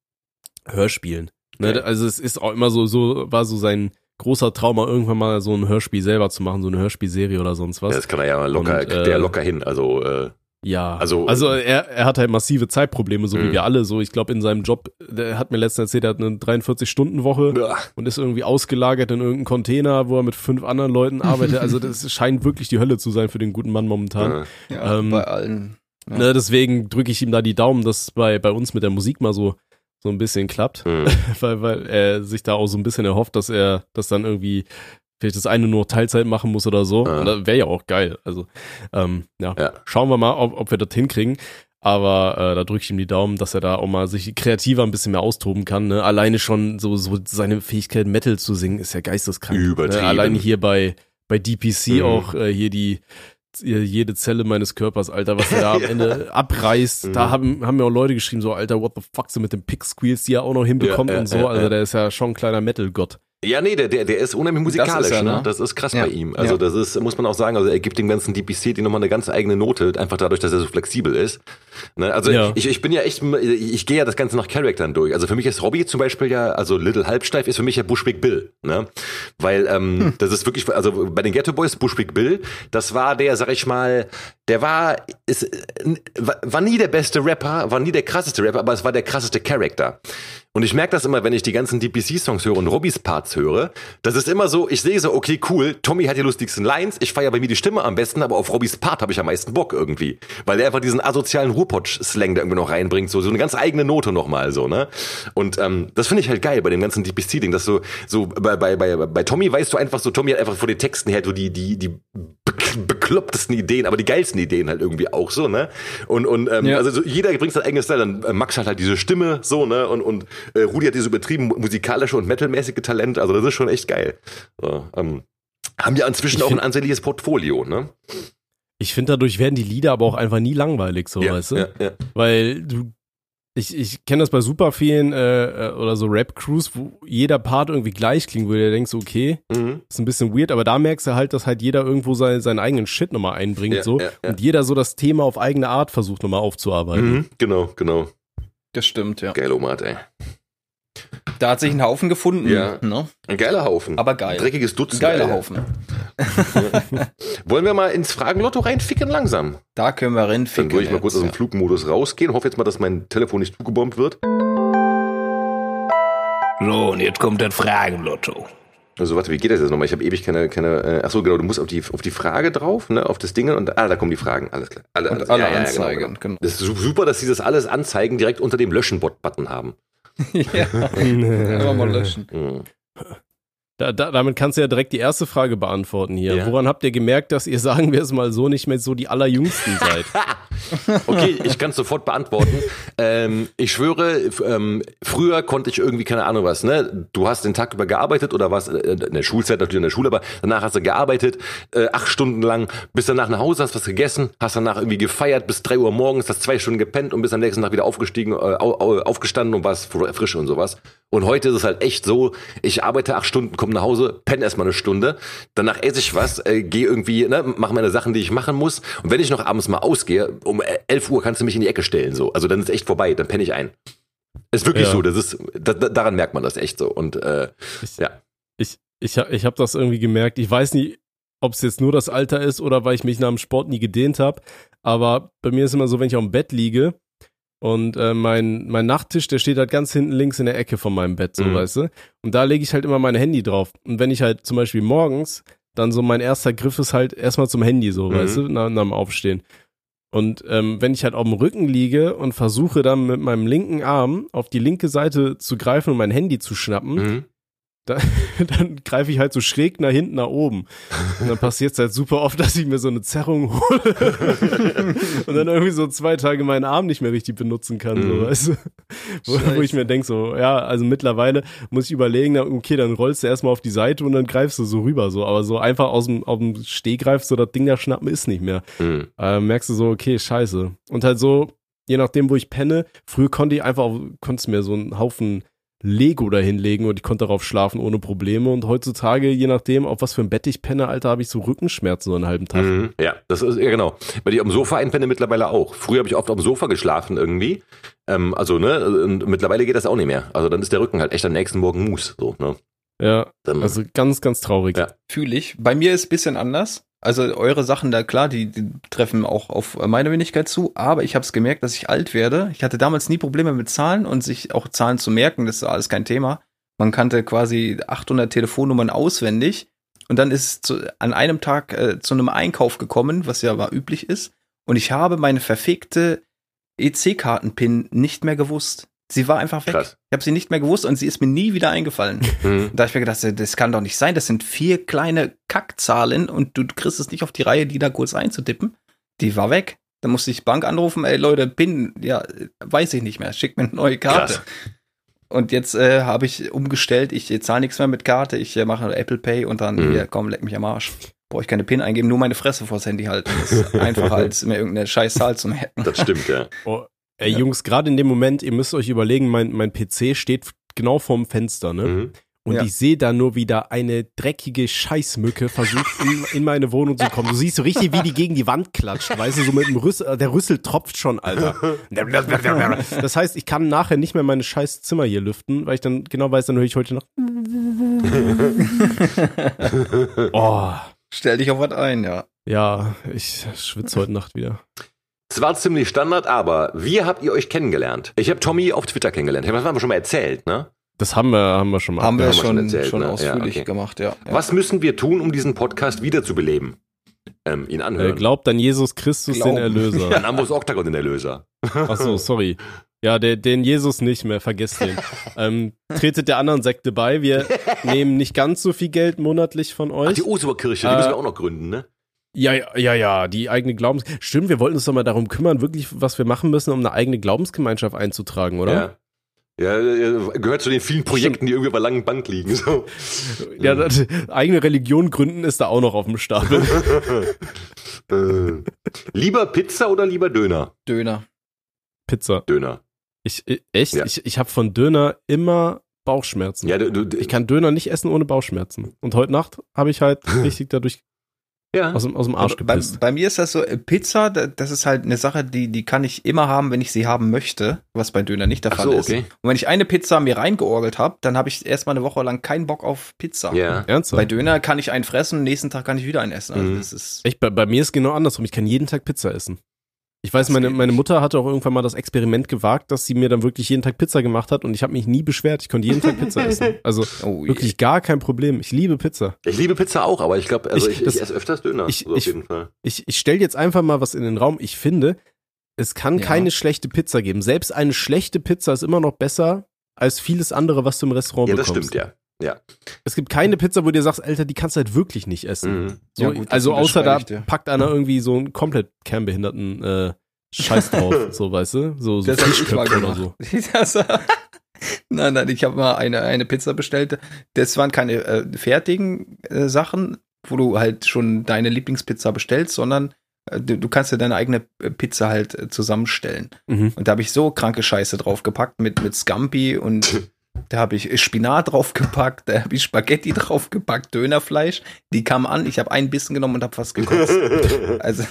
Hörspielen. Ne? Geil. Also es ist auch immer so, so war so sein großer Traum, mal irgendwann mal so ein Hörspiel selber zu machen, so eine Hörspielserie oder sonst Ja, was. das kann er ja locker, Und, kriegt der äh, locker hin. Also äh, Ja, Also- also, also er, er hat halt massive Zeitprobleme, so wie Mhm. wir alle. So, ich glaube, in seinem Job, der hat mir letztens erzählt, er hat eine 43-Stunden-Woche ja. und ist irgendwie ausgelagert in irgendeinen Container, wo er mit fünf anderen Leuten arbeitet. Also das scheint wirklich die Hölle zu sein für den guten Mann momentan. Ja. Ja, Ähm, bei allen. Ja. Ne, deswegen drücke ich ihm da die Daumen, dass bei, bei uns mit der Musik mal so, so ein bisschen klappt, Mhm. weil, weil er sich da auch so ein bisschen erhofft, dass er das dann irgendwie vielleicht das eine nur Teilzeit machen muss oder so. Ja. Und das wäre ja auch geil. Also ähm, ja. Ja. schauen wir mal, ob, ob wir das hinkriegen. Aber äh, da drücke ich ihm die Daumen, dass er da auch mal sich kreativer ein bisschen mehr austoben kann. Ne? Alleine schon so, so seine Fähigkeit, Metal zu singen, ist ja geisteskrank. Übertrieben. Ne? Alleine hier bei, bei DPC Mhm. auch äh, hier die jede Zelle meines Körpers, Alter, was er da am Ende abreißt. Mhm. Da haben, haben mir auch Leute geschrieben, so, Alter, what the fuck, so mit den Pick-Squeals, die er auch noch hinbekommt Ja, ja, und so. also der ist ja schon ein kleiner Metal-Gott. Ja, nee, der, der, der ist unheimlich Das musikalisch, ist er, ne? ne? Das ist krass Ja. bei ihm. Also Ja. das ist, muss man auch sagen, also er gibt dem ganzen DPC die nochmal eine ganz eigene Note, einfach dadurch, dass er so flexibel ist. Ne? Also Ja. ich, ich bin ja echt, ich, ich gehe ja das Ganze nach Charaktern durch. Also für mich ist Robbie zum Beispiel ja, also Little Halbsteif ist für mich ja Bushwick Bill, ne? Weil ähm, Hm. das ist wirklich, also bei den Ghetto Boys Bushwick Bill, das war der, sag ich mal, der war, ist, äh, war nie der beste Rapper, war nie der krasseste Rapper, aber es war der krasseste Charakter. Und ich merke das immer, wenn ich die ganzen DPC-Songs höre und Robbys Parts höre. Das ist immer so, ich sehe so, okay, cool, Tommy hat die lustigsten Lines, ich feiere bei mir die Stimme am besten, aber auf Robbys Part habe ich am meisten Bock irgendwie. Weil er einfach diesen asozialen Ruhrpott-Slang da irgendwie noch reinbringt, so, so eine ganz eigene Note nochmal, so, ne? Und ähm, das finde ich halt geil bei dem ganzen DPC-Ding, dass so, so bei, bei, bei, bei Tommy weißt du einfach so, Tommy hat einfach vor den Texten her so die, die, die beklopptesten Ideen, aber die geilsten Ideen halt irgendwie auch so, ne? Und, und ähm, Ja. also so, jeder bringt sein eigenes Style, dann äh, Max hat halt diese Stimme, so, ne? Und, und äh, Rudi hat dieses übertrieben musikalische und metalmäßige Talent, also das ist schon echt geil. So, ähm, haben ja inzwischen Ich auch ein ansehnliches Portfolio, ne? Ich finde, dadurch werden die Lieder aber auch einfach nie langweilig, so, ja, weißt du? ja, ja. Weil du, ich, ich kenne das bei super vielen äh, äh, oder so Rap-Crews, wo jeder Part irgendwie gleich klingt, wo du dir denkst, okay, Mhm. ist ein bisschen weird, aber da merkst du halt, dass halt jeder irgendwo sein, seinen eigenen Shit nochmal einbringt, Ja, so. ja, ja. Und jeder so das Thema auf eigene Art versucht nochmal aufzuarbeiten. Mhm. Genau, genau. Das stimmt, ja. Geil, Omat, ey. Da hat sich ein Haufen gefunden. Ja. Ne? Ein geiler Haufen. Aber geil. Dreckiges Ein Dutzend. geiler Alter. Haufen. Wollen wir mal ins Fragenlotto reinficken langsam? Da können wir Dann reinficken. würde ich mal kurz aus jetzt, dem Flugmodus rausgehen. Hoffe jetzt mal, dass mein Telefon nicht zugebombt wird. So, und jetzt kommt das Fragenlotto. Also warte, wie geht das jetzt nochmal? Ich habe ewig keine, keine. Äh, ach so, genau. Du musst auf die auf die Frage drauf, ne, auf das Ding und ah, da kommen die Fragen. Alles klar. Alle, Und alles- alle ja, ja, ja, Anzeigen, Genau, genau. genau. Das ist su- super, dass sie das alles anzeigen direkt unter dem Löschen-Bot-Button haben. ja. Einfach mal löschen. Da, da, damit kannst du ja direkt die erste Frage beantworten hier. Ja. Woran habt ihr gemerkt, dass ihr, sagen wir es mal so, nicht mehr so die allerjüngsten seid? Okay, ich kann es sofort beantworten. Ähm, ich schwöre, ähm, früher konnte ich irgendwie, keine Ahnung was, ne? Du hast den Tag über gearbeitet oder was, äh, in der Schulzeit natürlich in der Schule, aber danach hast du gearbeitet, äh, acht Stunden lang, bist danach nach Hause, hast was gegessen, hast danach irgendwie gefeiert bis drei Uhr morgens, hast zwei Stunden gepennt und bist am nächsten Tag wieder aufgestiegen, äh, au, au, aufgestanden und warst fr- frisch und sowas. Und heute ist es halt echt so, ich arbeite acht Stunden, komme nach Hause, penne erstmal eine Stunde, danach esse ich was, äh, gehe irgendwie, ne, mache meine Sachen, die ich machen muss. Und wenn ich noch abends mal ausgehe, um 11 Uhr kannst du mich in die Ecke stellen, so. Also dann ist echt vorbei, dann penne ich ein. Ist wirklich Ja. so, das ist, da, daran merkt man das echt so. Und äh, Ich, Ja. ich, ich, hab- ich habe das irgendwie gemerkt. Ich weiß nicht, ob es jetzt nur das Alter ist oder weil ich mich nach dem Sport nie gedehnt habe. Aber bei mir ist immer so, wenn ich auf dem Bett liege und äh, mein, mein Nachttisch, der steht halt ganz hinten links in der Ecke von meinem Bett, so Mhm. weißt du. Und da lege ich halt immer mein Handy drauf. Und wenn ich halt zum Beispiel morgens, dann so mein erster Griff ist halt erstmal zum Handy, so, Mhm. weißt du, nach, nach dem Aufstehen. Und ähm, wenn ich halt auf dem Rücken liege und versuche dann mit meinem linken Arm auf die linke Seite zu greifen und mein Handy zu schnappen, mhm. Da, dann greife ich halt so schräg nach hinten nach oben. Und dann passiert es halt super oft, dass ich mir so eine Zerrung hole und dann irgendwie so zwei Tage meinen Arm nicht mehr richtig benutzen kann. So, Mhm. weißt du? wo, wo ich mir denk so, ja, also mittlerweile muss ich überlegen, okay, dann rollst du erstmal auf die Seite und dann greifst du so rüber. So, aber so einfach aus dem, aus dem Stehgreif so das Ding da schnappen ist nicht mehr. Mhm. Äh, merkst du so, okay, scheiße. Und halt so, je nachdem, wo ich penne, früher konnte ich einfach, konntest mir so einen Haufen Lego da hinlegen und ich konnte darauf schlafen ohne Probleme. Und heutzutage, je nachdem, auf was für ein Bett ich penne, Alter, habe ich so Rückenschmerzen so einen halben Tag. Mhm. Ja, das ist, ja genau. Weil ich auf dem Sofa einpenne mittlerweile auch. Früher habe ich oft auf dem Sofa geschlafen irgendwie. Ähm, also, ne, und mittlerweile geht das auch nicht mehr. Also dann ist der Rücken halt echt am nächsten Morgen Mus. So, ne? Ja, Dann, also ganz, ganz traurig. Ja. Fühle ich. Bei mir ist ein bisschen anders. Also eure Sachen da, klar, die, die treffen auch auf meine Wenigkeit zu, aber ich habe es gemerkt, dass ich alt werde. Ich hatte damals nie Probleme mit Zahlen und sich auch Zahlen zu merken, das ist alles kein Thema. Man kannte quasi 800 Telefonnummern auswendig und dann ist es zu, an einem Tag äh, zu einem Einkauf gekommen, was ja war üblich ist, und ich habe meine verfickte EC-Karten-Pin nicht mehr gewusst. Sie war einfach weg. Krass. Ich habe sie nicht mehr gewusst und sie ist mir nie wieder eingefallen. Mhm. Da hab ich mir gedacht, das kann doch nicht sein. Das sind vier kleine Kackzahlen und du kriegst es nicht auf die Reihe, die da kurz einzutippen. Die war weg. Da musste ich Bank anrufen, ey Leute, PIN, ja, weiß ich nicht mehr. Schickt mir eine neue Karte. Krass. Und jetzt äh, habe ich umgestellt, ich zahle nichts mehr mit Karte, ich äh, mache Apple Pay und dann, Mhm. hier, komm, leck mich am Arsch. Brauche ich keine PIN eingeben, nur meine Fresse vors Handy halten. Das ist einfacher, als mir irgendeine scheiß Zahl zu merken. Das stimmt, ja. Oh, ey, Ja. Jungs, gerade in dem Moment, ihr müsst euch überlegen, mein, mein PC steht genau vorm Fenster, ne? Mhm. Und Ja. ich sehe da nur wieder eine dreckige Scheißmücke versucht in, in meine Wohnung zu kommen. Du siehst so richtig, wie die gegen die Wand klatscht, weißt du, so mit dem Rüssel, der Rüssel tropft schon, Alter. Das heißt, ich kann nachher nicht mehr meine scheiß Zimmer hier lüften, weil ich dann genau weiß, dann höre ich heute noch. Oh, Stell dich auf was ein, ja. ja, ich schwitze heute Nacht wieder. Es war ziemlich Standard, aber wie habt ihr euch kennengelernt? Ich habe Tommy auf Twitter kennengelernt. Das haben wir schon mal erzählt, ne? Das haben wir, haben wir schon mal. Haben wir haben wir schon erzählt, schon ne? Ja, ausführlich okay. gemacht, ja. ja. Was müssen wir tun, um diesen Podcast wiederzubeleben? Ähm, ihn Äh, anhören. glaubt an Jesus Christus, Glauben. den Erlöser. An Ambus Octagon, den Erlöser. Ach so, sorry. Ja, der, den Jesus nicht mehr, vergesst den. ähm, tretet der anderen Sekte bei. Wir nehmen nicht ganz so viel Geld monatlich von Ach, euch. die Osterkirche, die Äh, müssen wir auch noch gründen, ne? Ja, ja, ja, ja, die eigene Glaubens... Stimmt, wir wollten uns doch mal darum kümmern, wirklich, was wir machen müssen, um eine eigene Glaubensgemeinschaft einzutragen, oder? Ja. Ja, gehört zu den vielen Projekten, die irgendwie auf der langen Bank liegen. So. Ja, das, eigene Religion gründen ist da auch noch auf dem Stapel. äh, lieber Pizza oder lieber Döner? Döner. Pizza. Döner. Ich, ich- echt? Ja. Ich, ich habe von Döner immer Bauchschmerzen. Ja, du, du, Ich kann Döner nicht essen ohne Bauchschmerzen. Und heute Nacht habe ich halt richtig dadurch ja. aus dem, aus dem Arsch Aber bei, gepisst. bei mir ist das so, äh, Pizza, da- das ist halt eine Sache, die, die kann ich immer haben, wenn ich sie haben möchte, was bei Döner nicht der Ach Fall so, ist. okay. Und wenn ich eine Pizza mir reingeorgelt habe, dann habe ich erstmal eine Woche lang keinen Bock auf Pizza. Ja. Ernsthaft? Bei Döner kann ich einen fressen, nächsten Tag kann ich wieder einen essen. Also Mhm. das ist Echt, bei, bei mir ist genau andersrum. Ich kann jeden Tag Pizza essen. Ich weiß, Das meine, meine. Mutter hatte auch irgendwann mal das Experiment gewagt, dass sie mir dann wirklich jeden Tag Pizza gemacht hat und ich habe mich nie beschwert. Ich konnte jeden Tag Pizza essen. Also oh, wirklich gar kein Problem. Ich liebe Pizza. Ich liebe Pizza auch, aber ich glaube, also Ich- ich, ich, das- esse öfters Döner. ich- so auf ich- jeden Fall. Ich, ich stelle jetzt einfach mal was in den Raum. Ich finde, es kann Ja. keine schlechte Pizza geben. Selbst eine schlechte Pizza ist immer noch besser als vieles andere, was du im Restaurant Ja, das bekommst. stimmt, ja. Ja. Es gibt keine Pizza, wo du dir sagst, Alter, die kannst du halt wirklich nicht essen. Mhm. So, Ja, gut, also außer da dir. packt einer irgendwie so einen komplett kernbehinderten äh, Scheiß drauf, so weißt du? So, so Das ich mal oder so. Nein, nein, ich habe mal eine, eine Pizza bestellt. Das waren keine äh, fertigen äh, Sachen, wo du halt schon deine Lieblingspizza bestellst, sondern äh, du, du kannst dir deine eigene äh, Pizza halt äh, zusammenstellen. Mhm. Und da habe ich so kranke Scheiße draufgepackt mit, mit Scampi und da habe ich Spinat draufgepackt, da habe ich Spaghetti draufgepackt, Dönerfleisch. Die kamen an, ich habe einen Bissen genommen und habe fast gekotzt. Also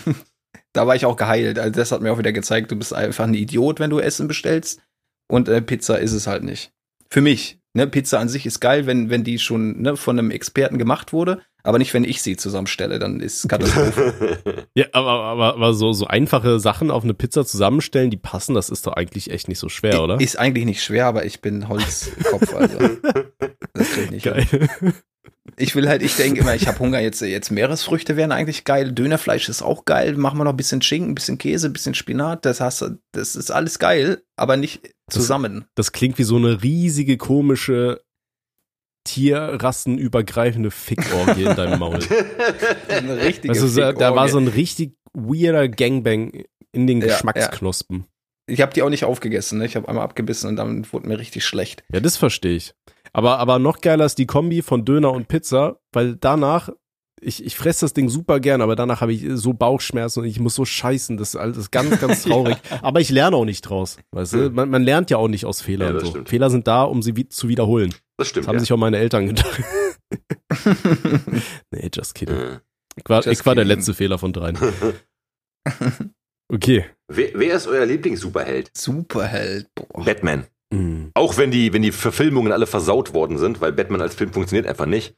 da war ich auch geheilt. Also das hat mir auch wieder gezeigt, du bist einfach ein Idiot, wenn du Essen bestellst. Und äh, Pizza ist es halt nicht. Für mich. Ne, Pizza an sich ist geil, wenn, wenn die schon ne, von einem Experten gemacht wurde, aber nicht, wenn ich sie zusammenstelle, dann ist Katastrophe. Ja, aber, aber, aber so, so einfache Sachen auf eine Pizza zusammenstellen, die passen, das ist doch eigentlich echt nicht so schwer, oder? Ist eigentlich nicht schwer, aber ich bin Holzkopf, also. Das krieg ich nicht. hin. Geil. Ich will halt, ich denke immer, ich habe Hunger, jetzt, jetzt Meeresfrüchte wären eigentlich geil, Dönerfleisch ist auch geil, machen wir noch ein bisschen Schinken, ein bisschen Käse, ein bisschen Spinat, das hast du, das ist alles geil, aber nicht zusammen. Das klingt wie so eine riesige, komische tierrassenübergreifende Fickorgie in deinem Maul. Eine richtige Also da, da war so ein richtig weirder Gangbang in den Ja, Geschmacksknospen. Ich habe die auch nicht aufgegessen, ne? Ich habe einmal abgebissen und dann wurde mir richtig schlecht. Ja, das verstehe ich. Aber, aber noch geiler ist die Kombi von Döner und Pizza, weil danach, ich, ich fresse das Ding super gern, aber danach habe ich so Bauchschmerzen und ich muss so scheißen. Das ist alles ganz, ganz traurig. Aber ich lerne auch nicht draus. Weißt du? Hm. Man, man lernt ja auch nicht aus Ja, Fehlern. das so. Fehler sind da, um sie wie, zu wiederholen. Das stimmt. Das haben ja. sich auch meine Eltern gedacht. nee, just kidding. Äh. Ich war, ich war der letzte Fehler von dreien. Okay. Wer, wer ist euer Lieblings-Superheld? Superheld. Boah. Batman. Hm. Auch wenn die, wenn die Verfilmungen alle versaut worden sind, weil Batman als Film funktioniert einfach nicht.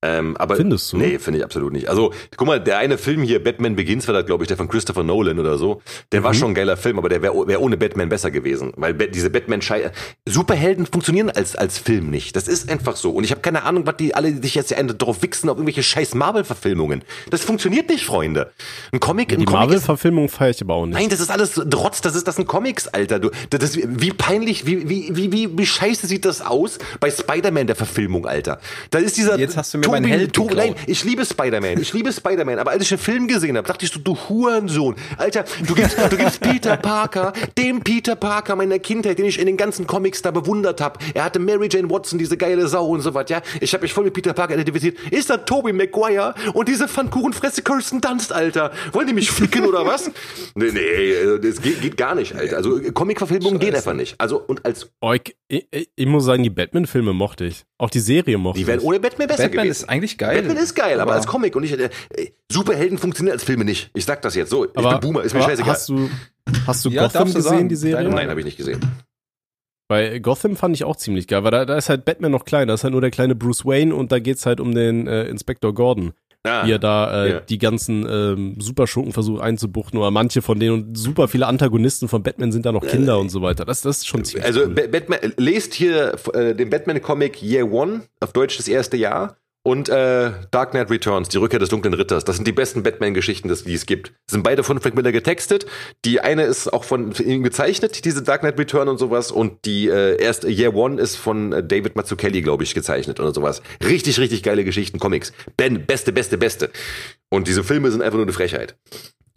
Ähm, aber Findest du? Nee, finde ich absolut nicht. Also, guck mal, der eine Film hier, Batman Begins, war das, glaube ich, der von Christopher Nolan oder so. Der war Mhm. schon ein geiler Film, aber der wäre wär ohne Batman besser gewesen. Weil Ba- diese batman schei Superhelden funktionieren als, als Film nicht. Das ist einfach so. Und ich habe keine Ahnung, was die alle sich jetzt drauf wichsen auf irgendwelche scheiß Marvel-Verfilmungen. Das funktioniert nicht, Freunde. Ein Comic, ein Die Marvel-Verfilmung feiere ich aber auch nicht. Nein, das ist alles Drotz, das ist das sind Comics, Alter. Du, das ist, wie peinlich, wie, wie, wie, wie, wie scheiße sieht das aus bei Spider-Man der Verfilmung, Alter. Da ist dieser Jetzt hast du mir meinen Held Tobi. Nein, ich liebe Spider-Man, ich liebe Spider-Man, aber als ich den Film gesehen habe, dachte ich so, du Hurensohn. Alter, du gibst, du gibst Peter Parker, dem Peter Parker meiner Kindheit, den ich in den ganzen Comics da bewundert habe. Er hatte Mary Jane Watson, diese geile Sau und so was, ja. Ich habe mich voll mit Peter Parker identifiziert. Ist da Tobey Maguire und diese Pfannkuchenfresse Kirsten Dunst, Alter. Wollen die mich ficken oder was? Nee, nee, äh, das geht, geht gar nicht, Alter. Also Comic-Verfilmungen gehen einfach nicht. Also, und als, Oh, ich, ich, ich muss sagen, die Batman-Filme mochte ich. Auch die Serie mochte die wären ich. ohne Batman besser Batman gewesen. Ist eigentlich geil. Batman ist geil, aber, als Comic und nicht, äh, äh, Superhelden funktionieren als Filme nicht. Ich sag das jetzt so. Ich aber, bin Boomer, ist mir aber scheißegal. Hast du, hast du Ja, Gotham gesehen, sagen. die Serie? Nein, habe ich nicht gesehen. Bei Gotham fand ich auch ziemlich geil, weil da, da ist halt Batman noch klein, da ist halt nur der kleine Bruce Wayne und da geht's halt um den äh, Inspektor Gordon, Ah, wie er da äh, ja. die ganzen ähm, Superschurken versucht einzubuchten oder manche von denen und super viele Antagonisten von Batman sind da noch Kinder und so weiter. Das, das ist schon ziemlich also cool. Ba- Batman, lest hier äh, den Batman-Comic Year One, auf Deutsch das erste Jahr, und äh, Dark Knight Returns, die Rückkehr des dunklen Ritters. Das sind die besten Batman-Geschichten, die es gibt. Sind beide von Frank Miller getextet. Die eine ist auch von ihm gezeichnet, diese Dark Knight Return und sowas. Und die äh, erste Year One ist von äh, David Mazzucchelli, glaube ich, gezeichnet oder sowas. Richtig, richtig geile Geschichten, Comics. Ben, beste, beste, beste. Und diese Filme sind einfach nur eine Frechheit.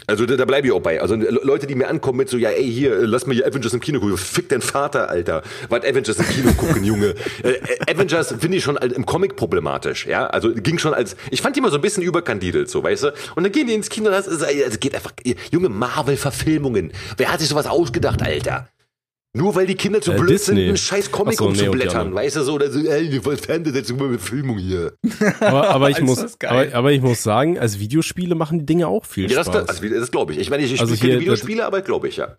Also da, da bleibe ich auch bei. Also Le- Leute, die mir ankommen mit so, ja, ey, hier, äh, lass mal hier Avengers im Kino gucken. Fick dein Vater, Alter. Was Avengers im Kino gucken, Junge. Äh, äh, Avengers finde ich schon im Comic problematisch, ja. Also ging schon als, ich fand die immer so ein bisschen überkandidelt, so, weißt du. Und dann gehen die ins Kino, das ist, also geht einfach, junge Marvel-Verfilmungen. Wer hat sich sowas ausgedacht, Alter? Nur weil die Kinder zu Äh, blöd Disney. sind, einen scheiß Comic so, nee, umzublättern, anderen. weißt du, so, oder so, ey, was Fernsehsetzung über Filmung hier. Aber, aber, ich muss, das aber, aber ich muss sagen, als Videospiele machen die Dinge auch viel Ja, das, Spaß. das, das glaube ich. Ich meine, ich, ich Also spiele Videospiele, aber glaube ich, ja.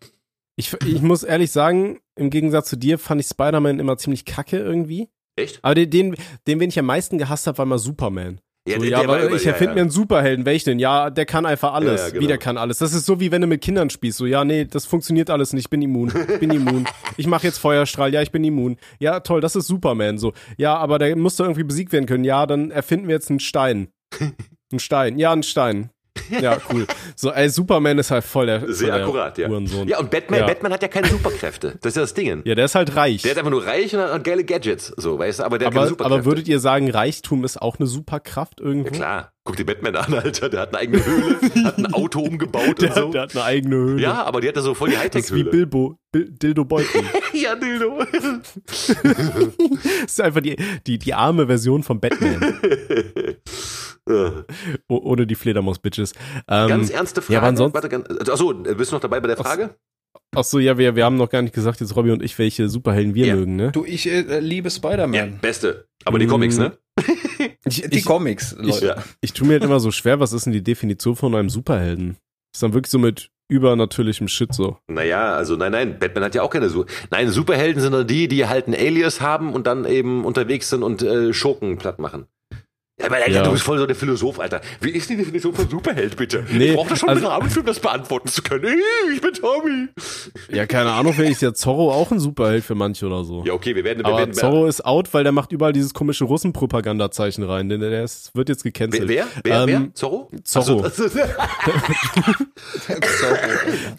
Ich, ich muss ehrlich sagen, im Gegensatz zu dir fand ich Spider-Man immer ziemlich kacke irgendwie. Echt? Aber den, den, den, den ich am meisten gehasst habe, war mal Superman. Ja, so, der- ja, der aber ich erfinde ja. mir einen Superhelden, welchen? Ja, der kann einfach alles. Ja, ja, genau. Wie der kann alles. Das ist so wie wenn du mit Kindern spielst. So, ja, nee, das funktioniert alles nicht. Ich bin immun. Ich bin immun. Ich mache jetzt Feuerstrahl. Ja, ich bin immun. Ja, toll, das ist Superman. So, ja, aber der muss doch irgendwie besiegt werden können. Ja, dann erfinden wir jetzt einen Stein. Ein Stein. Ja, ein Stein. Ja, cool. So, ey, Superman ist halt voll der, voll Sehr der akkurat, ja. Hurensohn. Ja, und Batman, Ja. Batman hat ja keine Superkräfte. Das ist ja das Ding. Ja, der ist halt reich. Der ist einfach nur reich und hat geile Gadgets, so, weißt du, aber der hat keine aber, Superkräfte. aber würdet ihr sagen, Reichtum ist auch eine Superkraft irgendwo? ja, klar. Guck dir Batman an, Alter. Der hat eine eigene Höhle, hat ein Auto umgebaut Der, und so. der hat eine eigene Höhle. ja, aber die hat da so voll die das ist wie Hightech-Höhle. Bilbo, Bil Dildo Beutel. ja, Dildo. Das ist einfach die, die, die arme Version von Batman. Oh, ohne die Fledermaus-Bitches. Ähm, ganz ernste Frage. Ja, aber ansonsten, Warte, ganz, achso, bist du noch dabei bei der Frage? ach so, ja, wir, wir haben noch gar nicht gesagt, jetzt Robby und ich, welche Superhelden wir Ja. mögen, ne? Du, ich äh, liebe Ja, Spider-Man. beste. Aber die. Comics, ne? Ich, Die ich, Comics, Leute. Ja. ich tue mir halt immer so schwer, was ist denn die Definition von einem Superhelden? Ist dann wirklich so mit übernatürlichem Shit so. Naja, also nein, nein, Batman hat ja auch keine Su Nein, Superhelden sind nur die, die halt ein Alias haben und dann eben unterwegs sind und äh, Schurken platt machen. Aber Alter, Ja. du bist voll so der Philosoph, Alter. Wie ist die Definition von Superheld, bitte? Nee, ich brauch doch schon also- einen Rahmen, um das beantworten zu können. Ich bin Tommy. Ja, keine Ahnung, vielleicht ist ja Zorro auch ein Superheld für manche oder so. Ja, okay, wir werden, wir Aber werden Zorro ist out, weil der macht überall dieses komische Russenpropagandazeichen rein. Denn der ist, wird jetzt gecancelt. wer? Wer? Ähm, wer? Zorro? Zorro. So, ist-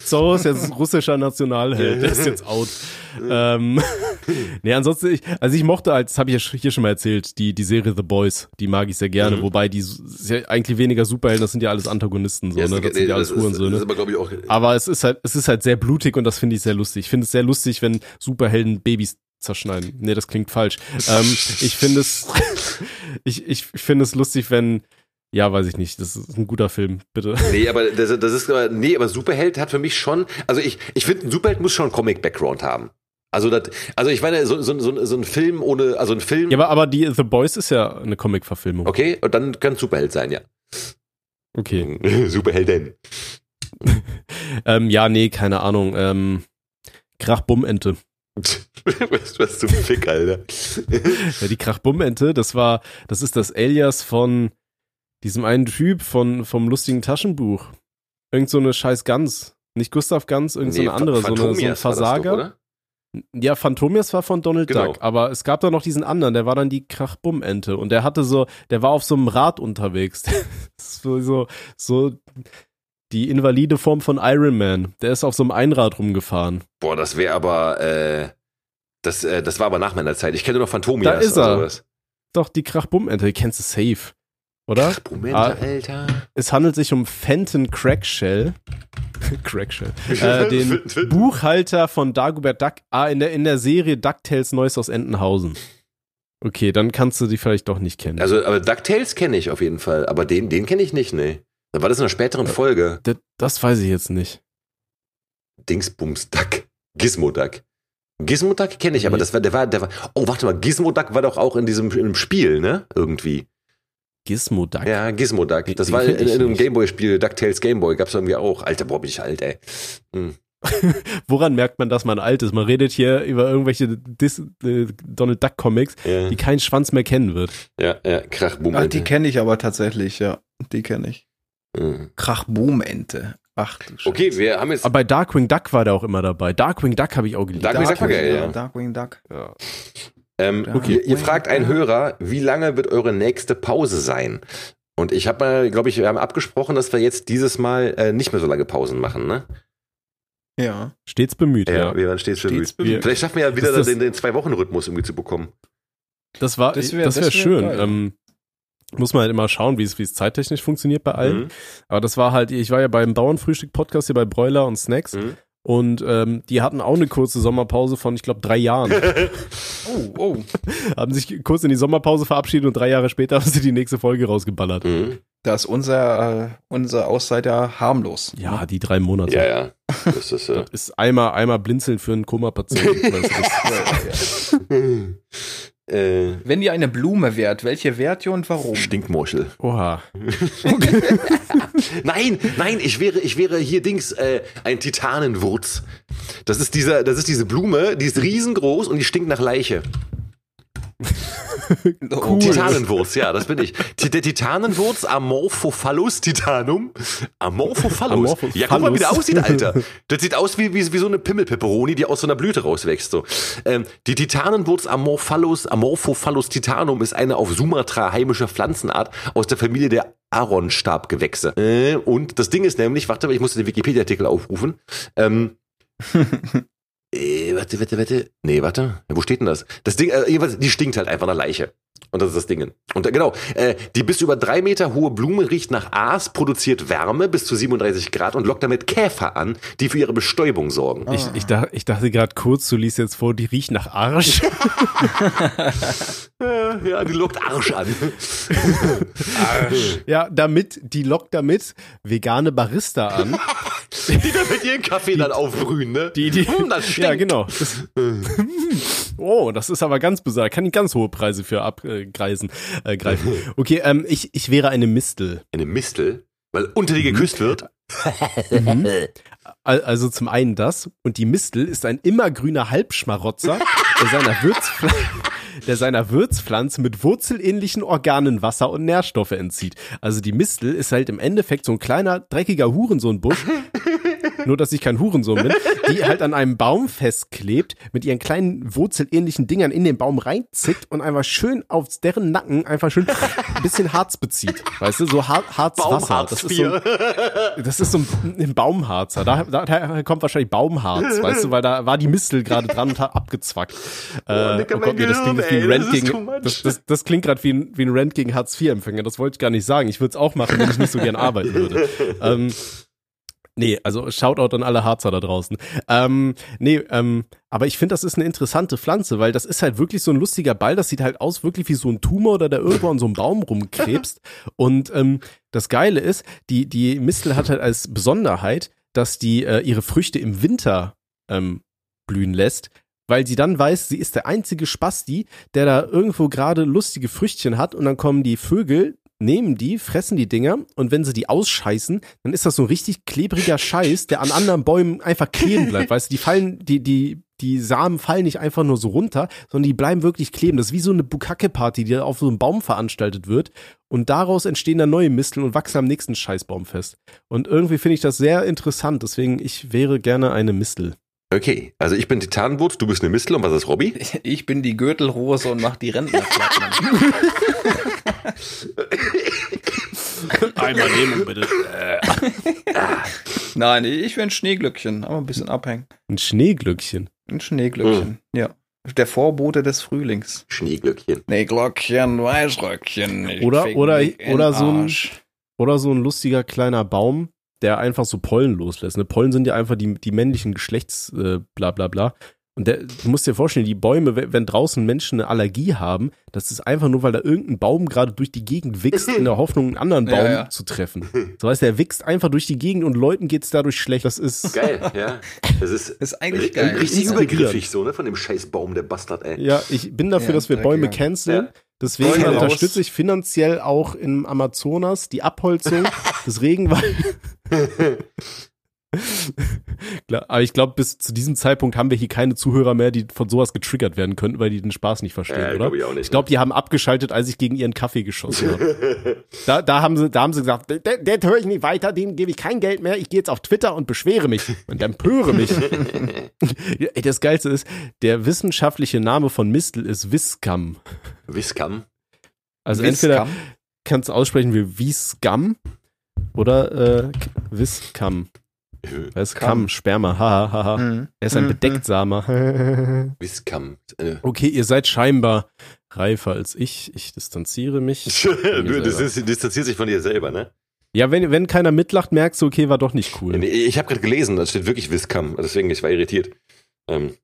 Zorro ist jetzt russischer Nationalheld, der ist jetzt out. ähm, nee, ansonsten, ich, also ich mochte, als das habe ich ja hier schon mal erzählt, die, die Serie The Boys, die mag ich sehr gerne, Mhm. wobei die ist ja eigentlich weniger Superhelden, das sind ja alles Antagonisten, so, Ja, ne? Das sind ja alles Hurensöhne. ist aber, auch. Aber es ist halt, es ist halt sehr blutig und das finde ich sehr lustig. Ich finde es sehr lustig, wenn Superhelden Babys zerschneiden. Nee, das klingt falsch. ähm, ich finde es, ich, ich finde es lustig, wenn, ja, weiß ich nicht, das ist ein guter Film, bitte. Nee, aber das, das ist nee, aber Superheld hat für mich schon, also ich, ich finde, ein Superheld muss schon einen Comic-Background haben. Also, das, also ich meine, so, so, so, so ein Film ohne, also ein Film, Ja, aber, aber die The Boys ist ja eine Comic-Verfilmung. okay, und dann kann Superheld sein, ja. Okay. Superheldin. Ähm, ja, nee, keine Ahnung. Ähm, Krachbummente. was, was zum Fick, Alter. Ja, die Krachbummente, das war, das ist das Alias von diesem einen Typ von, vom lustigen Taschenbuch. Irgend so eine scheiß Gans. Nicht Gustav Gans, irgend so eine Nee, andere, so, eine, so ein Versager. Doch? Ja, Phantomias war von Donald Genau. Duck, aber es gab da noch diesen anderen, der war dann die Krachbummente und der hatte so, der war auf so einem Rad unterwegs. so, so, so die invalide Form von Iron Man. Der ist auf so einem Einrad rumgefahren. Boah, das wäre aber, äh, das, äh, das war aber nach meiner Zeit. Ich kenne nur noch Phantomias. Da ist er. sowas. Doch, die Krachbummente, die kennst du safe. Oder? Ach, Moment, Ah. Alter. Es handelt sich um Fenton Crackshell. Crackshell. Äh, den Buchhalter von Dagobert Duck. Ah, in der, in der Serie DuckTales Neues aus Entenhausen. Okay, dann kannst du die vielleicht doch nicht kennen. Also, aber DuckTales kenne ich auf jeden Fall, aber den, den kenne ich nicht, nee. Dann war das in einer späteren Folge. das, das weiß ich jetzt nicht. Dingsbums Duck. Gizmo Duck. Gizmo Duck kenne ich, aber Nee. das war, der war, der war, oh, warte mal, Gizmo Duck war doch auch in diesem im Spiel, ne? Irgendwie. Gizmo Duck. Ja, Gizmo Duck. Das Den war in, in einem. Gameboy-Spiel, DuckTales Gameboy, gab's irgendwie auch. Alter, boah, bin ich alt, ey. Hm. Woran merkt man, dass man alt ist? Man redet hier über irgendwelche Dis äh, Donald Duck Comics, Ja, die kein Schwanz mehr kennen wird. ja, ja, Krachboom. Ach, die kenne ich aber tatsächlich, ja. Die kenne ich. Hm. Krachboom-Ente. Ach du Scheiße. Okay, wir haben jetzt. Aber bei Darkwing Duck war der auch immer dabei. Darkwing Duck habe ich auch geliebt. Darkwing Duck war geil, ja. Darkwing Duck. ja. Ähm, Okay. ihr, ihr fragt einen Hörer, wie lange wird eure nächste Pause sein? Und ich habe mal, glaube ich, wir haben abgesprochen, dass wir jetzt dieses Mal äh, nicht mehr so lange Pausen machen, ne? Ja. Stets bemüht, ja. wir waren stets Stets bemüht. bemüht. Vielleicht schaffen wir ja wieder Das den, den Zwei-Wochen-Rhythmus irgendwie zu bekommen. Das war, Das das wär- wäre das wär das wär schön. Ähm, muss man halt immer schauen, wie es, wie es zeittechnisch funktioniert bei allen. Mhm. Aber das war halt, ich war ja beim Bauernfrühstück-Podcast hier bei Broiler und Snacks Mhm. Und ähm, die hatten auch eine kurze Sommerpause von, ich glaube, drei Jahren. Oh, oh. haben sich kurz in die Sommerpause verabschiedet und drei Jahre später haben sie die nächste Folge rausgeballert. Mhm. Da ist unser, äh, unser Auszeit ja harmlos. Ja, die drei Monate. Ja, ja. Das ist, äh, Das ist einmal, einmal blinzeln für einen Koma-Patienten. Äh, Wenn ihr eine Blume wärt, welche wärt ihr und warum? Stinkmorchel. Oha. Nein, nein, ich wäre, ich wäre hier Dings, äh, ein Titanenwurz. Das ist dieser, das ist diese Blume, die ist riesengroß und die stinkt nach Leiche. Cool. Titanenwurz, ja, das bin ich. Der Titanenwurz Amorphophallus Titanum. Amorphophallus. Amorphophallus. Ja, guck mal, wie der aussieht, Alter. Das sieht aus wie, wie, wie so eine Pimmelpeperoni, die aus so einer Blüte rauswächst. So. Ähm, die Titanenwurz Amorphallus, Amorphophallus Titanum ist eine auf Sumatra heimische Pflanzenart aus der Familie der Aronstabgewächse. Äh, und das Ding ist nämlich, warte mal, ich muss den Wikipedia-Artikel aufrufen. Ähm, äh, warte, warte, warte. Nee, warte. Wo steht denn das? Das Ding, äh, jedenfalls, die stinkt halt einfach nach Leiche. Und das ist das Ding. Und äh, genau, äh, die bis über drei Meter hohe Blume riecht nach Aas, produziert Wärme bis zu 37 Grad und lockt damit Käfer an, die für ihre Bestäubung sorgen. Ich, ich, dach, ich dachte gerade kurz, du liest jetzt vor, die riecht nach Arsch. Äh, ja, die lockt Arsch an. ja, damit, die lockt damit vegane Barista an. die damit ihren Kaffee dann aufbrühen, ne? Die, die, Hm, das stinkt. ja, genau. Das, oh, das ist aber ganz besonders. Kann ich ganz hohe Preise für abgreisen, äh, greifen. Okay, ähm, ich, ich wäre eine Mistel. Eine Mistel, weil unter die geküsst wird. Al- Also zum einen das und die Mistel ist ein immergrüner Halbschmarotzer, der seiner Würzflasche der seiner Wirtspflanze mit wurzelähnlichen Organen Wasser und Nährstoffe entzieht. Also die Mistel ist halt im Endeffekt so ein kleiner, dreckiger Hurensohnbusch, nur dass ich kein Hurensohn bin, die halt an einem Baum festklebt, mit ihren kleinen wurzelähnlichen Dingern in den Baum reinzickt und einfach schön auf deren Nacken einfach schön ein bisschen Harz bezieht. Weißt du, so Har Harzwasser. Das ist so, das ist so ein, ein Baumharzer. Da, da, da kommt wahrscheinlich Baumharz, weißt du, weil da war die Mistel gerade dran und hat abgezwackt. Äh, oh Gott, nee, das klingt Gehirn, wie ein ey, Rant gegen, das klingt gerade wie ein, wie ein Rant gegen Hartz-IV-Empfänger. Das wollte ich gar nicht sagen. Ich würde es auch machen, wenn ich nicht so gern arbeiten würde. Ähm, Nee, also Shoutout an alle Harzer da draußen. Ähm, nee, ähm, aber ich finde, das ist eine interessante Pflanze, weil das ist halt wirklich so ein lustiger Ball. Das sieht halt aus wirklich wie so ein Tumor, der da irgendwo an so einem Baum rumkrebst. Und ähm, das Geile ist, die, die Mistel hat halt als Besonderheit, dass die äh, ihre Früchte im Winter ähm, blühen lässt, weil sie dann weiß, sie ist der einzige Spasti, der da irgendwo gerade lustige Früchtchen hat und dann kommen die Vögel, nehmen die, fressen die Dinger und wenn sie die ausscheißen, dann ist das so ein richtig klebriger Scheiß, der an anderen Bäumen einfach kleben bleibt. Weißt du, die fallen, die, die, die Samen fallen nicht einfach nur so runter, sondern die bleiben wirklich kleben. Das ist wie so eine Bukake-Party, die auf so einem Baum veranstaltet wird. Und daraus entstehen dann neue Misteln und wachsen am nächsten Scheißbaum fest. Und irgendwie finde ich das sehr interessant. Deswegen, ich wäre gerne eine Mistel. Okay, also ich bin Titanboot, du bist eine Mistel und was ist Robby? Ich bin die Gürtelrose und mach die Rentnerflappen. Einmal nehmen, bitte. Nein, ich will ein Schneeglöckchen, aber ein bisschen abhängen. Ein Schneeglöckchen. Ein Schneeglöckchen, ja. Der Vorbote des Frühlings. Schneeglöckchen. Schneeglöckchen, Weißröckchen. Oder- oder- oder so ein-. Oder so ein lustiger kleiner Baum, der einfach so Pollen loslässt. Ne? Pollen sind ja einfach die, die männlichen Geschlechts, äh, bla bla bla. Und der, du musst dir vorstellen, die Bäume, wenn draußen Menschen eine Allergie haben, das ist einfach nur, weil da irgendein Baum gerade durch die Gegend wächst, in der Hoffnung, einen anderen Baum Ja, ja. zu treffen. So heißt, der wächst einfach durch die Gegend und Leuten geht's dadurch schlecht. Das ist, Geil, ja. Das ist, Ist eigentlich geil. richtig übergriffig so, ne? Von dem scheiß Baum, der Bastard, ey. ja, ich bin dafür, Ja, dass wir Bäume canceln. Ja. Deswegen Bäume raus. unterstütze ich finanziell auch im Amazonas die Abholzung des Regenwalds. Aber ich glaube, bis zu diesem Zeitpunkt haben wir hier keine Zuhörer mehr, die von sowas getriggert werden könnten, weil die den Spaß nicht verstehen, Äh, oder? glaub ich auch nicht, ich glaube, die haben abgeschaltet, als ich gegen ihren Kaffee geschossen habe. da, da, haben sie, da haben sie gesagt, der, der höre ich nicht weiter, dem gebe ich kein Geld mehr, ich gehe jetzt auf Twitter und beschwere mich und empöre mich. Das Geilste ist, der wissenschaftliche Name von Mistel ist Viscam. Wiskam. Also Viscam? entweder kannst du aussprechen wie Viscam oder äh, Viscam. Ist Kam. Kamm, Sperma, haha, haha. Mhm. Er ist ein Mhm. Bedecktsamer. Wiskam. Äh. okay, ihr seid scheinbar reifer als ich. Ich distanziere mich. du distanziert sich von dir selber, ne? Ja, wenn, wenn keiner mitlacht, merkst du, okay, war doch nicht cool. Ich habe gerade gelesen, da steht wirklich Wiskam, deswegen ich war irritiert. Ähm,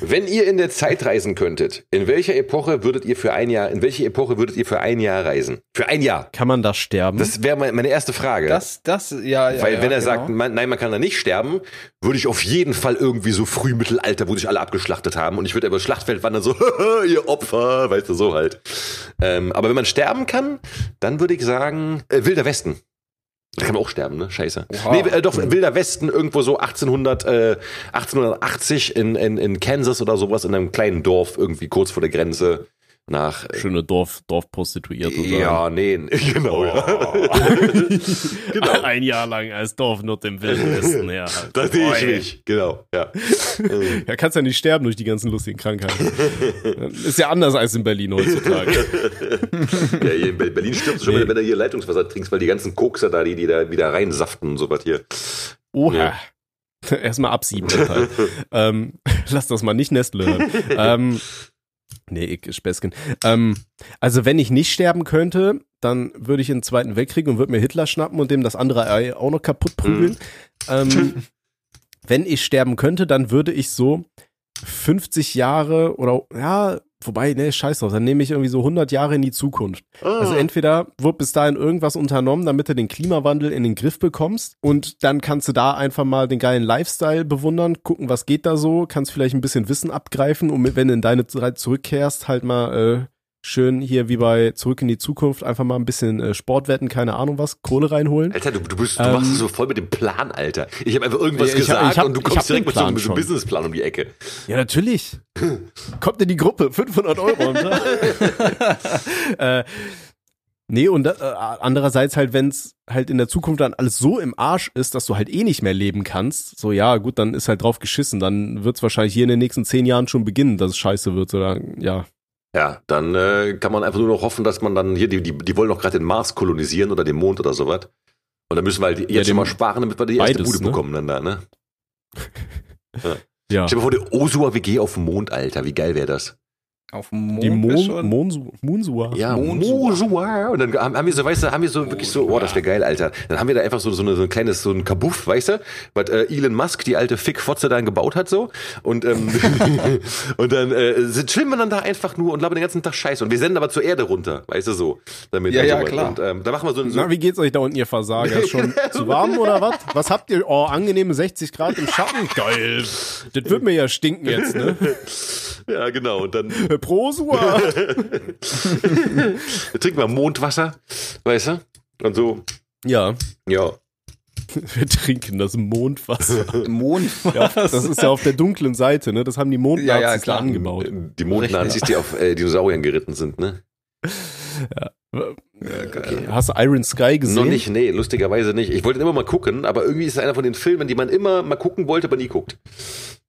wenn ihr in der Zeit reisen könntet, in welcher Epoche würdet ihr für ein Jahr, in welche Epoche würdet ihr für ein Jahr reisen? Für ein Jahr. Kann man da sterben? Das wäre meine erste Frage. Das, das, ja, ja. Weil ja, wenn er genau. sagt, man, nein, man kann da nicht sterben, würde ich auf jeden Fall irgendwie so Frühmittelalter, wo sich alle abgeschlachtet haben und ich würde über das Schlachtfeld wandern, so, ihr Opfer, weißt du, so halt. Ähm, aber wenn man sterben kann, dann würde ich sagen, äh, Wilder Westen. Da kann man auch sterben, ne? Scheiße. Oha. Nee, äh, doch, Wilder Westen, irgendwo so 1800, äh, 1880 in, in, in Kansas oder sowas, in einem kleinen Dorf, irgendwie kurz vor der Grenze nach. Äh, Schöne Dorf, Dorfprostituierte. ja, nee, genau. Ja. genau. Ein Jahr lang als Dorfnut im Wilden Westen, ja. Halt. Da sehe ich mich, genau, ja. Ja, kannst ja nicht sterben durch die ganzen lustigen Krankheiten. Ist ja anders als in Berlin heutzutage. ja, hier in Berlin stirbst du schon, Nee. wenn du hier Leitungswasser trinkst, weil die ganzen Kokser da, die, die da wieder reinsaften und so was hier. Oha. Ja. Erstmal absieben, ähm, lass das mal nicht Nestle hören. ähm, nee, ich Späßchen. Ähm, also wenn ich nicht sterben könnte, dann würde ich in den Zweiten Weltkrieg und würde mir Hitler schnappen und dem das andere Ei auch noch kaputt prügeln. Ähm, wenn ich sterben könnte, dann würde ich so 50 Jahre oder ja, wobei, nee, scheiß drauf, dann nehme ich irgendwie so 100 Jahre in die Zukunft. Also entweder wird bis dahin irgendwas unternommen, damit du den Klimawandel in den Griff bekommst und dann kannst du da einfach mal den geilen Lifestyle bewundern, gucken, was geht da so, kannst vielleicht ein bisschen Wissen abgreifen und wenn du in deine Zeit zurückkehrst, halt mal äh, schön hier wie bei Zurück in die Zukunft einfach mal ein bisschen äh, Sportwetten, keine Ahnung was, Kohle reinholen. Alter, du, du, bist, du Ähm, machst es so voll mit dem Plan, Alter. Ich habe einfach irgendwas ich gesagt ich hab- und du kommst direkt mit so, einem- schon. Businessplan um die Ecke. Ja, natürlich. Kommt in die Gruppe, 500 Euro Tag. äh, nee, und äh, andererseits halt, wenn es halt in der Zukunft dann alles so im Arsch ist, dass du halt eh nicht mehr leben kannst, so ja, gut, dann ist halt drauf geschissen. Dann wird es wahrscheinlich hier in den nächsten zehn Jahren schon beginnen, dass es scheiße wird. Oder ja. Ja, dann äh, kann man einfach nur noch hoffen, dass man dann hier, die, die, die wollen doch gerade den Mars kolonisieren oder den Mond oder sowas. Und dann müssen wir halt jetzt den- schon mal sparen, damit wir die erste beides, Bude ne? bekommen dann da, ne? Ja. Stell dir mal vor, die Osua WG auf dem Mond, Alter. Wie geil wäre das? Auf dem Mond Die Mon Monsu Monsua. Ja, Monsua. Monsua. Und dann haben wir so, weißt du, haben wir so wirklich so, oh, das wäre geil, Alter. Dann haben wir da einfach so, so, eine, so ein kleines, so ein Kabuff, weißt du, was äh, Elon Musk, die alte Fick-Fotze dann gebaut hat, so. Und, ähm, und dann äh, chillen wir dann da einfach nur und labern den ganzen Tag Scheiße. Und wir senden aber zur Erde runter, weißt du, so. Damit Ja, ja, so klar. Und ähm, da machen wir so, so Na, wie geht's euch da unten, ihr Versager? Ist schon zu warm oder was? Was habt ihr? Oh, angenehme 60 Grad im Schatten? Geil. Das wird mir ja stinken jetzt, ne? ja, genau. Und dann Prosua. trinken wir Mondwasser, weißt du? Und so, Ja, ja. wir trinken das Mondwasser. Mond. Ja, das ist ja auf der dunklen Seite, ne? Das haben die Mondnazis Ja, ja, da klar. angebaut. Die Mondnazis, die auf äh, Dinosauriern geritten sind, ne? Okay. Hast du Iron Sky gesehen? Noch nicht, nee, lustigerweise nicht. Ich wollte immer mal gucken, aber irgendwie ist es einer von den Filmen, die man immer mal gucken wollte, aber nie guckt.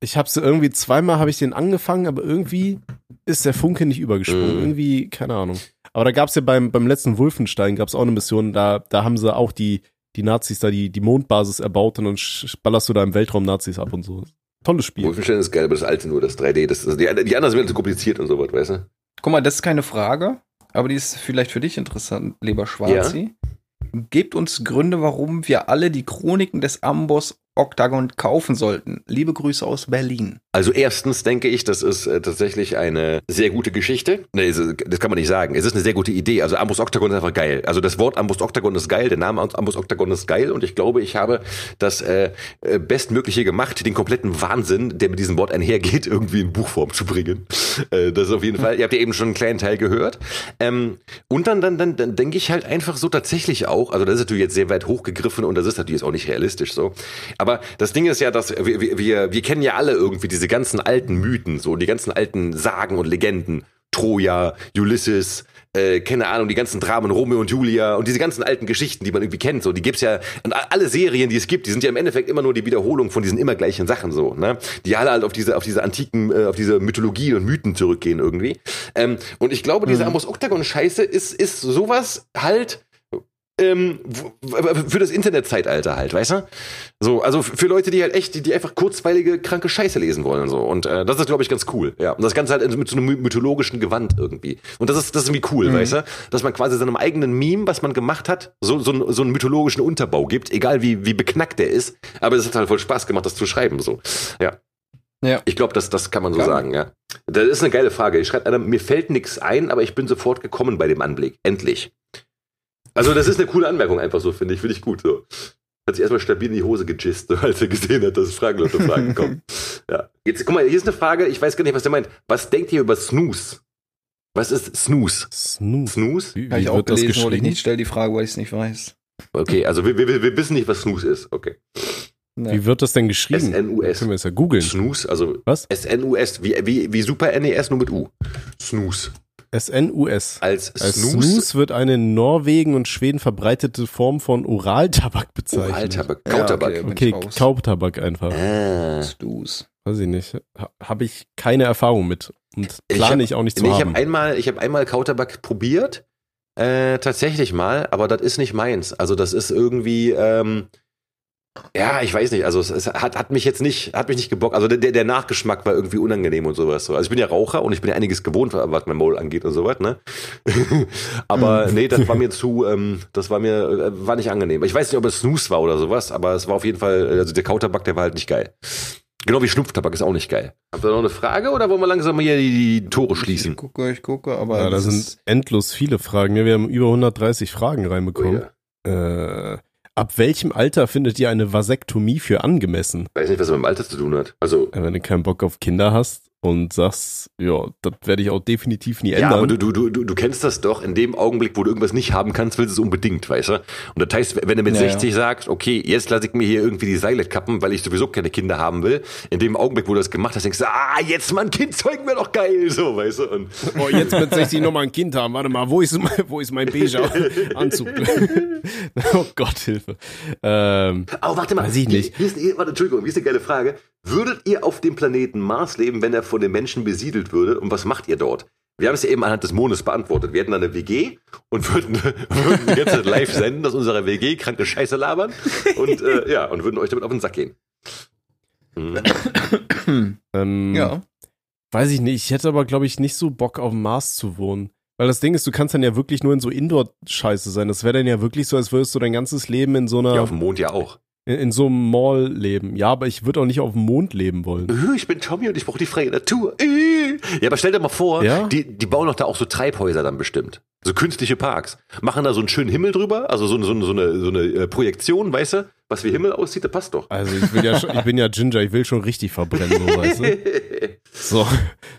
Ich habe so irgendwie zweimal habe ich den angefangen, aber irgendwie ist der Funke nicht übergesprungen. Mhm. Irgendwie, keine Ahnung. Aber da gab's ja beim, beim letzten Wolfenstein gab's auch eine Mission, da, da haben sie auch die, die Nazis da die, die Mondbasis erbaut und dann ballerst du da im Weltraum Nazis ab und so. Tolles Spiel. Wolfenstein ist geil, aber das alte nur, das 3D. Das, also die, die anderen sind mir zu kompliziert und so was, weißt du? Guck mal, das ist keine Frage, aber die ist vielleicht für dich interessant, lieber Schwarzi. Gebt uns Gründe, warum wir alle die Chroniken des Amboss Octagon kaufen sollten. Liebe Grüße aus Berlin. Also erstens denke ich, das ist äh, tatsächlich eine sehr gute Geschichte. Nee, das kann man nicht sagen. Es ist eine sehr gute Idee. Also Ambus Octagon ist einfach geil. Also das Wort Ambus Octagon ist geil, der Name Ambus Octagon ist geil und ich glaube, ich habe das äh, äh, Bestmögliche gemacht, den kompletten Wahnsinn, der mit diesem Wort einhergeht, irgendwie in Buchform zu bringen. Das ist auf jeden Fall. Ihr habt ja eben schon einen kleinen Teil gehört. Ähm, und dann, dann, dann, dann denke ich halt einfach so tatsächlich auch, also das ist natürlich jetzt sehr weit hochgegriffen und das ist natürlich auch nicht realistisch so. Aber das Ding ist ja, dass wir, wir, wir, kennen ja alle irgendwie diese ganzen alten Mythen, so die ganzen alten Sagen und Legenden. Troja, Ulysses, äh, keine Ahnung, die ganzen Dramen, Romeo und Julia und diese ganzen alten Geschichten, die man irgendwie kennt, so, die gibt's ja, und alle Serien, die es gibt, die sind ja im Endeffekt immer nur die Wiederholung von diesen immer gleichen Sachen, so, ne? Die alle halt auf diese, auf diese antiken, äh, auf diese Mythologie und Mythen zurückgehen irgendwie. Ähm, und ich glaube, diese Amos Octagon-Scheiße ist, ist sowas halt, ähm, für das Internetzeitalter halt, weißt du? So, also für Leute, die halt echt, die, die einfach kurzweilige, kranke Scheiße lesen wollen, so. Und äh, das ist, glaube ich, ganz cool, ja. Und das Ganze halt mit so einem my- mythologischen Gewand irgendwie. Und das ist, das ist irgendwie cool, weißt du? Dass man quasi seinem eigenen Meme, was man gemacht hat, so, so, einen- so einen mythologischen Unterbau gibt, egal wie, wie beknackt der ist. Aber es hat halt voll Spaß gemacht, das zu schreiben, so. Ja. Ja. Ich glaube, das, das kann man so Kann. sagen, ja. Das ist eine geile Frage. Ich schreibe einer, mir fällt nichts ein, aber ich bin sofort gekommen bei dem Anblick. Endlich. Also, das ist eine coole Anmerkung einfach so, finde ich. Finde ich gut so. Hat sich erstmal stabil in die Hose gejist, so, als er gesehen hat, dass Fragenlotto Fragen kommen. Ja. Jetzt, guck mal, hier ist eine Frage, ich weiß gar nicht, was der meint. Was denkt ihr über Snooze? Was ist Snooze? Snooze. Snooze? Wie, Habe ich wie auch wird das gelesen, wollte ich nicht. Stell die Frage, weil ich es nicht weiß. Okay, also wir, wir, wir wissen nicht, was Snooze ist. Okay. Ne. Wie wird das denn geschrieben? S-N-U-S. Können wir es ja googeln. Snooze, also Was? S-N-U-S, wie, wie, wie Super NES, nur mit U. Snooze. S-N-U-S. Als Als Snooze. Snooze wird eine in Norwegen und Schweden verbreitete Form von Oraltabak bezeichnet. Ja, Kautabak. okay. bin Okay, ich raus. Kaubtabak einfach. Ah. Stu's. Weiß ich nicht. Ha, Habe ich keine Erfahrung mit. Und Ich plane hab- ich auch nicht zu Nee, ich haben. habe einmal, ich habe einmal Kautabak probiert, äh, tatsächlich mal, aber das ist nicht meins. Also das ist irgendwie, ähm, ja, ich weiß nicht. Also es, es hat, hat mich jetzt nicht, hat mich nicht gebockt. Also der, der Nachgeschmack war irgendwie unangenehm und sowas. So. Also ich bin ja Raucher und ich bin ja einiges gewohnt, was mein Maul angeht und sowas. Ne? aber nee, das war mir zu, ähm, das war mir, äh, war nicht angenehm. Ich weiß nicht, ob es Snooze war oder sowas, aber es war auf jeden Fall, also der Kautabak, der war halt nicht geil. Genau wie Schnupftabak ist auch nicht geil. Habt ihr noch eine Frage oder wollen wir langsam mal hier die, die Tore Ich schließen? gucke, ich gucke, aber ja, da das sind endlos viele Fragen. Ja, wir haben über 130 Fragen reinbekommen. Oh ja. äh, ab welchem Alter findet ihr eine Vasektomie für angemessen? Weiß nicht, was mit dem Alter zu tun hat. Also, Wenn du keinen Bock auf Kinder hast und sagst, ja, das werde ich auch definitiv nie Ja, ändern. aber du, du, du, du kennst das doch. In dem Augenblick, wo du irgendwas nicht haben kannst, willst du es unbedingt, weißt du? Und das heißt, wenn du mit Ja, 60 sagst, okay, jetzt lasse ich mir hier irgendwie die Seile kappen, weil ich sowieso keine Kinder haben will, in dem Augenblick, wo du das gemacht hast, denkst du, ah, jetzt mal ein Kind zeugen wäre doch geil, so, weißt du? Und oh, jetzt mit 60 nochmal ein Kind haben. Warte mal, wo ist, mein- wo ist mein beiger Anzug? oh Gott, Hilfe. Ähm, Oh, warte mal. Weiß ich nicht. Hier, hier ist, warte, Entschuldigung, hier ist eine geile Frage. Würdet ihr auf dem Planeten Mars leben, wenn er von den Menschen besiedelt würde? Und was macht ihr dort? Wir haben es ja eben anhand des Mondes beantwortet. Wir hätten da eine WG und würden, würden jetzt live senden aus unserer WG, kranke Scheiße labern und äh, ja, und würden euch damit auf den Sack gehen. Mhm. ähm, Ja. Weiß ich nicht. Ich hätte aber, glaube ich, nicht so Bock auf dem Mars zu wohnen. Weil das Ding ist, du kannst dann ja wirklich nur in so Indoor-Scheiße sein. Das wäre dann ja wirklich so, als würdest du dein ganzes Leben in so einer, Ja, auf dem Mond ja auch. In, in so einem Mall leben. Ja, aber ich würde auch nicht auf dem Mond leben wollen. Äh, Ich bin Tommy und ich brauche die freie Natur. Äh. Ja, aber stell dir mal vor, Ja? die, die bauen doch da auch so Treibhäuser dann bestimmt. So künstliche Parks. Machen da so einen schönen Himmel drüber, also so, eine- so, so eine, so eine äh, Projektion, weißt du? Was wie Himmel aussieht, das passt doch. Also ich bin ja schon, ich bin ja Ginger, ich will schon richtig verbrennen, so weißt du. So,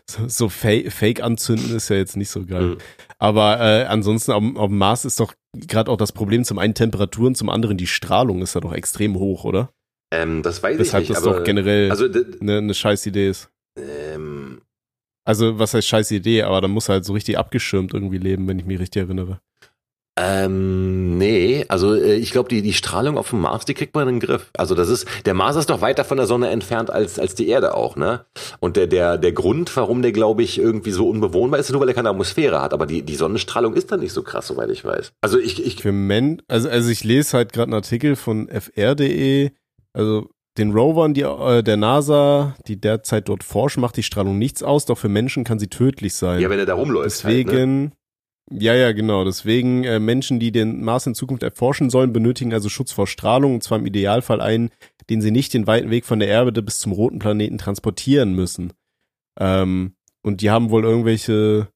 so, so Fake, Fake anzünden ist ja jetzt nicht so geil. Mhm. Aber äh, ansonsten auf, auf dem Mars ist doch gerade auch das Problem zum einen Temperaturen, zum anderen die Strahlung ist ja doch extrem hoch, oder? ähm, das weiß Weshalb ich nicht, das aber doch generell also eine ne scheiß Idee ist. ähm, Also was heißt scheiß Idee, aber da muss halt so richtig abgeschirmt irgendwie leben, wenn ich mich richtig erinnere. Ähm, nee, also äh, ich glaube, die, die Strahlung auf dem Mars, die kriegt man in den Griff. Also das ist, der Mars ist doch weiter von der Sonne entfernt als, als die Erde auch, ne? Und der, der, der Grund, warum der, glaube ich, irgendwie so unbewohnbar ist, ist nur, weil er keine Atmosphäre hat. Aber die, die Sonnenstrahlung ist dann nicht so krass, soweit ich weiß. Also ich, ich, Für Men, also, also ich lese halt gerade einen Artikel von fr.de, also den Rovern die, äh, der NASA, die derzeit dort forschen, macht die Strahlung nichts aus, doch für Menschen kann sie tödlich sein. ja, wenn er da rumläuft. Halt, ne? Ja, ja, genau. Deswegen äh, Menschen, die den Mars in Zukunft erforschen sollen, benötigen also Schutz vor Strahlung und zwar im Idealfall einen, den sie nicht den weiten Weg von der Erde bis zum roten Planeten transportieren müssen. Ähm, und die haben wohl irgendwelche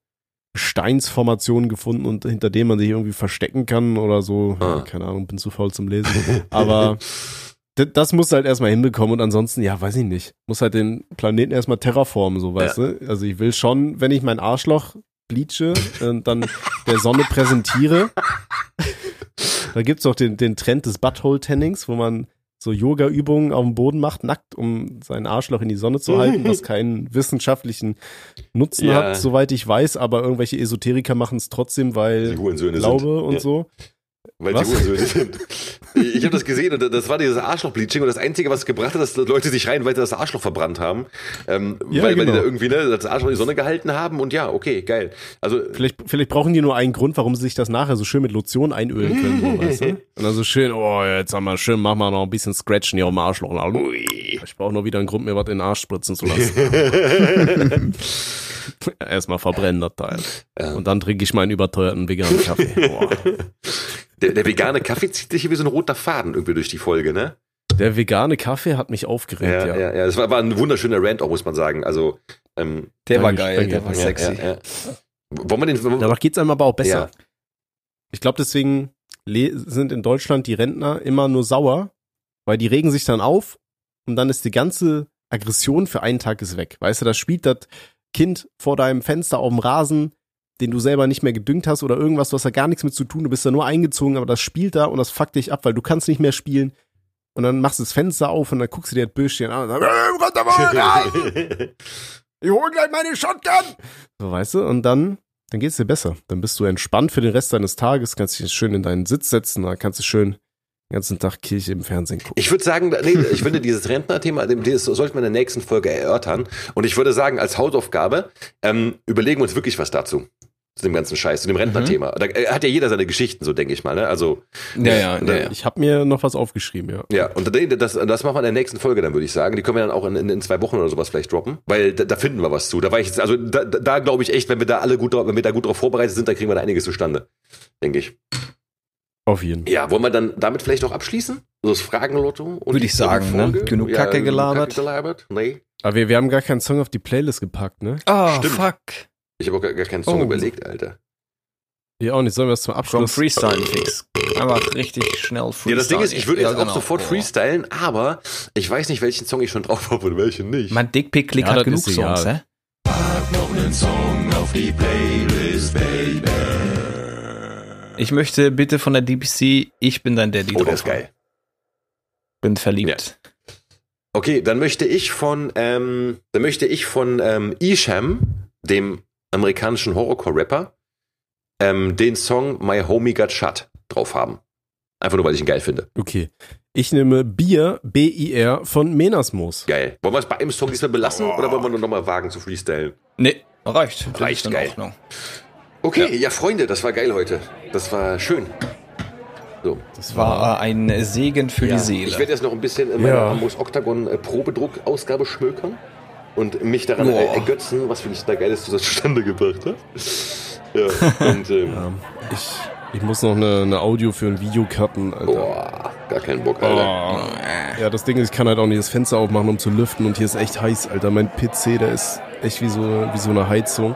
Steinsformationen gefunden und hinter denen man sich irgendwie verstecken kann oder so. Ah. Keine Ahnung, bin zu faul zum Lesen. Aber das muss halt erstmal hinbekommen und ansonsten, ja, weiß ich nicht. Muss halt den Planeten erstmal terraformen, so weißt du. Also ich will schon, wenn ich mein Arschloch bleache und dann der Sonne präsentiere. da gibt's auch den, den Trend des Butthole-Tannings, wo man so Yoga-Übungen auf dem Boden macht, nackt, um sein Arschloch in die Sonne zu halten, was keinen wissenschaftlichen Nutzen Ja. hat, soweit ich weiß, aber irgendwelche Esoteriker machen es trotzdem, weil Glaube sind. und ja, so. Weil Was? die Hurensöhne sind. Ich habe das gesehen und das war dieses Arschloch-Bleaching und das Einzige, was es gebracht hat, dass Leute sich rein weiter das Arschloch verbrannt haben. Ähm, Ja, weil, weil die genau. da irgendwie ne, das Arschloch in die Sonne gehalten haben und ja, okay, geil. Also Vielleicht, vielleicht brauchen die nur einen Grund, warum sie sich das nachher so schön mit Lotion einölen können, so, weißt du? Und dann so schön, oh, jetzt haben wir schön, machen wir noch ein bisschen Scratchen hier auf dem Arschloch. Ich brauche nur wieder einen Grund, mir was in den Arsch spritzen zu lassen. Erstmal verbrennen das Teil. Ja. Und dann trinke ich meinen überteuerten veganen Kaffee. Der, der vegane Kaffee zieht sich hier wie so ein roter Faden irgendwie durch die Folge, ne? Der vegane Kaffee hat mich aufgeregt, Ja, ja. ja, ja. Das war, war ein wunderschöner Rant auch, muss man sagen. Also, ähm, Der war geil, der war sexy. ja, ja. Wollen wir den. Wollen Danach geht's einem aber auch besser. Ja. Ich glaube, deswegen sind in Deutschland die Rentner immer nur sauer, weil die regen sich dann auf und dann ist die ganze Aggression für einen Tag ist weg. Weißt du, da spielt das Kind vor deinem Fenster auf dem Rasen, den du selber nicht mehr gedüngt hast oder irgendwas, was da gar nichts mit zu tun. Du bist da nur eingezogen, aber das spielt da und das fuckt dich ab, weil du kannst nicht mehr spielen. Und dann machst du das Fenster auf und dann guckst du dir das Bildschirm an und sagst, "Äh, runter mal rein! Ich hol gleich meine Shotgun! So, weißt du, und dann, dann geht's dir besser. Dann bist du entspannt für den Rest deines Tages, kannst dich schön in deinen Sitz setzen, dann kannst du schön den ganzen Tag Kirche im Fernsehen gucken. Ich würde sagen, nee, ich finde dieses Rentner-Thema, das sollte man in der nächsten Folge erörtern. Und ich würde sagen, als Hausaufgabe, ähm, überlegen wir uns wirklich was dazu. Zu dem ganzen Scheiß, zu dem Rentner-Thema. Da äh, hat ja jeder seine Geschichten, so denke ich mal. Ne? Also, Ja, ja, Und ja, dann- ja. Ich habe mir noch was aufgeschrieben, ja. ja, und das, das, machen wir in der nächsten Folge dann, würde ich sagen. Die können wir dann auch in, in, in zwei Wochen oder sowas vielleicht droppen. Weil da, da finden wir was zu. Da war ich jetzt, also da, da, da glaube ich echt, wenn wir da alle gut wenn wir da gut drauf vorbereitet sind, dann kriegen wir da einiges zustande. Denke ich. Auf jeden Fall. Ja, wollen wir dann damit vielleicht auch abschließen? So das Fragenlotto? und Würde ich sagen, ne? Genug Kacke gelabert. Kacke gelabert? Nee. Aber wir, wir haben gar keinen Song auf die Playlist gepackt, ne? Ah, Stimmt. fuck. Ich habe auch gar, gar keinen Song Oh. überlegt, Alter. Ja, auch nicht. Sollen wir das zum From Abschluss? Freestyle Fix. Einfach richtig schnell Freestyle. Ja, das Ding ist, ich würde Ja, jetzt auch genau. sofort Oh. freestylen, aber ich weiß nicht, welchen Song ich schon drauf habe und welchen nicht. Mein Dickpick-Klick Ja, hat genug. Songs, hä? nen Song auf die Playlist, Baby. Ich möchte bitte von der DPC Ich bin dein Daddy Oh, der ist geil. Bin verliebt. Okay, dann möchte ich von, ähm, dann möchte ich von ähm, Isham, dem amerikanischen Horrorcore-Rapper, ähm, den Song My Homie Got Shot drauf haben. Einfach nur, weil ich ihn geil finde. Okay. Ich nehme Bier, B-I-R, von Menasmus. Geil. Wollen wir es bei einem Song diesmal belassen oder wollen wir nur nochmal wagen zu freestylen? Nee, reicht. Reicht, geil. Okay, ja. Freunde, das war geil heute. Das war schön. So. Das war ein Segen für die Seele. Ich werde jetzt noch ein bisschen in meiner Ja. Amos Octagon äh, Probedruck-Ausgabe schmökern und mich daran Boah. ergötzen, was für ich da Geiles zustande gebracht habe. Ja, und ähm, Ich, ich muss noch eine, eine Audio für ein Video cutten, Alter. boah, gar keinen Bock, Alter. Ja, das Ding ist, ich kann halt auch nicht das Fenster aufmachen, um zu lüften und hier ist echt heiß, Alter. Mein PC, der ist echt wie so, wie so eine Heizung.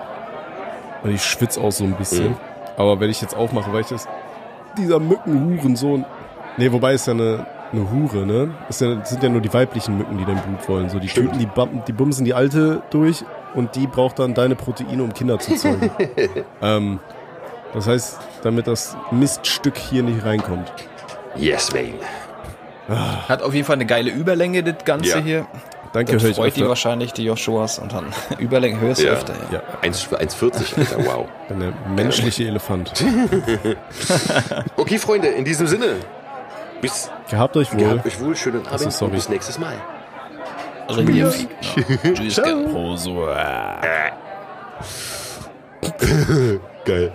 Und ich schwitze auch so ein bisschen. Mhm. Aber wenn ich jetzt aufmache, weil ich das, dieser Mückenhurensohn. Nee, wobei ist ja eine, eine Hure, ne? Ist ja, das sind ja nur die weiblichen Mücken, die dein Blut wollen. So, die Stimmt. töten, die, bum- die bumsen die alte durch und die braucht dann deine Proteine, um Kinder zu zeugen. ähm, das heißt, damit das Miststück hier nicht reinkommt. Yes, Wayne. Hat auf jeden Fall eine geile Überlänge, das Ganze Ja. hier. Danke, ich freut die öfter. wahrscheinlich, die Joshuas. Und dann Überlänge hörst du Ja. öfter. Ja. Ja, 1 1,40, Alter, wow. der menschliche Elefant. Okay, Freunde, in diesem Sinne, bis Gehabt euch wohl. gehabt euch wohl, schönen Abend sorry. und bis nächstes Mal. Tschüss. Tschüss. Proso. Geil.